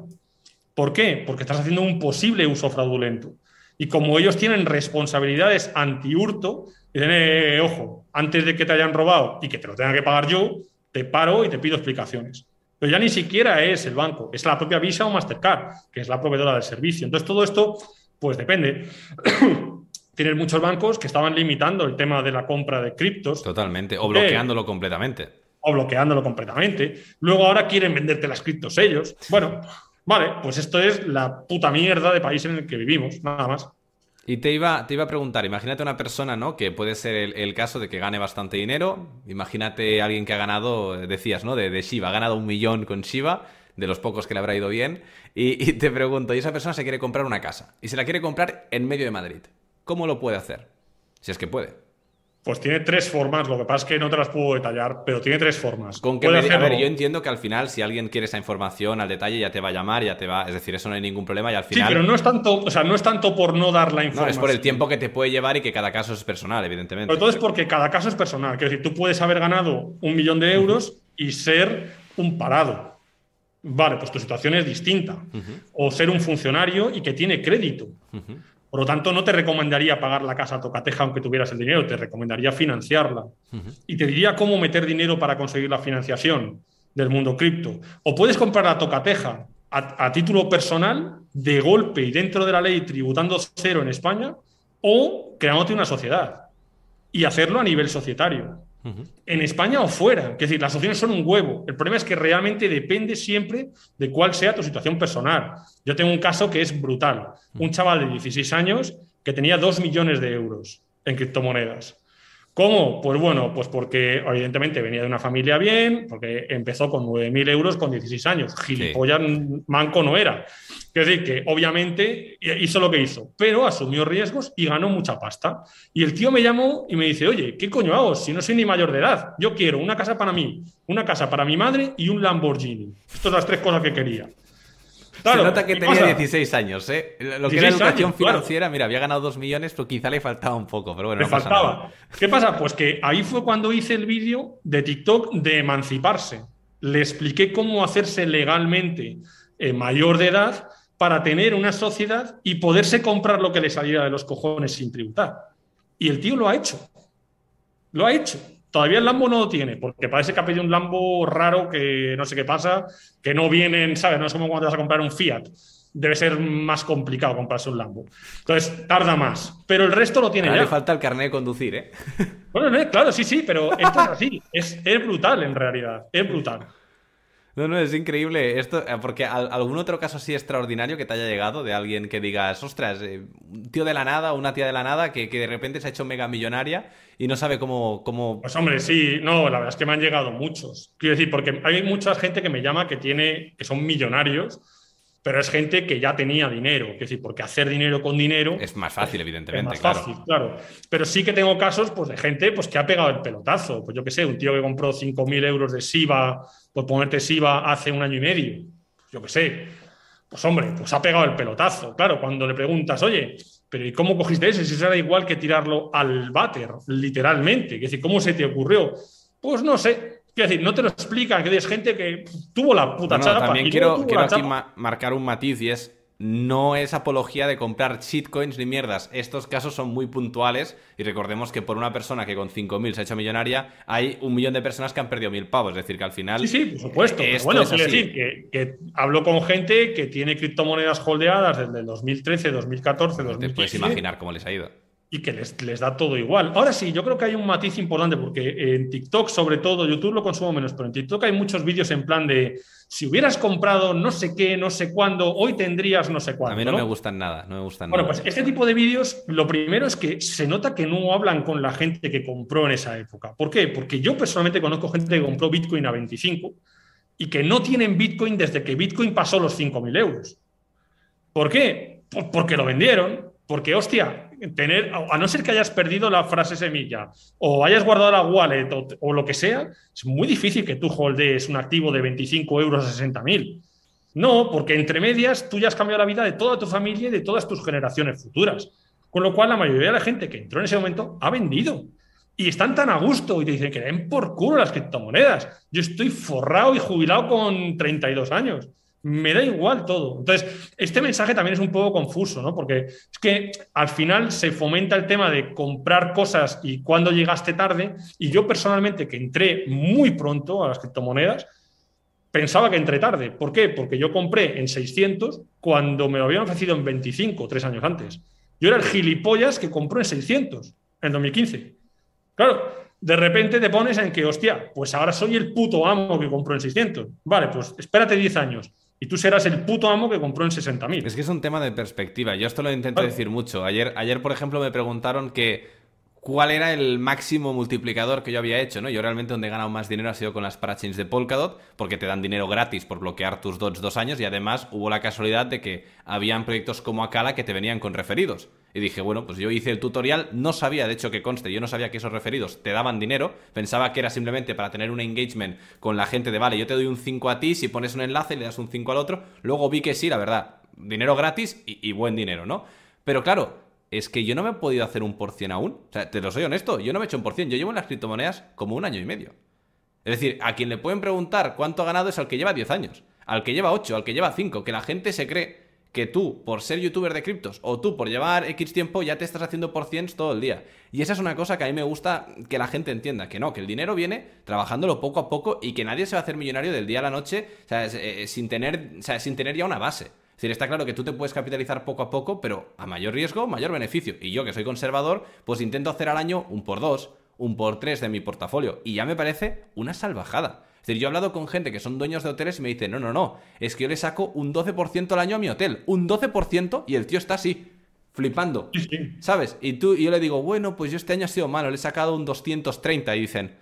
¿Por qué? Porque estás haciendo un posible uso fraudulento. Y como ellos tienen responsabilidades anti-hurto, dicen, eh, eh, ojo, antes de que te hayan robado y que te lo tenga que pagar yo, te paro y te pido explicaciones. Pero ya ni siquiera es el banco, es la propia Visa o Mastercard, que es la proveedora del servicio. Entonces, todo esto, pues depende. Tienes muchos bancos que estaban limitando el tema de la compra de criptos. Totalmente, o bloqueándolo completamente. O bloqueándolo completamente. Luego ahora quieren venderte las criptos ellos. Bueno, Vale, pues esto es la puta mierda de país en el que vivimos, nada más. Y te iba, te iba a preguntar, imagínate una persona, ¿no? Que puede ser el, caso de que gane bastante dinero. Imagínate alguien que ha ganado, decías, ¿no? De, Shiba, ha ganado un millón con Shiba, de los pocos que le habrá ido bien. Y, y, te pregunto, y esa persona se quiere comprar una casa y se la quiere comprar en medio de Madrid. ¿Cómo lo puede hacer? Si es que puede. Pues tiene tres formas, lo que pasa es que no te las puedo detallar, pero tiene tres formas. Con que a ver, yo entiendo que al final, si alguien quiere esa información al detalle, ya te va a llamar, ya te va. Es decir, eso no hay ningún problema y al final. Sí, pero no es tanto, o sea, no es tanto por no dar la información. No, es por el tiempo que te puede llevar y que cada caso es personal, evidentemente. Pero todo es porque cada caso es personal. Quiero decir, tú puedes haber ganado un millón de euros y ser un parado. Vale, pues tu situación es distinta. O ser un funcionario y que tiene crédito. Por lo tanto, no te recomendaría pagar la casa a tocateja aunque tuvieras el dinero, te recomendaría financiarla. Y te diría cómo meter dinero para conseguir la financiación del mundo cripto. O puedes comprar la tocateja a, título personal, de golpe y dentro de la ley, tributando cero en España, o creándote una sociedad y hacerlo a nivel societario. En España o fuera. Es decir, las opciones son un huevo. El problema es que realmente depende siempre de cuál sea tu situación personal. Yo tengo un caso que es brutal. Un chaval de 16 años que tenía 2 millones de euros en criptomonedas. ¿Cómo? Pues bueno, pues porque evidentemente venía de una familia bien, porque empezó con 9.000 euros con 16 años. Gilipollas manco no era. Es decir, que obviamente hizo lo que hizo, pero asumió riesgos y ganó mucha pasta. Y el tío me llamó y me dice, oye, ¿qué coño hago si no soy ni mayor de edad? Yo quiero una casa para mí, una casa para mi madre y un Lamborghini. Estas son las tres cosas que quería. Se nota que tenía 16 años, ¿eh? Lo que era educación financiera, mira, había ganado 2 millones, pero quizá le faltaba un poco, pero bueno. Le faltaba. ¿Qué pasa? Pues que ahí fue cuando hice el vídeo de TikTok de emanciparse. Le expliqué cómo hacerse legalmente eh, mayor de edad para tener una sociedad y poderse comprar lo que le saliera de los cojones sin tributar. Y el tío lo ha hecho. Lo ha hecho. Todavía el Lambo no lo tiene, porque parece que ha pedido un Lambo raro que no sé qué pasa, que no vienen, ¿sabes? No es como cuando te vas a comprar un Fiat. Debe ser más complicado comprarse un Lambo. Entonces, tarda más. Pero el resto lo tiene ya. Le falta el carnet de conducir, ¿eh? Bueno, claro, sí, sí, pero esto es así. Es, es brutal en realidad. Es brutal. No, no, es increíble esto, eh, porque algún otro caso así extraordinario que te haya llegado de alguien que digas, ostras, eh, un tío de la nada una tía de la nada que, de repente se ha hecho mega millonaria y no sabe cómo, cómo... Pues hombre, sí, no, la verdad es que me han llegado muchos. Quiero decir, porque hay mucha gente que me llama que tiene, que son millonarios, pero es gente que ya tenía dinero. Es decir, porque hacer dinero con dinero. Es más fácil, evidentemente. Es más fácil, claro. Pero sí que tengo casos pues, de gente pues, que ha pegado el pelotazo. Pues yo qué sé, un tío que compró 5.000 euros de SIVA, por ponerte SIVA hace un año y medio. Yo qué sé. Pues hombre, pues ha pegado el pelotazo. Claro, cuando le preguntas, oye, pero ¿y cómo cogiste ese? Si será igual que tirarlo al váter, literalmente. Es decir, ¿cómo se te ocurrió? Pues no sé, Quiero decir, no te lo explican, que es gente que tuvo la puta chapa. También quiero, quiero aquí marcar un matiz y es no es apología de comprar shitcoins ni mierdas. Estos casos son muy puntuales y recordemos que por una persona que con 5.000 se ha hecho millonaria, hay un millón de personas que han perdido mil pavos. Es decir, que al final. Sí, sí, por supuesto. bueno, quiero decir que, que, hablo con gente que tiene criptomonedas holdeadas desde el 2013, 2014, 2015. Te puedes imaginar cómo les ha ido y que les, les, da todo igual. Ahora sí, yo creo que hay un matiz importante porque en TikTok, sobre todo, YouTube lo consumo menos, pero en TikTok hay muchos vídeos en plan de si hubieras comprado no sé qué, no sé cuándo, hoy tendrías no sé cuándo. A mí no, me gustan nada, no me gustan bueno, pues este tipo de vídeos, lo primero es que se nota que no hablan con la gente que compró en esa época. ¿Por qué? Porque yo personalmente conozco gente que compró Bitcoin a 25 y que no tienen Bitcoin desde que Bitcoin pasó los 5.000 euros. ¿Por qué? porque lo vendieron, porque, hostia, tener, a no ser que hayas perdido la frase semilla o hayas guardado la wallet o, lo que sea, es muy difícil que tú holdes un activo de 25 euros a 60 mil. No, porque entre medias tú ya has cambiado la vida de toda tu familia y de todas tus generaciones futuras. Con lo cual, la mayoría de la gente que entró en ese momento ha vendido. Y están tan a gusto y te dicen que den por culo las criptomonedas. Yo estoy forrado y jubilado con 32 años me da igual todo. Entonces, este mensaje también es un poco confuso, ¿no? Porque es que al final se fomenta el tema de comprar cosas y cuando llegaste tarde, y yo personalmente, que entré muy pronto a las criptomonedas, pensaba que entré tarde. ¿Por qué? Porque yo compré en 600 cuando me lo habían ofrecido en 25, tres años antes. Yo era el gilipollas que compró en 600, en 2015. Claro, de repente te pones en que, hostia, pues ahora soy el puto amo que compró en 600. Vale, pues espérate 10 años y tú serás el puto amo que compró en 60.000. Es que es un tema de perspectiva. Yo esto lo intento decir mucho. Ayer, ayer, por ejemplo, me preguntaron que cuál era el máximo multiplicador que yo había hecho, ¿no? Yo realmente donde he ganado más dinero ha sido con las parachains de Polkadot, porque te dan dinero gratis por bloquear tus dots dos años y además hubo la casualidad de que habían proyectos como Akala que te venían con referidos. Y dije, bueno, pues yo hice el tutorial, no sabía, de hecho, que conste, yo no sabía que esos referidos te daban dinero, pensaba que era simplemente para tener un engagement con la gente de, vale, yo te doy un 5 a ti, si pones un enlace le das un 5 al otro, luego vi que sí, la verdad, dinero gratis y buen dinero, ¿no? Pero claro, es que yo no me he podido hacer un por cien aún. O sea, te lo soy honesto, yo no me he hecho un por cien. Yo llevo en las criptomonedas como un año y medio. Es decir, a quien le pueden preguntar cuánto ha ganado es al que lleva 10 años, al que lleva 8, al que lleva 5, que la gente se cree que tú, por ser youtuber de criptos, o tú, por llevar X tiempo, ya te estás haciendo por cientos todo el día. Y esa es una cosa que a mí me gusta que la gente entienda, que no, que el dinero viene trabajándolo poco a poco y que nadie se va a hacer millonario del día a la noche, o sea, eh, sin, tener, o sea, sin tener ya una base. Es decir, está claro que tú te puedes capitalizar poco a poco, pero a mayor riesgo, mayor beneficio. Y yo, que soy conservador, pues intento hacer al año un por dos, un por tres de mi portafolio. Y ya me parece una salvajada. Es decir, yo he hablado con gente que son dueños de hoteles y me dicen, no, no, no, es que yo le saco un 12% al año a mi hotel. Un 12% y el tío está así, flipando. ¿Sabes? Y tú y yo le digo, bueno, pues yo este año ha sido malo, le he sacado un 230 y dicen,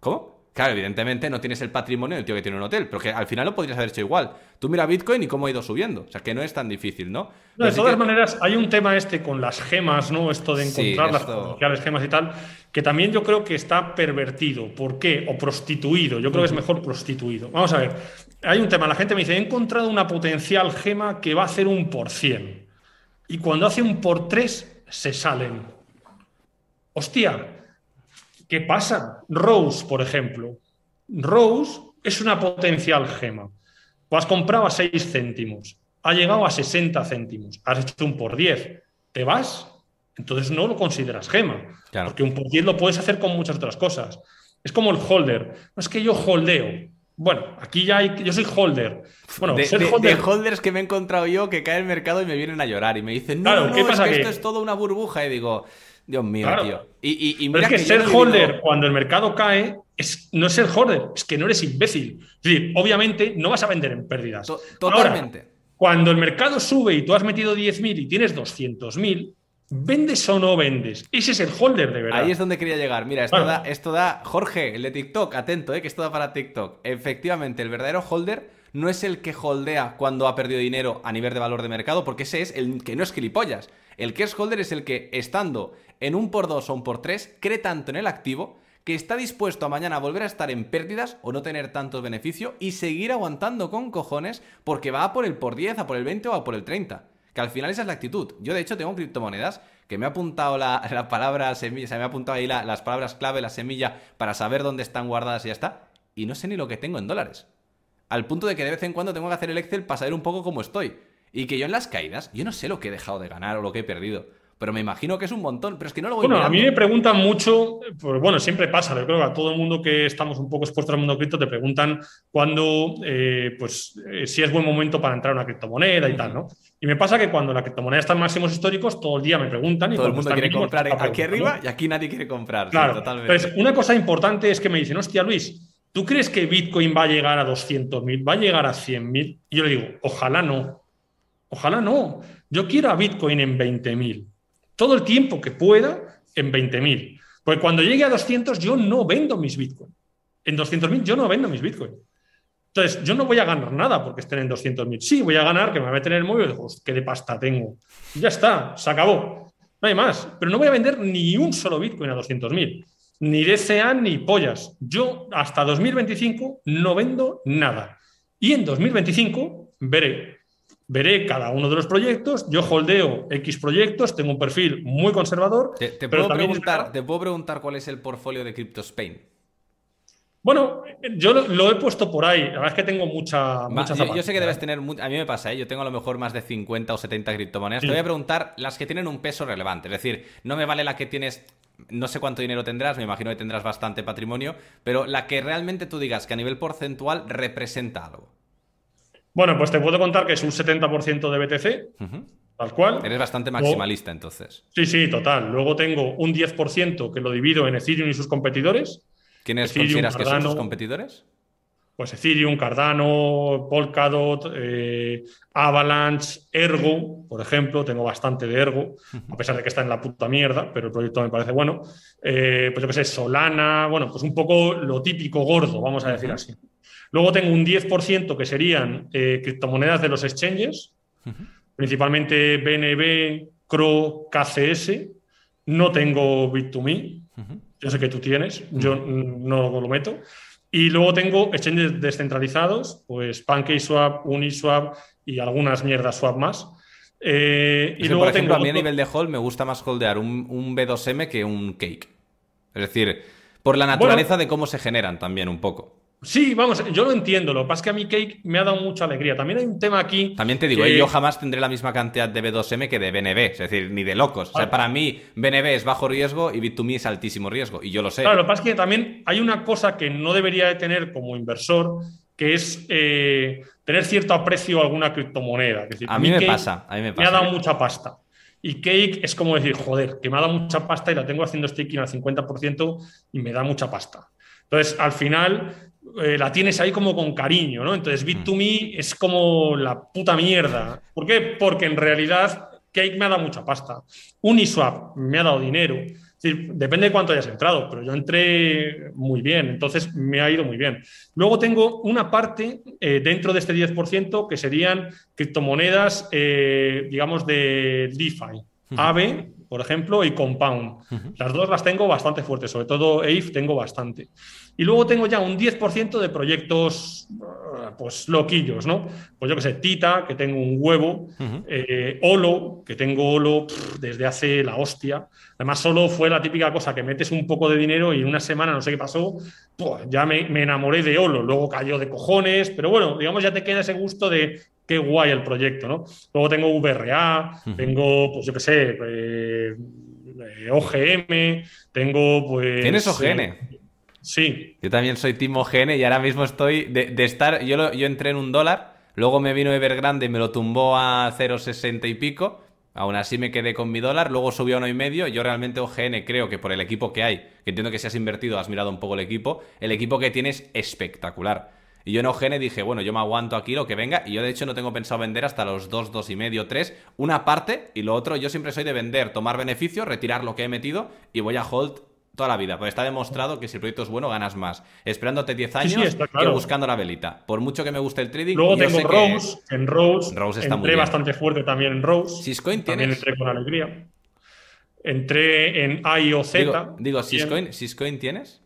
¿cómo? Claro, evidentemente no tienes el patrimonio del tío que tiene un hotel, pero que al final lo podrías haber hecho igual. Tú mira Bitcoin y cómo ha ido subiendo. O sea, que no es tan difícil, ¿no? de todas maneras, hay un tema este con las gemas, ¿no? Esto de encontrar las potenciales gemas y tal, que también yo creo que está pervertido. ¿Por qué? O prostituido. Yo creo que es mejor prostituido. Vamos a ver. Hay un tema. La gente me dice, he encontrado una potencial gema que va a hacer un por cien. Y cuando hace un por tres, se salen. Hostia, ¿Qué pasa? Rose, por ejemplo. Rose es una potencial gema. Pues has comprado a 6 céntimos, ha llegado a 60 céntimos, has hecho un por 10. ¿Te vas? Entonces no lo consideras gema. Porque un por 10 lo puedes hacer con muchas otras cosas. Es como el holder. No es que yo holdeo. Bueno, aquí ya hay, yo soy holder. Bueno, de, holders que me he encontrado yo que cae el mercado y me vienen a llorar y me dicen, no, no, ¿qué pasa es que, esto es todo una burbuja. Y digo, Dios mío, tío. Y, Pero es que, ser holder cuando el mercado cae es, no es ser holder, es que no eres imbécil. Es decir, obviamente no vas a vender en pérdidas. totalmente. cuando el mercado sube y tú has metido 10.000 y tienes 200.000, ¿vendes o no vendes? Ese es el holder de verdad. Ahí es donde quería llegar. Mira, esto, da, esto da. Jorge, el de TikTok, atento, eh, que esto da para TikTok. Efectivamente, el verdadero holder no es el que holdea cuando ha perdido dinero a nivel de valor de mercado, porque ese es el que no es gilipollas. El que es holder es el que, estando en un por dos o un por tres, cree tanto en el activo que está dispuesto a mañana volver a estar en pérdidas o no tener tanto beneficio y seguir aguantando con cojones porque va a por el por 10, a por el 20 o a por el 30. Que al final esa es la actitud. Yo de hecho tengo criptomonedas que me ha apuntado la, palabra semilla, se me ha apuntado ahí las palabras clave, la semilla, para saber dónde están guardadas y ya está. Y no sé ni lo que tengo en dólares. Al punto de que de vez en cuando tengo que hacer el Excel para saber un poco cómo estoy. Y que yo en las caídas, yo no sé lo que he dejado de ganar o lo que he perdido. Pero me imagino que es un montón, pero es que no lo voy Bueno, a mí me preguntan mucho, pues bueno, siempre pasa, yo creo que a todo el mundo que estamos un poco expuestos al mundo cripto te preguntan cuándo, eh, pues, eh, si es buen momento para entrar a una criptomoneda y tal, ¿no? Y me pasa que cuando la criptomoneda está en máximos históricos, todo el día me preguntan. Y todo el mundo quiere comprar aquí arriba y aquí nadie quiere comprar. Claro, totalmente. Entonces, una cosa importante es que me dicen, hostia, Luis, ¿tú crees que Bitcoin va a llegar a 200.000, va a llegar a 100.000? Y yo le digo, ojalá no. Ojalá no. Yo quiero a Bitcoin en 20.000. Todo el tiempo que pueda en 20.000. Porque cuando llegue a 200 yo no vendo mis Bitcoin. En 200.000 yo no vendo mis Bitcoin. Entonces, yo no voy a ganar nada porque estén en 200.000. Sí, voy a ganar, que me va a meter en el móvil y digo, qué de pasta tengo. ya está, se acabó. No hay más. Pero no voy a vender ni un solo Bitcoin a 200.000. Ni DCA ni pollas. Yo hasta 2025 no vendo nada. Y en 2025 veré veré cada uno de los proyectos, yo holdeo X proyectos, tengo un perfil muy conservador. Te, puedo, preguntar, ¿te puedo preguntar cuál es el portfolio de Crypto Spain. Bueno, yo lo, he puesto por ahí. La verdad es que tengo mucha. mucha yo, sé que debes tener. A mí me pasa, ¿eh? yo tengo a lo mejor más de 50 o 70 criptomonedas. Te voy a preguntar las que tienen un peso relevante. Es decir, no me vale la que tienes. No sé cuánto dinero tendrás, me imagino que tendrás bastante patrimonio, pero la que realmente tú digas que a nivel porcentual representa algo. Bueno, pues te puedo contar que es un 70% de BTC, tal cual. Eres bastante maximalista entonces. Sí, sí, total. Luego tengo un 10% que lo divido en Ethereum y sus competidores. ¿Quiénes consideras que son sus competidores? pues Ethereum, Cardano, Polkadot, eh, Avalanche, Ergo, por ejemplo, tengo bastante de Ergo, a pesar de que está en la puta mierda, pero el proyecto me parece bueno. Eh, pues yo qué sé, Solana, bueno, pues un poco lo típico gordo, vamos a decir así. Luego tengo un 10% que serían eh, criptomonedas de los exchanges, principalmente BNB, CRO, KCS. No tengo Bit2Me, yo sé que tú tienes, yo no lo meto. Y luego tengo exchanges descentralizados, pues PancakeSwap, Uniswap y algunas mierdas swap más. Eh, y luego por ejemplo, a mí a nivel de hold me gusta más holdear un, B2M que un Cake. Es decir, por la naturaleza de cómo se generan también un poco. Sí, vamos, yo lo entiendo. Lo que pasa es que a mi Cake me ha dado mucha alegría. También hay un tema aquí. También te digo, ¿eh? yo jamás tendré la misma cantidad de B2M que de BNB. Es decir, ni de locos. O sea, para mí, BNB es bajo riesgo y Bit2Me es altísimo riesgo. Y yo lo sé. Claro, lo que pasa es que también hay una cosa que no debería de tener como inversor, que es eh, tener cierto aprecio a alguna criptomoneda. a mí me pasa. A mí me pasa. Me ha dado mucha pasta. Y Cake es como decir, joder, que me ha dado mucha pasta y la tengo haciendo staking al 50% y me da mucha pasta. Entonces, al final, eh, la tienes ahí como con cariño, ¿no? Entonces, Bit2Me es como la puta mierda. ¿Por qué? Porque en realidad Cake me ha dado mucha pasta. Uniswap me ha dado dinero. depende de cuánto hayas entrado, pero yo entré muy bien, entonces me ha ido muy bien. Luego tengo una parte eh, dentro de este 10% que serían criptomonedas, eh, digamos, de DeFi. AVE, por ejemplo, y Compound. Las dos las tengo bastante fuertes, sobre todo AVE tengo bastante. Y luego tengo ya un 10% de proyectos, pues loquillos, ¿no? Pues yo que sé, Tita, que tengo un huevo, eh, Olo, que tengo Olo desde hace la hostia. Además, solo fue la típica cosa que metes un poco de dinero y en una semana, no sé qué pasó, pues ya me, enamoré de Olo. Luego cayó de cojones, pero bueno, digamos, ya te queda ese gusto de qué guay el proyecto, ¿no? Luego tengo VRA, tengo, pues yo qué sé, eh, eh, OGM, tengo pues... ¿Tienes OGN? Sí. Yo también soy Timo GN y ahora mismo estoy de, estar. Yo, yo entré en un dólar, luego me vino Evergrande y me lo tumbó a 0,60 y pico. Aún así me quedé con mi dólar, luego subió a uno y medio. Yo realmente OGN creo que por el equipo que hay, que entiendo que si has invertido, has mirado un poco el equipo, el equipo que tienes es espectacular. Y yo en OGN dije, bueno, yo me aguanto aquí lo que venga. Y yo de hecho no tengo pensado vender hasta los 2, 2 y medio, 3. Una parte y lo otro, yo siempre soy de vender, tomar beneficio, retirar lo que he metido y voy a hold toda la vida, porque está demostrado que si el proyecto es bueno, ganas más. Esperándote 10 años que buscando la velita. Por mucho que me guste el trading. Luego tengo Rose, en Rose, Rose está entré bastante fuerte también en Rose. Syscoin también entré con alegría. Entré en IOZ. Digo, digo Syscoin, tienes?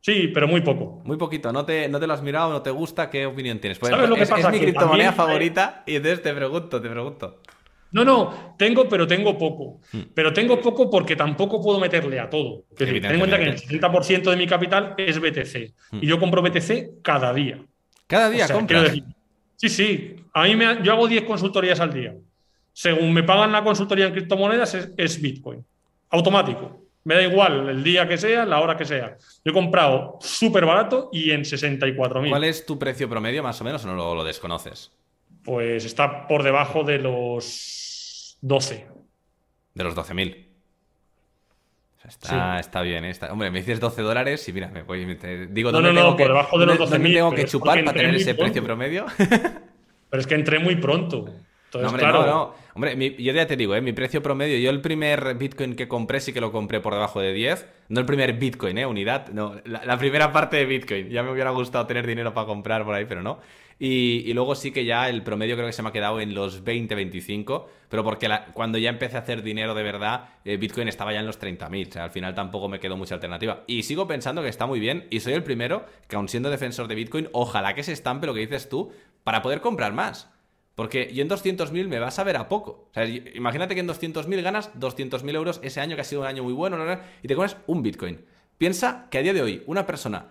Sí, pero muy poco. Muy poquito. ¿No te, no te lo has mirado? ¿No te gusta? ¿Qué opinión tienes? Pues, es, es, mi criptomoneda favorita y entonces te pregunto, te pregunto. No, no, tengo, pero tengo poco. Hmm. Pero tengo poco porque tampoco puedo meterle a todo. ten en cuenta que el 60% de mi capital es BTC. Hmm. Y yo compro BTC cada día. ¿Cada día compras? sí, sí. A mí me, yo hago 10 consultorías al día. Según me pagan la consultoría en criptomonedas, es, Bitcoin. Automático. Me da igual el día que sea, la hora que sea. Yo he comprado súper barato y en 64.000. ¿Cuál es tu precio promedio más o menos o no lo, lo desconoces? Pues está por debajo de los 12. De los 12.000. Está, está bien, ¿eh? hombre, me dices 12 dólares y mira, me voy, digo, no, no, no, por debajo de los 12.000. tengo que chupar para tener ese precio promedio? Pero es que entré muy pronto. No, hombre, no, no. Hombre, yo ya te digo, ¿eh? mi precio promedio, yo el primer Bitcoin que compré sí que lo compré por debajo de 10. No el primer Bitcoin, ¿eh? Unidad, no. la primera parte de Bitcoin. Ya me hubiera gustado tener dinero para comprar por ahí, pero no. Y, luego sí que ya el promedio creo que se me ha quedado en los 20, 25, pero porque cuando ya empecé a hacer dinero de verdad, eh, Bitcoin estaba ya en los 30.000, o sea, al final tampoco me quedó mucha alternativa. Y sigo pensando que está muy bien, y soy el primero que aun siendo defensor de Bitcoin, ojalá que se estampe lo que dices tú para poder comprar más. Porque yo en 200.000 me vas a ver a poco. O sea, imagínate que en 200.000 ganas 200.000 euros ese año que ha sido un año muy bueno y te comes un Bitcoin. Piensa que a día de hoy una persona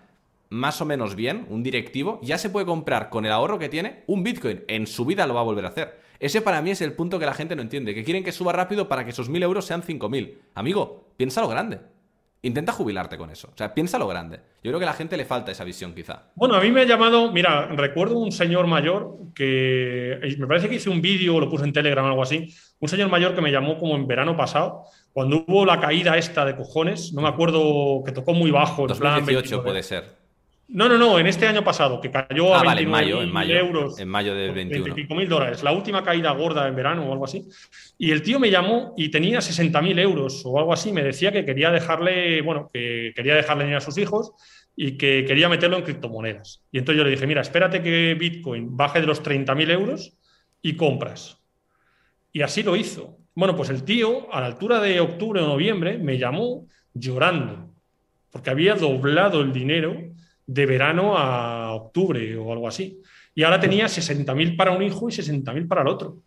más o menos bien, un directivo, ya se puede comprar con el ahorro que tiene un Bitcoin. En su vida lo va a volver a hacer. Ese para mí es el punto que la gente no entiende, que quieren que suba rápido para que esos mil euros sean 5.000. Amigo, piénsalo grande. Intenta jubilarte con eso. O sea, piénsalo grande. Yo creo que a la gente le falta esa visión, quizá. Bueno, a mí me ha llamado, mira, recuerdo un señor mayor que me parece que hice un vídeo lo puse en Telegram o algo así. Un señor mayor que me llamó como en verano pasado, cuando hubo la caída esta de cojones. No me acuerdo que tocó muy bajo. 2018 puede ser. No, no, no, en este año pasado, que cayó ah, a vale, en mayo, en mayo, euros. En mayo del 21. mil dólares, la última caída gorda en verano o algo así. Y el tío me llamó y tenía 60.000 euros o algo así. Me decía que quería dejarle, bueno, que quería dejarle dinero a sus hijos y que quería meterlo en criptomonedas. Y entonces yo le dije, mira, espérate que Bitcoin baje de los 30.000 euros y compras. Y así lo hizo. Bueno, pues el tío, a la altura de octubre o noviembre, me llamó llorando, porque había doblado el dinero de verano a octubre o algo así. Y ahora tenía 60.000 para un hijo y 60.000 para el otro.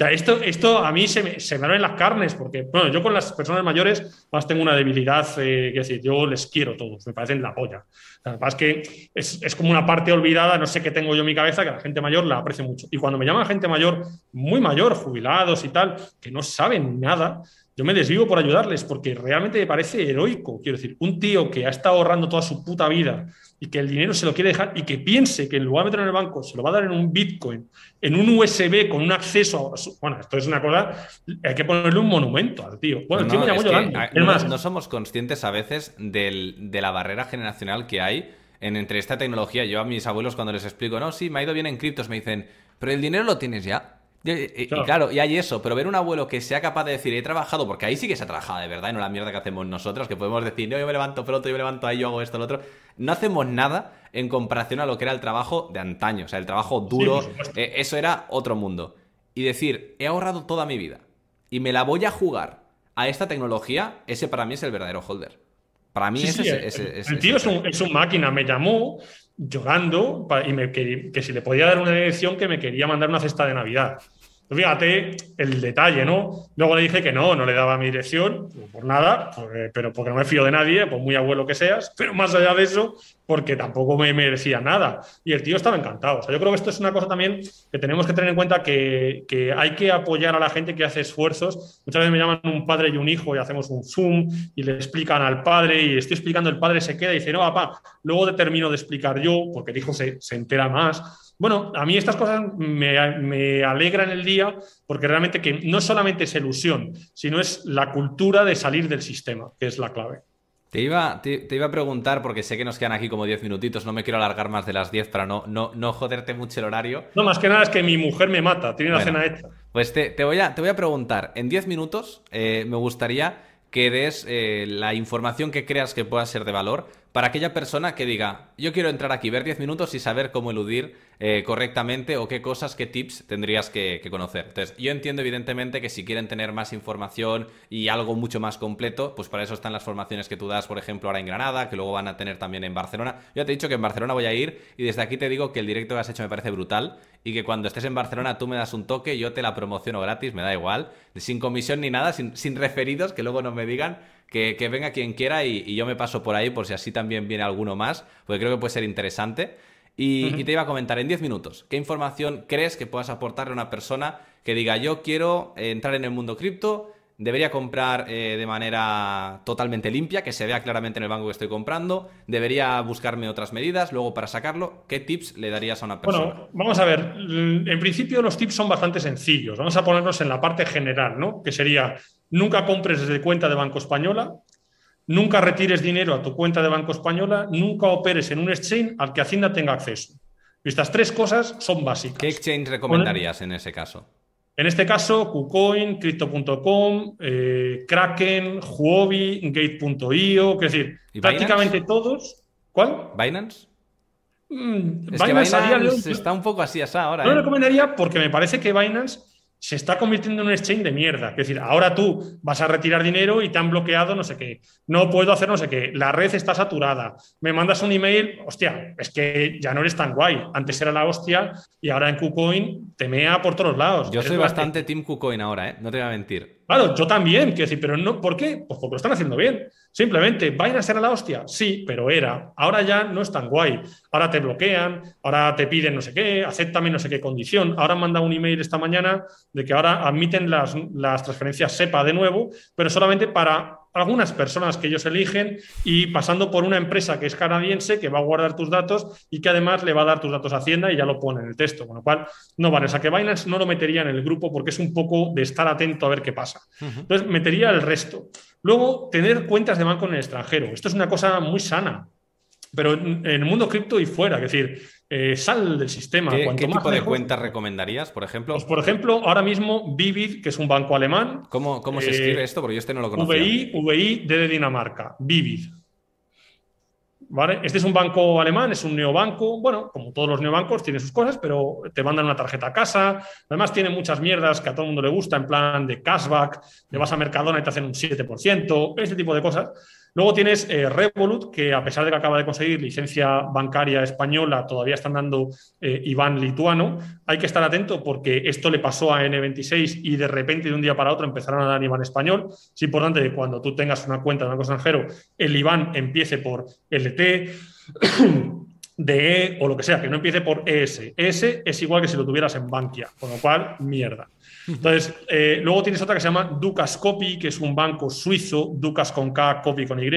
O esto, esto a mí se me, se me las carnes, porque, bueno, yo con las personas mayores más tengo una debilidad, eh, que decir, yo les quiero todos, me parecen la polla. Además que es, es, como una parte olvidada, no sé qué tengo yo en mi cabeza, que la gente mayor la aprecio mucho. Y cuando me llaman gente mayor, muy mayor, jubilados y tal, que no saben nada, yo me desvivo por ayudarles, porque realmente me parece heroico. Quiero decir, un tío que ha estado ahorrando toda su puta vida y que el dinero se lo quiere dejar y que piense que en lugar de meterlo en el banco se lo va a dar en un Bitcoin, en un USB con un acceso a Bueno, esto es una cosa, hay que ponerle un monumento al tío. Bueno, el tío me llamó llorando. no, somos conscientes a veces de la barrera generacional que hay en, entre esta tecnología. Yo a mis abuelos cuando les explico, no, sí, me ha ido bien en criptos, me dicen, pero el dinero lo tienes ya. Y, claro. y, hay eso, pero ver un abuelo que sea capaz de decir, he trabajado, porque ahí sí que se ha trabajado de verdad, y no la mierda que hacemos nosotros, que podemos decir, no, yo me levanto pronto, yo me levanto ahí, yo hago esto, lo otro. No hacemos nada en comparación a lo que era el trabajo de antaño, o sea, el trabajo duro, eh, eso era otro mundo. Y decir, he ahorrado toda mi vida y me la voy a jugar a esta tecnología, ese para mí es el verdadero holder. Para mí ese, es, el, tío es un, es un, máquina, me llamó llorando y me, que, que, si le podía dar una dirección que me quería mandar una cesta de Navidad. Fíjate el detalle, ¿no? Luego le dije que no, no le daba mi dirección, por nada, pero porque no me fío de nadie, por muy abuelo que seas, pero más allá de eso, porque tampoco me merecía nada. Y el tío estaba encantado. O sea, yo creo que esto es una cosa también que tenemos que tener en cuenta que, que hay que apoyar a la gente que hace esfuerzos. Muchas veces me llaman un padre y un hijo y hacemos un Zoom y le explican al padre y estoy explicando, el padre se queda y dice, no, papá, luego te termino de explicar yo, porque el hijo se, se entera más. Bueno, a mí estas cosas me, alegran el día porque realmente que no solamente es ilusión, sino es la cultura de salir del sistema, que es la clave. Te iba, te, iba a preguntar, porque sé que nos quedan aquí como 10 minutitos, no me quiero alargar más de las 10 para no, no, no joderte mucho el horario. No, más que nada es que mi mujer me mata, tiene la cena hecha. Pues te, voy a, te voy a preguntar, en 10 minutos eh, me gustaría que des eh, la información que creas que pueda ser de valor para aquella persona que diga, yo quiero entrar aquí, ver 10 minutos y saber cómo eludir eh, correctamente o qué cosas, qué tips tendrías que, conocer. Entonces, yo entiendo evidentemente que si quieren tener más información y algo mucho más completo, pues para eso están las formaciones que tú das, por ejemplo, ahora en Granada, que luego van a tener también en Barcelona. Yo ya te he dicho que en Barcelona voy a ir y desde aquí te digo que el directo que has hecho me parece brutal y que cuando estés en Barcelona tú me das un toque, yo te la promociono gratis, me da igual, sin comisión ni nada, sin, sin referidos, que luego no me digan que, venga quien quiera y, yo me paso por ahí por si así también viene alguno más, porque creo que puede ser interesante. Y, te iba a comentar en 10 minutos, ¿qué información crees que puedas aportarle a una persona que diga yo quiero entrar en el mundo cripto, debería comprar eh, de manera totalmente limpia, que se vea claramente en el banco que estoy comprando, debería buscarme otras medidas, luego para sacarlo, ¿qué tips le darías a una persona? Bueno, vamos a ver, en principio los tips son bastante sencillos, vamos a ponernos en la parte general, ¿no? Que sería, nunca compres desde cuenta de Banco Española, nunca retires dinero a tu cuenta de Banco Española, nunca operes en un exchange al que Hacienda tenga acceso. Estas tres cosas son básicas. ¿Qué exchange recomendarías en ese caso? En este caso, KuCoin, Crypto.com, eh, Kraken, Huobi, Gate.io, es decir, prácticamente todos. ¿Cuál? ¿Binance? Mm, es Binance, que Binance está un poco así ahora. No lo ¿eh? recomendaría porque me parece que Binance se está convirtiendo en un exchange de mierda. Es decir, ahora tú vas a retirar dinero y te han bloqueado no sé qué. No puedo hacer no sé qué. La red está saturada. Me mandas un email. Hostia, es que ya no eres tan guay. Antes era la hostia y ahora en KuCoin te mea por todos lados. Yo soy bastante Team KuCoin ahora, ¿eh? No te voy a mentir. Claro, yo también, quiero decir, pero no, ¿por qué? Pues porque lo están haciendo bien. Simplemente, ¿vayan a ser la hostia? Sí, pero era. Ahora ya no es tan guay. Ahora te bloquean, ahora te piden no sé qué, acéptame no sé qué condición. Ahora han mandado un email esta mañana de que ahora admiten las, las transferencias SEPA de nuevo, pero solamente para algunas personas que ellos eligen y pasando por una empresa que es canadiense que va a guardar tus datos y que además le va a dar tus datos a Hacienda y ya lo pone en el texto, con lo cual no vale. O sea que Binance no lo metería en el grupo porque es un poco de estar atento a ver qué pasa. Entonces metería el resto. Luego, tener cuentas de banco en el extranjero. Esto es una cosa muy sana. pero en el mundo cripto y fuera, es decir, eh, sal del sistema. ¿Qué, tipo de cuentas recomendarías, por ejemplo? Pues, por ejemplo, ahora mismo Vivid, que es un banco alemán. ¿Cómo, cómo se escribe eh, esto? Porque yo este no lo conocía. VI, VI de Dinamarca, Vivid. ¿Vale? Este es un banco alemán, es un neobanco. Bueno, como todos los neobancos, tiene sus cosas, pero te mandan una tarjeta a casa. Además, tiene muchas mierdas que a todo el mundo le gusta, en plan de cashback. Te vas a Mercadona y te hacen un 7%, ese tipo de cosas. Luego tienes eh, Revolut, que a pesar de que acaba de conseguir licencia bancaria española, todavía están dando eh, Iván lituano. Hay que estar atento porque esto le pasó a N26 y de repente de un día para otro empezaron a dar Iván español. Es importante que cuando tú tengas una cuenta de banco extranjero, el Iván empiece por LT. DE o lo que sea, que no empiece por ES. ES es igual que si lo tuvieras en Bankia, con lo cual, mierda. Entonces, eh, luego tienes otra que se llama Ducas Copy, que es un banco suizo, Ducas con K, Copy con Y,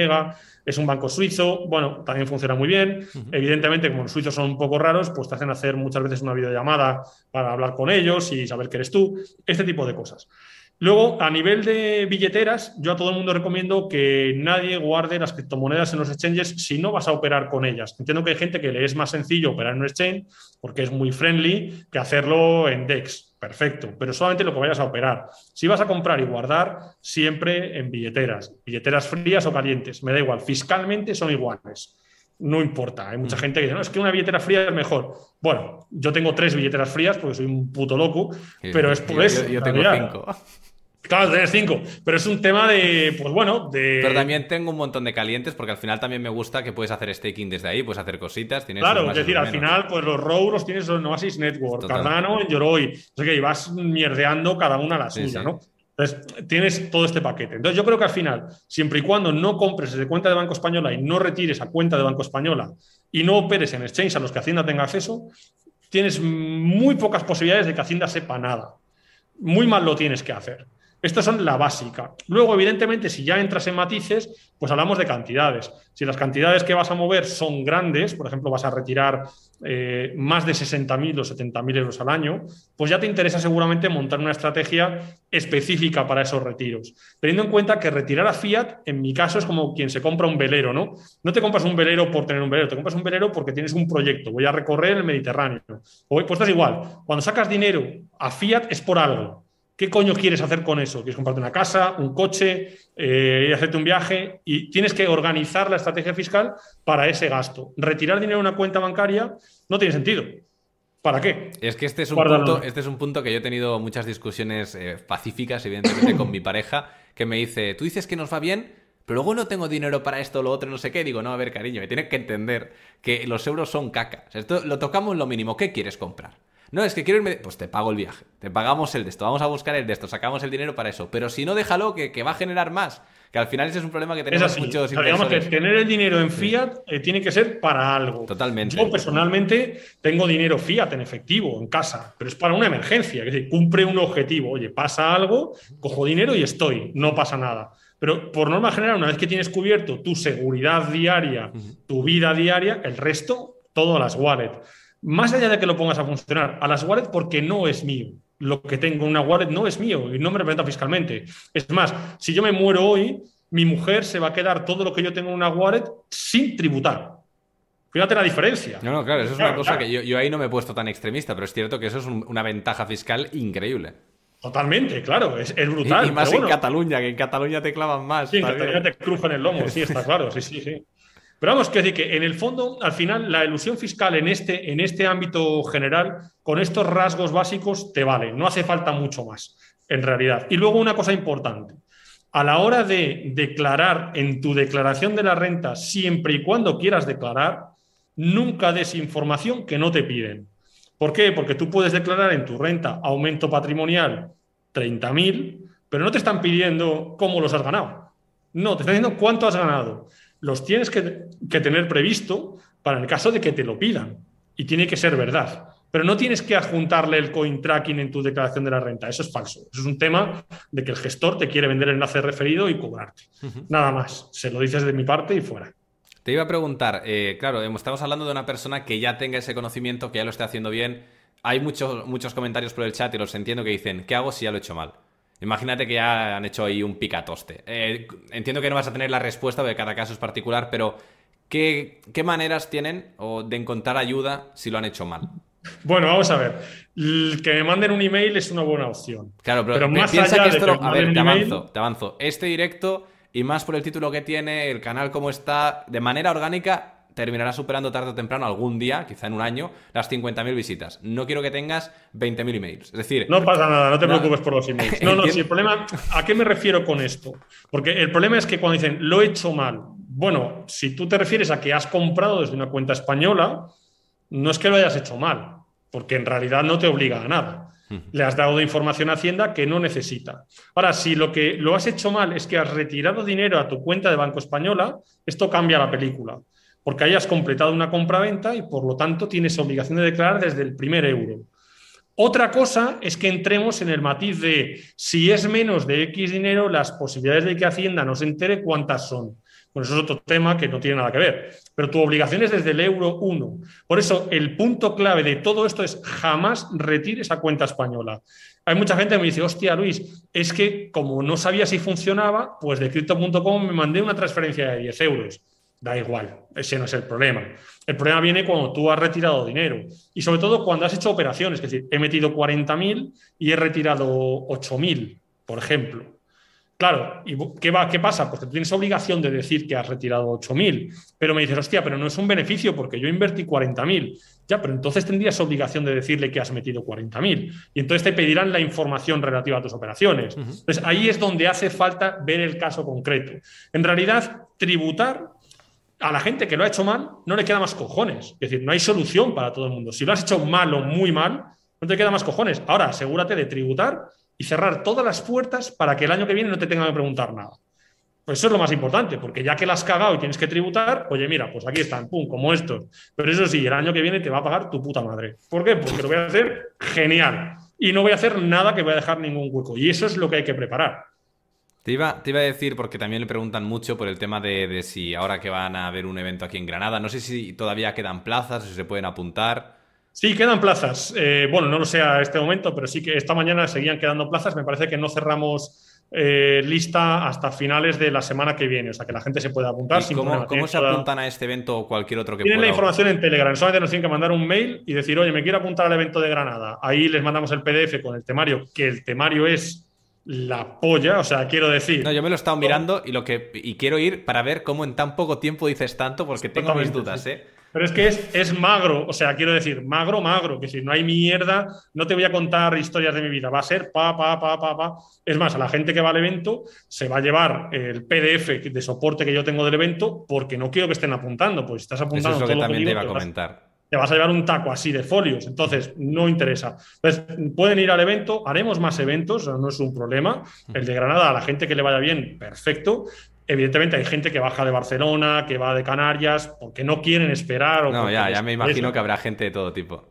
es un banco suizo, bueno, también funciona muy bien. Evidentemente, como los suizos son un poco raros, pues te hacen hacer muchas veces una videollamada para hablar con ellos y saber que eres tú, este tipo de cosas. Luego, a nivel de billeteras, yo a todo el mundo recomiendo que nadie guarde las criptomonedas en los exchanges si no vas a operar con ellas. Entiendo que hay gente que le es más sencillo operar en un exchange porque es muy friendly que hacerlo en DEX perfecto, pero solamente lo que vayas a operar. Si vas a comprar y guardar, siempre en billeteras, billeteras frías o calientes, me da igual, fiscalmente son iguales. No importa, hay mucha mm. gente que dice, no, es que una billetera fría es mejor. Bueno, yo tengo tres billeteras frías porque soy un puto loco, pero es por eso. Yo, tengo cinco. Claro, tienes cinco, pero es un tema de, pues bueno, de... Pero también tengo un montón de calientes porque al final también me gusta que puedes hacer staking desde ahí, puedes hacer cositas. Tienes claro, es decir, al final, pues los ROW los tienes en Oasis Network, Cardano en Yoroi, o sea que vas mierdeando cada una la suya, ¿no? Entonces, tienes todo este paquete. Entonces, yo creo que al final, siempre y cuando no compres desde cuenta de Banco Española y no retires a cuenta de Banco Española y no operes en exchange a los que Hacienda tenga acceso, tienes muy pocas posibilidades de que Hacienda sepa nada. Muy mal lo tienes que hacer. Estas son la básica. Luego, evidentemente, si ya entras en matices, pues hablamos de cantidades. Si las cantidades que vas a mover son grandes, por ejemplo, vas a retirar eh, más de 60.000 o 70.000 euros al año, pues ya te interesa seguramente montar una estrategia específica para esos retiros. Teniendo en cuenta que retirar a fiat, en mi caso, es como quien se compra un velero, ¿no? No te compras un velero por tener un velero, te compras un velero porque tienes un proyecto, voy a recorrer el Mediterráneo. Pues estás igual, cuando sacas dinero a fiat es por algo. ¿Qué coño quieres hacer con eso? ¿Quieres comprarte una casa, un coche, eh, y hacerte un viaje? Y tienes que organizar la estrategia fiscal para ese gasto. Retirar dinero de una cuenta bancaria no tiene sentido. ¿Para qué? Es que este es un, punto, este es un punto que yo he tenido muchas discusiones eh, pacíficas, evidentemente, con mi pareja, que me dice, tú dices que nos va bien, pero luego no tengo dinero para esto, lo otro, no sé qué. Digo, no, a ver, cariño, me tienes que entender que los euros son caca. esto lo tocamos lo mínimo. ¿Qué quieres comprar? No, es que quiero irme. Pues te pago el viaje. Te pagamos el de esto. Vamos a buscar el de esto. Sacamos el dinero para eso. Pero si no, déjalo, que, que va a generar más. Que al final ese es un problema que tenemos muchos Digamos que tener el dinero en fiat eh, tiene que ser para algo. Totalmente. Yo personalmente tengo dinero fiat en efectivo en casa, pero es para una emergencia. Es decir, cumple un objetivo. Oye, pasa algo, cojo dinero y estoy. No pasa nada. Pero por norma general, una vez que tienes cubierto tu seguridad diaria, tu vida diaria, el resto, todo a las wallets más allá de que lo pongas a funcionar, a las wallets porque no es mío. Lo que tengo en una wallet no es mío y no me representa fiscalmente. Es más, si yo me muero hoy, mi mujer se va a quedar todo lo que yo tengo en una wallet sin tributar. Fíjate la diferencia. No, no, claro, eso es una cosa que yo, ahí no me he puesto tan extremista, pero es cierto que eso es una ventaja fiscal increíble. Totalmente, claro, es, brutal. Y, más en Cataluña, que en Cataluña te clavan más. Sí, en Cataluña te crujan el lomo, sí, está claro, sí, sí, sí. Pero vamos, que decir que en el fondo, al final, la ilusión fiscal en este, en este ámbito general, con estos rasgos básicos, te vale. No hace falta mucho más, en realidad. Y luego una cosa importante. A la hora de declarar en tu declaración de la renta, siempre y cuando quieras declarar, nunca des información que no te piden. ¿Por qué? Porque tú puedes declarar en tu renta aumento patrimonial 30.000, pero no te están pidiendo cómo los has ganado. No, te están diciendo cuánto has ganado los tienes que, tener previsto para el caso de que te lo pidan. Y tiene que ser verdad. Pero no tienes que adjuntarle el coin tracking en tu declaración de la renta. Eso es falso. Eso es un tema de que el gestor te quiere vender el enlace referido y cobrarte. Nada más. Se lo dices de mi parte y fuera. Te iba a preguntar, eh, claro, estamos hablando de una persona que ya tenga ese conocimiento, que ya lo esté haciendo bien. Hay muchos, muchos comentarios por el chat y los entiendo que dicen, ¿qué hago si ya lo he hecho mal? Imagínate que ya han hecho ahí un picatoste. Eh, entiendo que no vas a tener la respuesta porque cada caso es particular, pero ¿qué, qué maneras tienen o de encontrar ayuda si lo han hecho mal? Bueno, vamos a ver. que me manden un email es una buena opción. Claro, pero, más piensa que esto. a ver, te avanzo, te avanzo. Este directo, y más por el título que tiene, el canal como está, de manera orgánica, terminará superando tarde o temprano algún día, quizá en un año, las 50.000 visitas. No quiero que tengas 20.000 emails. Es decir... No pasa nada, no te preocupes por los emails. No, no, si el problema... ¿A qué me refiero con esto? Porque el problema es que cuando dicen, lo he hecho mal, bueno, si tú te refieres a que has comprado desde una cuenta española, no es que lo hayas hecho mal, porque en realidad no te obliga a nada. Le has dado información a Hacienda que no necesita. Ahora, si lo que lo has hecho mal es que has retirado dinero a tu cuenta de Banco Española, esto cambia la película porque hayas completado una compra-venta y por lo tanto tienes obligación de declarar desde el primer euro. Otra cosa es que entremos en el matiz de si es menos de X dinero, las posibilidades de que Hacienda no se entere cuántas son. Bueno, eso es otro tema que no tiene nada que ver. Pero tu obligación es desde el euro 1. Por eso, el punto clave de todo esto es jamás retire esa cuenta española. Hay mucha gente que me dice, hostia, Luis, es que como no sabía si funcionaba, pues de crypto.com me mandé una transferencia de 10 euros. Da igual, ese no es el problema. El problema viene cuando tú has retirado dinero y sobre todo cuando has hecho operaciones, es decir, he metido 40.000 y he retirado 8.000, por ejemplo. Claro, ¿y qué, va, qué pasa? Pues tienes obligación de decir que has retirado 8.000, pero me dices, hostia, pero no es un beneficio porque yo invertí 40.000. Ya, pero entonces tendrías obligación de decirle que has metido 40.000 y entonces te pedirán la información relativa a tus operaciones. Entonces ahí es donde hace falta ver el caso concreto. En realidad, tributar a la gente que lo ha hecho mal no le queda más cojones. Es decir, no hay solución para todo el mundo. Si lo has hecho mal o muy mal, no te queda más cojones. Ahora, asegúrate de tributar y cerrar todas las puertas para que el año que viene no te tengan que preguntar nada. Pues eso es lo más importante, porque ya que la has cagado y tienes que tributar, oye, mira, pues aquí están, pum, como estos. Pero eso sí, el año que viene te va a pagar tu puta madre. ¿Por qué? Porque lo voy a hacer genial. Y no voy a hacer nada que voy a dejar ningún hueco. Y eso es lo que hay que preparar. Te iba, te iba, a decir, porque también le preguntan mucho por el tema de, si ahora que van a haber un evento aquí en Granada, no sé si todavía quedan plazas, si se pueden apuntar. Sí, quedan plazas. Eh, bueno, no lo sé a este momento, pero sí que esta mañana seguían quedando plazas. Me parece que no cerramos eh, lista hasta finales de la semana que viene, o sea que la gente se puede apuntar. cómo, se apuntan a este evento o cualquier otro que Tienen la información en Telegram, solamente nos tienen que mandar un mail y decir, oye, me quiero apuntar al evento de Granada. Ahí les mandamos el PDF con el temario, que el temario es la polla, o sea, quiero decir. No, yo me lo he estado mirando y lo que y quiero ir para ver cómo en tan poco tiempo dices tanto, porque tengo mis dudas, ¿eh? Pero es que es, es, magro, o sea, quiero decir, magro, magro, que si no hay mierda, no te voy a contar historias de mi vida, va a ser pa, pa, pa, pa, pa. Es más, a la gente que va al evento se va a llevar el PDF de soporte que yo tengo del evento porque no quiero que estén apuntando, pues estás apuntando. Eso es lo que también te iba a comentar te vas a llevar un taco así de folios, entonces no interesa. Entonces, pueden ir al evento, haremos más eventos, no es un problema. El de Granada, a la gente que le vaya bien, perfecto. Evidentemente hay gente que baja de Barcelona, que va de Canarias, porque no quieren esperar. O no, ya, ya me imagino que habrá gente de todo tipo.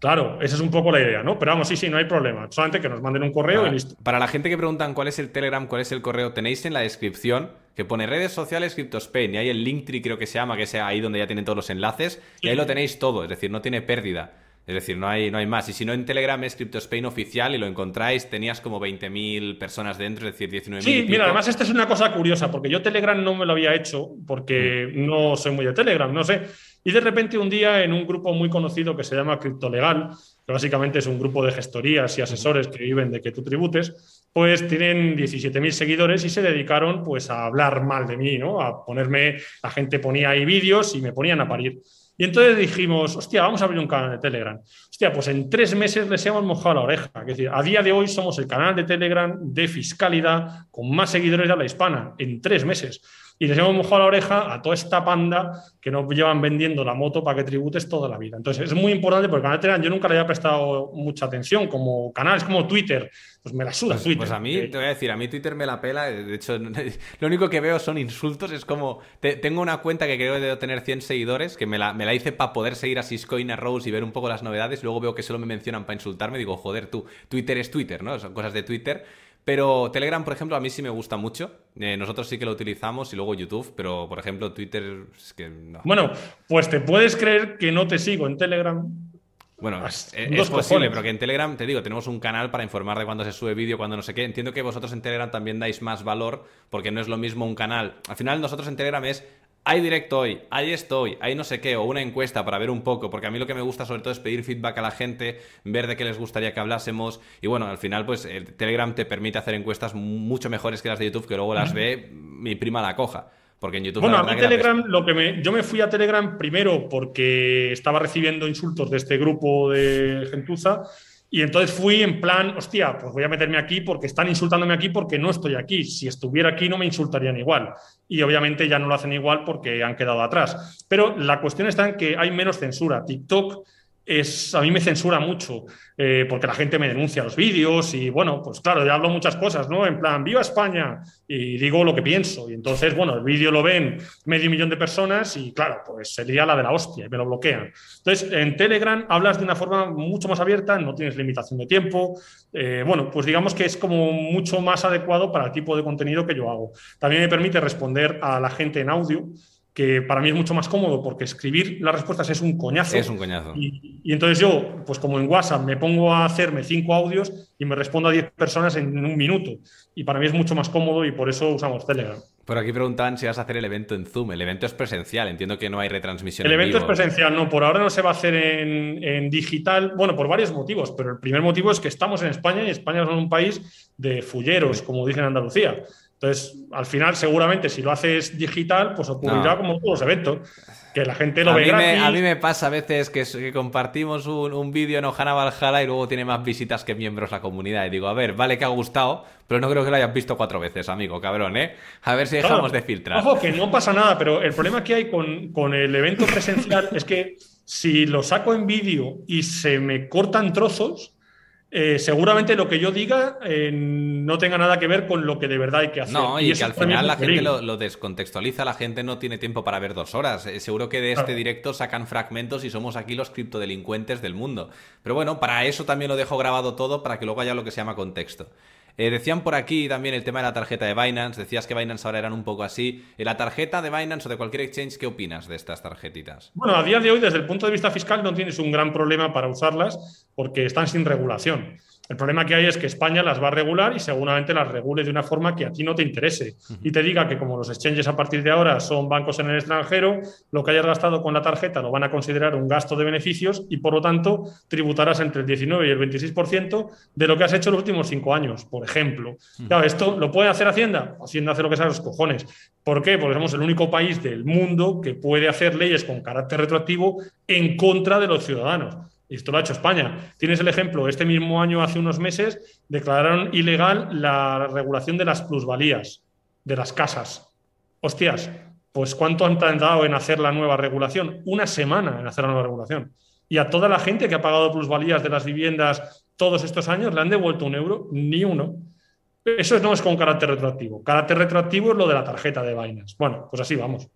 Claro, esa es un poco la idea, ¿no? Pero vamos, sí, sí, no hay problema. Solamente que nos manden un correo y listo. Para la gente que preguntan cuál es el Telegram, cuál es el correo, tenéis en la descripción que pone redes sociales CryptoSpain y hay el Linktree creo que se llama, que es ahí donde ya tienen todos los enlaces y ahí lo tenéis todo, es decir, no tiene pérdida. Es decir, no hay, no hay más. Y si no, en Telegram es CryptoSpain oficial y lo encontráis, tenías como 20.000 personas dentro, es decir, 19.000. Sí, mira, además esta es una cosa curiosa, porque yo Telegram no me lo había hecho, porque mm. no soy muy de Telegram, no sé. Y de repente un día en un grupo muy conocido que se llama CryptoLegal, que básicamente es un grupo de gestorías y asesores que viven de que tú tributes, pues tienen 17.000 seguidores y se dedicaron pues a hablar mal de mí, ¿no? A ponerme, la gente ponía ahí vídeos y me ponían a parir. Y entonces dijimos, hostia, vamos a abrir un canal de Telegram. Hostia, pues en tres meses les hemos mojado la oreja. Es decir, a día de hoy somos el canal de Telegram de fiscalidad con más seguidores de la hispana, en tres meses y les hemos mojado la oreja a toda esta panda que nos llevan vendiendo la moto para que tributes toda la vida. Entonces es muy importante porque canal Telegram yo nunca le había prestado mucha atención como canal, es como Twitter, pues me la suda pues, Twitter. Pues a mí, te voy a decir, a mí Twitter me la pela, de hecho lo único que veo son insultos, es como, tengo una cuenta que creo que debo tener 100 seguidores, que me la, me la hice para poder seguir a Siscoin, a Rose y ver un poco las novedades, luego veo que solo me mencionan para insultarme, digo, joder, tú, Twitter es Twitter, ¿no? Son cosas de Twitter. Pero Telegram, por ejemplo, a mí sí me gusta mucho. Eh, nosotros sí que lo utilizamos y luego YouTube, pero por ejemplo Twitter es que no. Bueno, pues te puedes creer que no te sigo en Telegram. Bueno, es, posible, pero que en Telegram, te digo, tenemos un canal para informar de cuándo se sube vídeo, cuándo no sé qué. Entiendo que vosotros en Telegram también dais más valor, porque no es lo mismo un canal. Al final, nosotros en Telegram es hay directo hoy, hay esto hoy, hay no sé qué, o una encuesta para ver un poco, porque a mí lo que me gusta sobre todo es pedir feedback a la gente, ver de qué les gustaría que hablásemos, y bueno, al final pues el Telegram te permite hacer encuestas mucho mejores que las de YouTube, que luego las ve mi prima la coja. Porque en YouTube. Bueno, a mí Telegram, lo que me, yo me fui a Telegram primero porque estaba recibiendo insultos de este grupo de gentuza y entonces fui en plan, hostia, pues voy a meterme aquí porque están insultándome aquí porque no estoy aquí. Si estuviera aquí no me insultarían igual. Y obviamente ya no lo hacen igual porque han quedado atrás. Pero la cuestión está en que hay menos censura. TikTok es, a mí me censura mucho, eh, porque la gente me denuncia los vídeos y bueno, pues claro, ya hablo muchas cosas, ¿no? En plan, viva España y digo lo que pienso. Y entonces, bueno, el vídeo lo ven medio millón de personas y claro, pues sería la de la hostia y me lo bloquean. Entonces, en Telegram hablas de una forma mucho más abierta, no tienes limitación de tiempo. Eh, bueno, pues digamos que es como mucho más adecuado para el tipo de contenido que yo hago. También me permite responder a la gente en audio que para mí es mucho más cómodo porque escribir las respuestas es un coñazo. Es un coñazo. Y, entonces yo, pues como en WhatsApp, me pongo a hacerme cinco audios y me respondo a diez personas en un minuto. Y para mí es mucho más cómodo y por eso usamos Telegram. Por aquí preguntan si vas a hacer el evento en Zoom. El evento es presencial, entiendo que no hay retransmisión. El evento es presencial, no, por ahora no se va a hacer en, en, digital, bueno, por varios motivos, pero el primer motivo es que estamos en España y España es un país de fulleros, como dicen en Andalucía. Entonces, al final, seguramente, si lo haces digital, pues ocurrirá como todos los eventos. Que la gente lo a ve mí gratis. Me, a mí me pasa a veces que, compartimos un, vídeo en Ojana Valhalla y luego tiene más visitas que miembros la comunidad. Y digo, a ver, vale que ha gustado, pero no creo que lo hayas visto cuatro veces, amigo, cabrón, ¿eh? A ver si dejamos de filtrar. Ojo, que no pasa nada, pero el problema que hay con, con el evento presencial es que si lo saco en vídeo y se me cortan trozos, eh, seguramente lo que yo diga eh, no tenga nada que ver con lo que de verdad hay que hacer. No, y, que al final la gente lo, descontextualiza, la gente no tiene tiempo para ver dos horas. Eh, seguro que de este directo sacan fragmentos y somos aquí los criptodelincuentes del mundo. Pero bueno, para eso también lo dejo grabado todo, para que luego haya lo que se llama contexto. Eh, decían por aquí también el tema de la tarjeta de Binance. Decías que Binance ahora eran un poco así. ¿En la tarjeta de Binance o de cualquier exchange, qué opinas de estas tarjetitas? Bueno, a día de hoy, desde el punto de vista fiscal, no tienes un gran problema para usarlas porque están sin regulación. El problema que hay es que España las va a regular y seguramente las regule de una forma que a ti no te interese y te diga que como los exchanges a partir de ahora son bancos en el extranjero, lo que hayas gastado con la tarjeta lo van a considerar un gasto de beneficios y por lo tanto tributarás entre el 19 y el 26% de lo que has hecho los últimos cinco años, por ejemplo. Claro, esto lo puede hacer Hacienda. Hacienda hace lo que sea los cojones. ¿Por qué? Porque somos el único país del mundo que puede hacer leyes con carácter retroactivo en contra de los ciudadanos. Y esto lo ha hecho España. Tienes el ejemplo, este mismo año, hace unos meses, declararon ilegal la regulación de las plusvalías de las casas. Hostias, pues ¿cuánto han tardado en hacer la nueva regulación? Una semana en hacer la nueva regulación. Y a toda la gente que ha pagado plusvalías de las viviendas todos estos años le han devuelto un euro, ni uno. Eso no es con carácter retroactivo. Carácter retroactivo es lo de la tarjeta de vainas. Bueno, pues así vamos.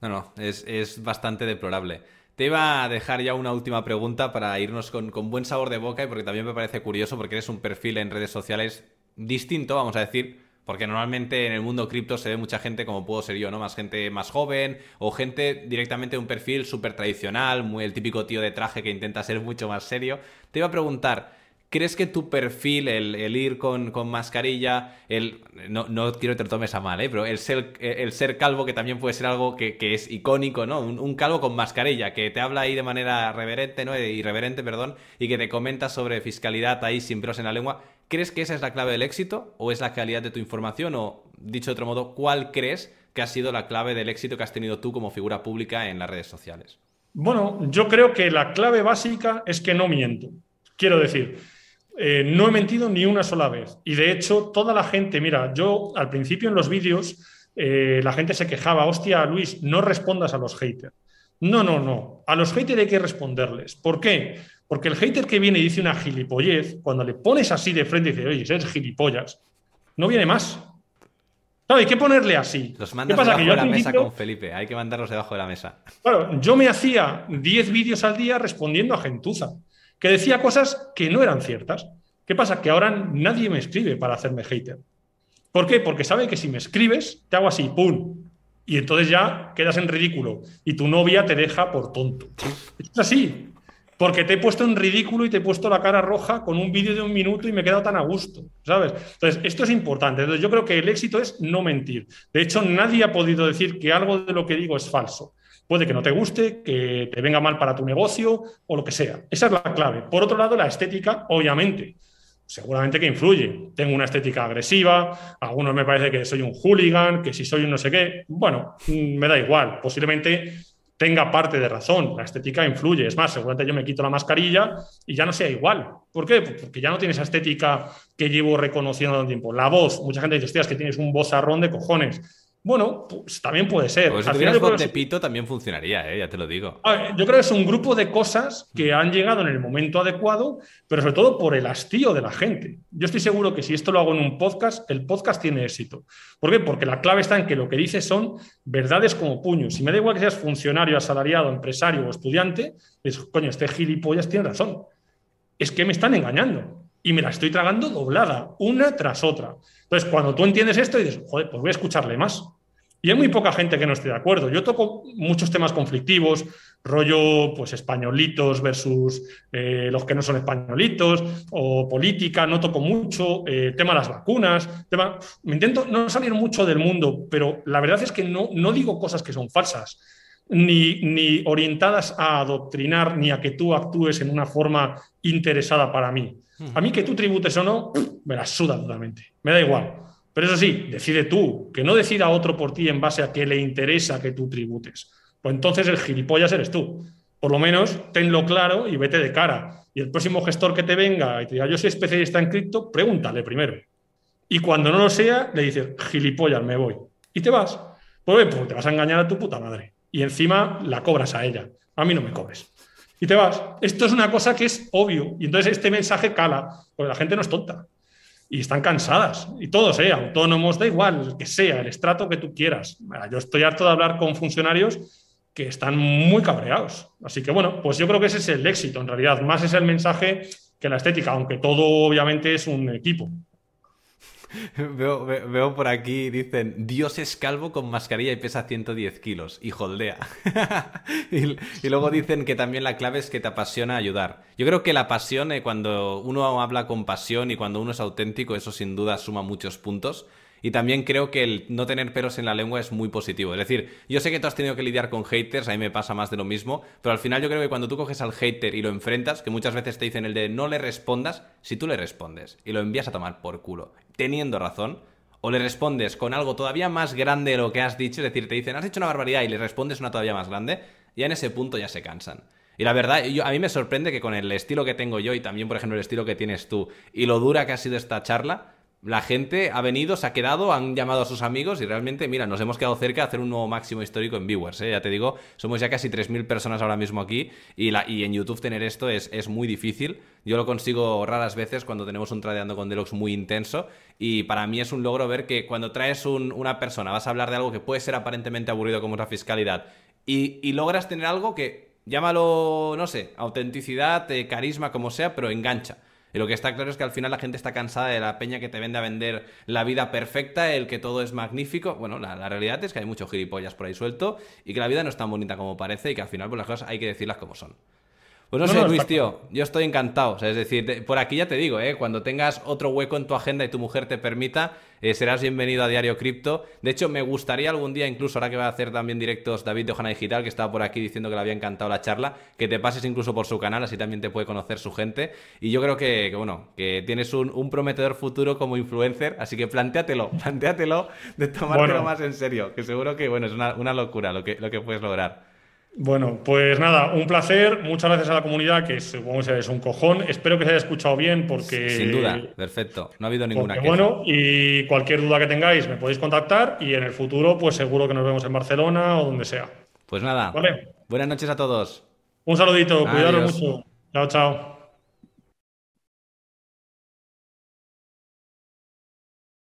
No, no, es, es bastante deplorable. Te iba a dejar ya una última pregunta para irnos con, buen sabor de boca y porque también me parece curioso porque eres un perfil en redes sociales distinto, vamos a decir, porque normalmente en el mundo cripto se ve mucha gente como puedo ser yo, ¿no? Más gente más joven o gente directamente de un perfil súper tradicional, muy el típico tío de traje que intenta ser mucho más serio. Te iba a preguntar, ¿Crees que tu perfil, el, ir con, mascarilla, el no, quiero que te lo tomes a mal, ¿eh? pero el ser, el ser calvo, que también puede ser algo que, es icónico, ¿no? Un, calvo con mascarilla, que te habla ahí de manera reverente, ¿no? Irreverente, perdón, y que te comenta sobre fiscalidad ahí sin pelos en la lengua. ¿Crees que esa es la clave del éxito o es la calidad de tu información? O, dicho de otro modo, ¿cuál crees que ha sido la clave del éxito que has tenido tú como figura pública en las redes sociales? Bueno, yo creo que la clave básica es que no miento. Quiero decir, eh, no he mentido ni una sola vez. Y de hecho, toda la gente, mira, yo al principio en los vídeos, eh, la gente se quejaba, hostia, Luis, no respondas a los haters. No, no, no. A los haters hay que responderles. ¿Por qué? Porque el hater que viene y dice una gilipollez, cuando le pones así de frente y dice, oye, eres gilipollas, no viene más. Claro, hay que ponerle así. Los mandas debajo de la mesa con Felipe, hay que mandarlos debajo de la mesa. Claro, yo me hacía 10 vídeos al día respondiendo a gentuza que decía cosas que no eran ciertas. ¿Qué pasa? Que ahora nadie me escribe para hacerme hater. ¿Por qué? Porque sabe que si me escribes, te hago así, ¡pum! Y entonces ya quedas en ridículo y tu novia te deja por tonto. Es así. porque te he puesto en ridículo y te he puesto la cara roja con un vídeo de un minuto y me he quedado tan a gusto, ¿sabes? Entonces, esto es importante. Entonces, yo creo que el éxito es no mentir. De hecho, nadie ha podido decir que algo de lo que digo es falso. Puede que no te guste, que te venga mal para tu negocio o lo que sea. Esa es la clave. Por otro lado, la estética, obviamente. Seguramente que influye. Tengo una estética agresiva, algunos me parece que soy un hooligan, que si soy un no sé qué. Bueno, mm, me da igual. Posiblemente tenga parte de razón. La estética influye. Es más, seguramente yo me quito la mascarilla y ya no sea igual. ¿Por qué? Porque ya no tiene esa estética que llevo reconociendo tanto tiempo. La voz, mucha gente dice, hostias, que tienes un vozarrón de cojones. Bueno, pues también puede ser. Pues si Al de pito también funcionaría, ¿eh? ya te lo digo. yo creo que es un grupo de cosas que han llegado en el momento adecuado, pero sobre todo por el hastío de la gente. Yo estoy seguro que si esto lo hago en un podcast, el podcast tiene éxito. ¿Por qué? Porque la clave está en que lo que dices son verdades como puños. Si me da igual que seas funcionario, asalariado, empresario o estudiante, dices, coño, este gilipollas tiene razón. Es que me están engañando y me la estoy tragando doblada, una tras otra. Entonces, cuando tú entiendes esto, dices, joder, pues voy a escucharle más. Y hay muy poca gente que no esté de acuerdo. Yo toco muchos temas conflictivos, rollo pues españolitos versus eh, los que no son españolitos, o política, no toco mucho, eh, tema de las vacunas, tema... me intento no salir mucho del mundo, pero la verdad es que no, no digo cosas que son falsas, ni, ni orientadas a adoctrinar, ni a que tú actúes en una forma interesada para mí. A mí que tú tributes o no, me la suda totalmente, me da igual. Pero eso sí, decide tú, que no decida otro por ti en base a que le interesa que tú tributes. Pues entonces el gilipollas eres tú. Por lo menos tenlo claro y vete de cara. Y el próximo gestor que te venga y te diga, yo soy especialista en cripto, pregúntale primero. Y cuando no lo sea, le dices, gilipollas, me voy. Y te vas. Pues, pues te vas a engañar a tu puta madre. Y encima la cobras a ella. A mí no me cobres. Y te vas. Esto es una cosa que es obvio. Y entonces este mensaje cala, porque la gente no es tonta y están cansadas. Y todos, ¿eh? autónomos, da igual, que sea, el estrato que tú quieras. Yo estoy harto de hablar con funcionarios que están muy cabreados. Así que bueno, pues yo creo que ese es el éxito en realidad. Más es el mensaje que la estética, aunque todo obviamente es un equipo. Veo, por aquí, dicen, Dios es calvo con mascarilla y pesa 110 kilos y holdea. y, luego dicen que también la clave es que te apasiona ayudar. Yo creo que la pasión, eh, cuando uno habla con pasión y cuando uno es auténtico, eso sin duda suma muchos puntos. Y también creo que el no tener pelos en la lengua es muy positivo. Es decir, yo sé que tú has tenido que lidiar con haters, a mí me pasa más de lo mismo, pero al final yo creo que cuando tú coges al hater y lo enfrentas, que muchas veces te dicen el de no le respondas, si tú le respondes y lo envías a tomar por culo, teniendo razón, o le respondes con algo todavía más grande de lo que has dicho, es decir, te dicen, has dicho una barbaridad y le respondes una todavía más grande, ya en ese punto ya se cansan. Y la verdad, a mí me sorprende que con el estilo que tengo yo y también, por ejemplo, el estilo que tienes tú y lo dura que ha sido esta charla, la gente ha venido, se ha quedado, han llamado a sus amigos y realmente, mira, nos hemos quedado cerca de hacer un nuevo máximo histórico en viewers. ¿eh? Ya te digo, somos ya casi 3.000 personas ahora mismo aquí y, en YouTube tener esto es, muy difícil. Yo lo consigo raras veces cuando tenemos un tradeando con Deluxe muy intenso y para mí es un logro ver que cuando traes una persona, vas a hablar de algo que puede ser aparentemente aburrido como es la fiscalidad y, y logras tener algo que, llámalo, no sé, autenticidad, eh, carisma, como sea, pero engancha. Y lo que está claro es que al final la gente está cansada de la peña que te vende a vender la vida perfecta, el que todo es magnífico. Bueno, la, realidad es que hay muchos gilipollas por ahí suelto y que la vida no es tan bonita como parece y que al final pues las cosas hay que decirlas como son. Pues no, sé, Luis, tío, yo estoy encantado. es decir, por aquí ya te digo, ¿eh? cuando tengas otro hueco en tu agenda y tu mujer te permita, eh, serás bienvenido a Diario Cripto. De hecho, me gustaría algún día, incluso ahora que va a hacer también directos David de Ojana Digital, que estaba por aquí diciendo que le había encantado la charla, que te pases incluso por su canal, así también te puede conocer su gente. Y yo creo que, bueno, que tienes un, prometedor futuro como influencer, así que planteatelo, planteatelo de tomártelo más en serio, que seguro que, bueno, es una, una locura lo que, lo que puedes lograr. Bueno, pues nada, un placer. Muchas gracias a la comunidad, que supongo que es un cojón. Espero que se haya escuchado bien porque... Sin duda, perfecto. No ha habido ninguna queja. Bueno, y cualquier duda que tengáis me podéis contactar y en el futuro pues seguro que nos vemos en Barcelona o donde sea. Pues nada. Buenas noches a todos. Un saludito, cuidaros mucho. Chao, chao.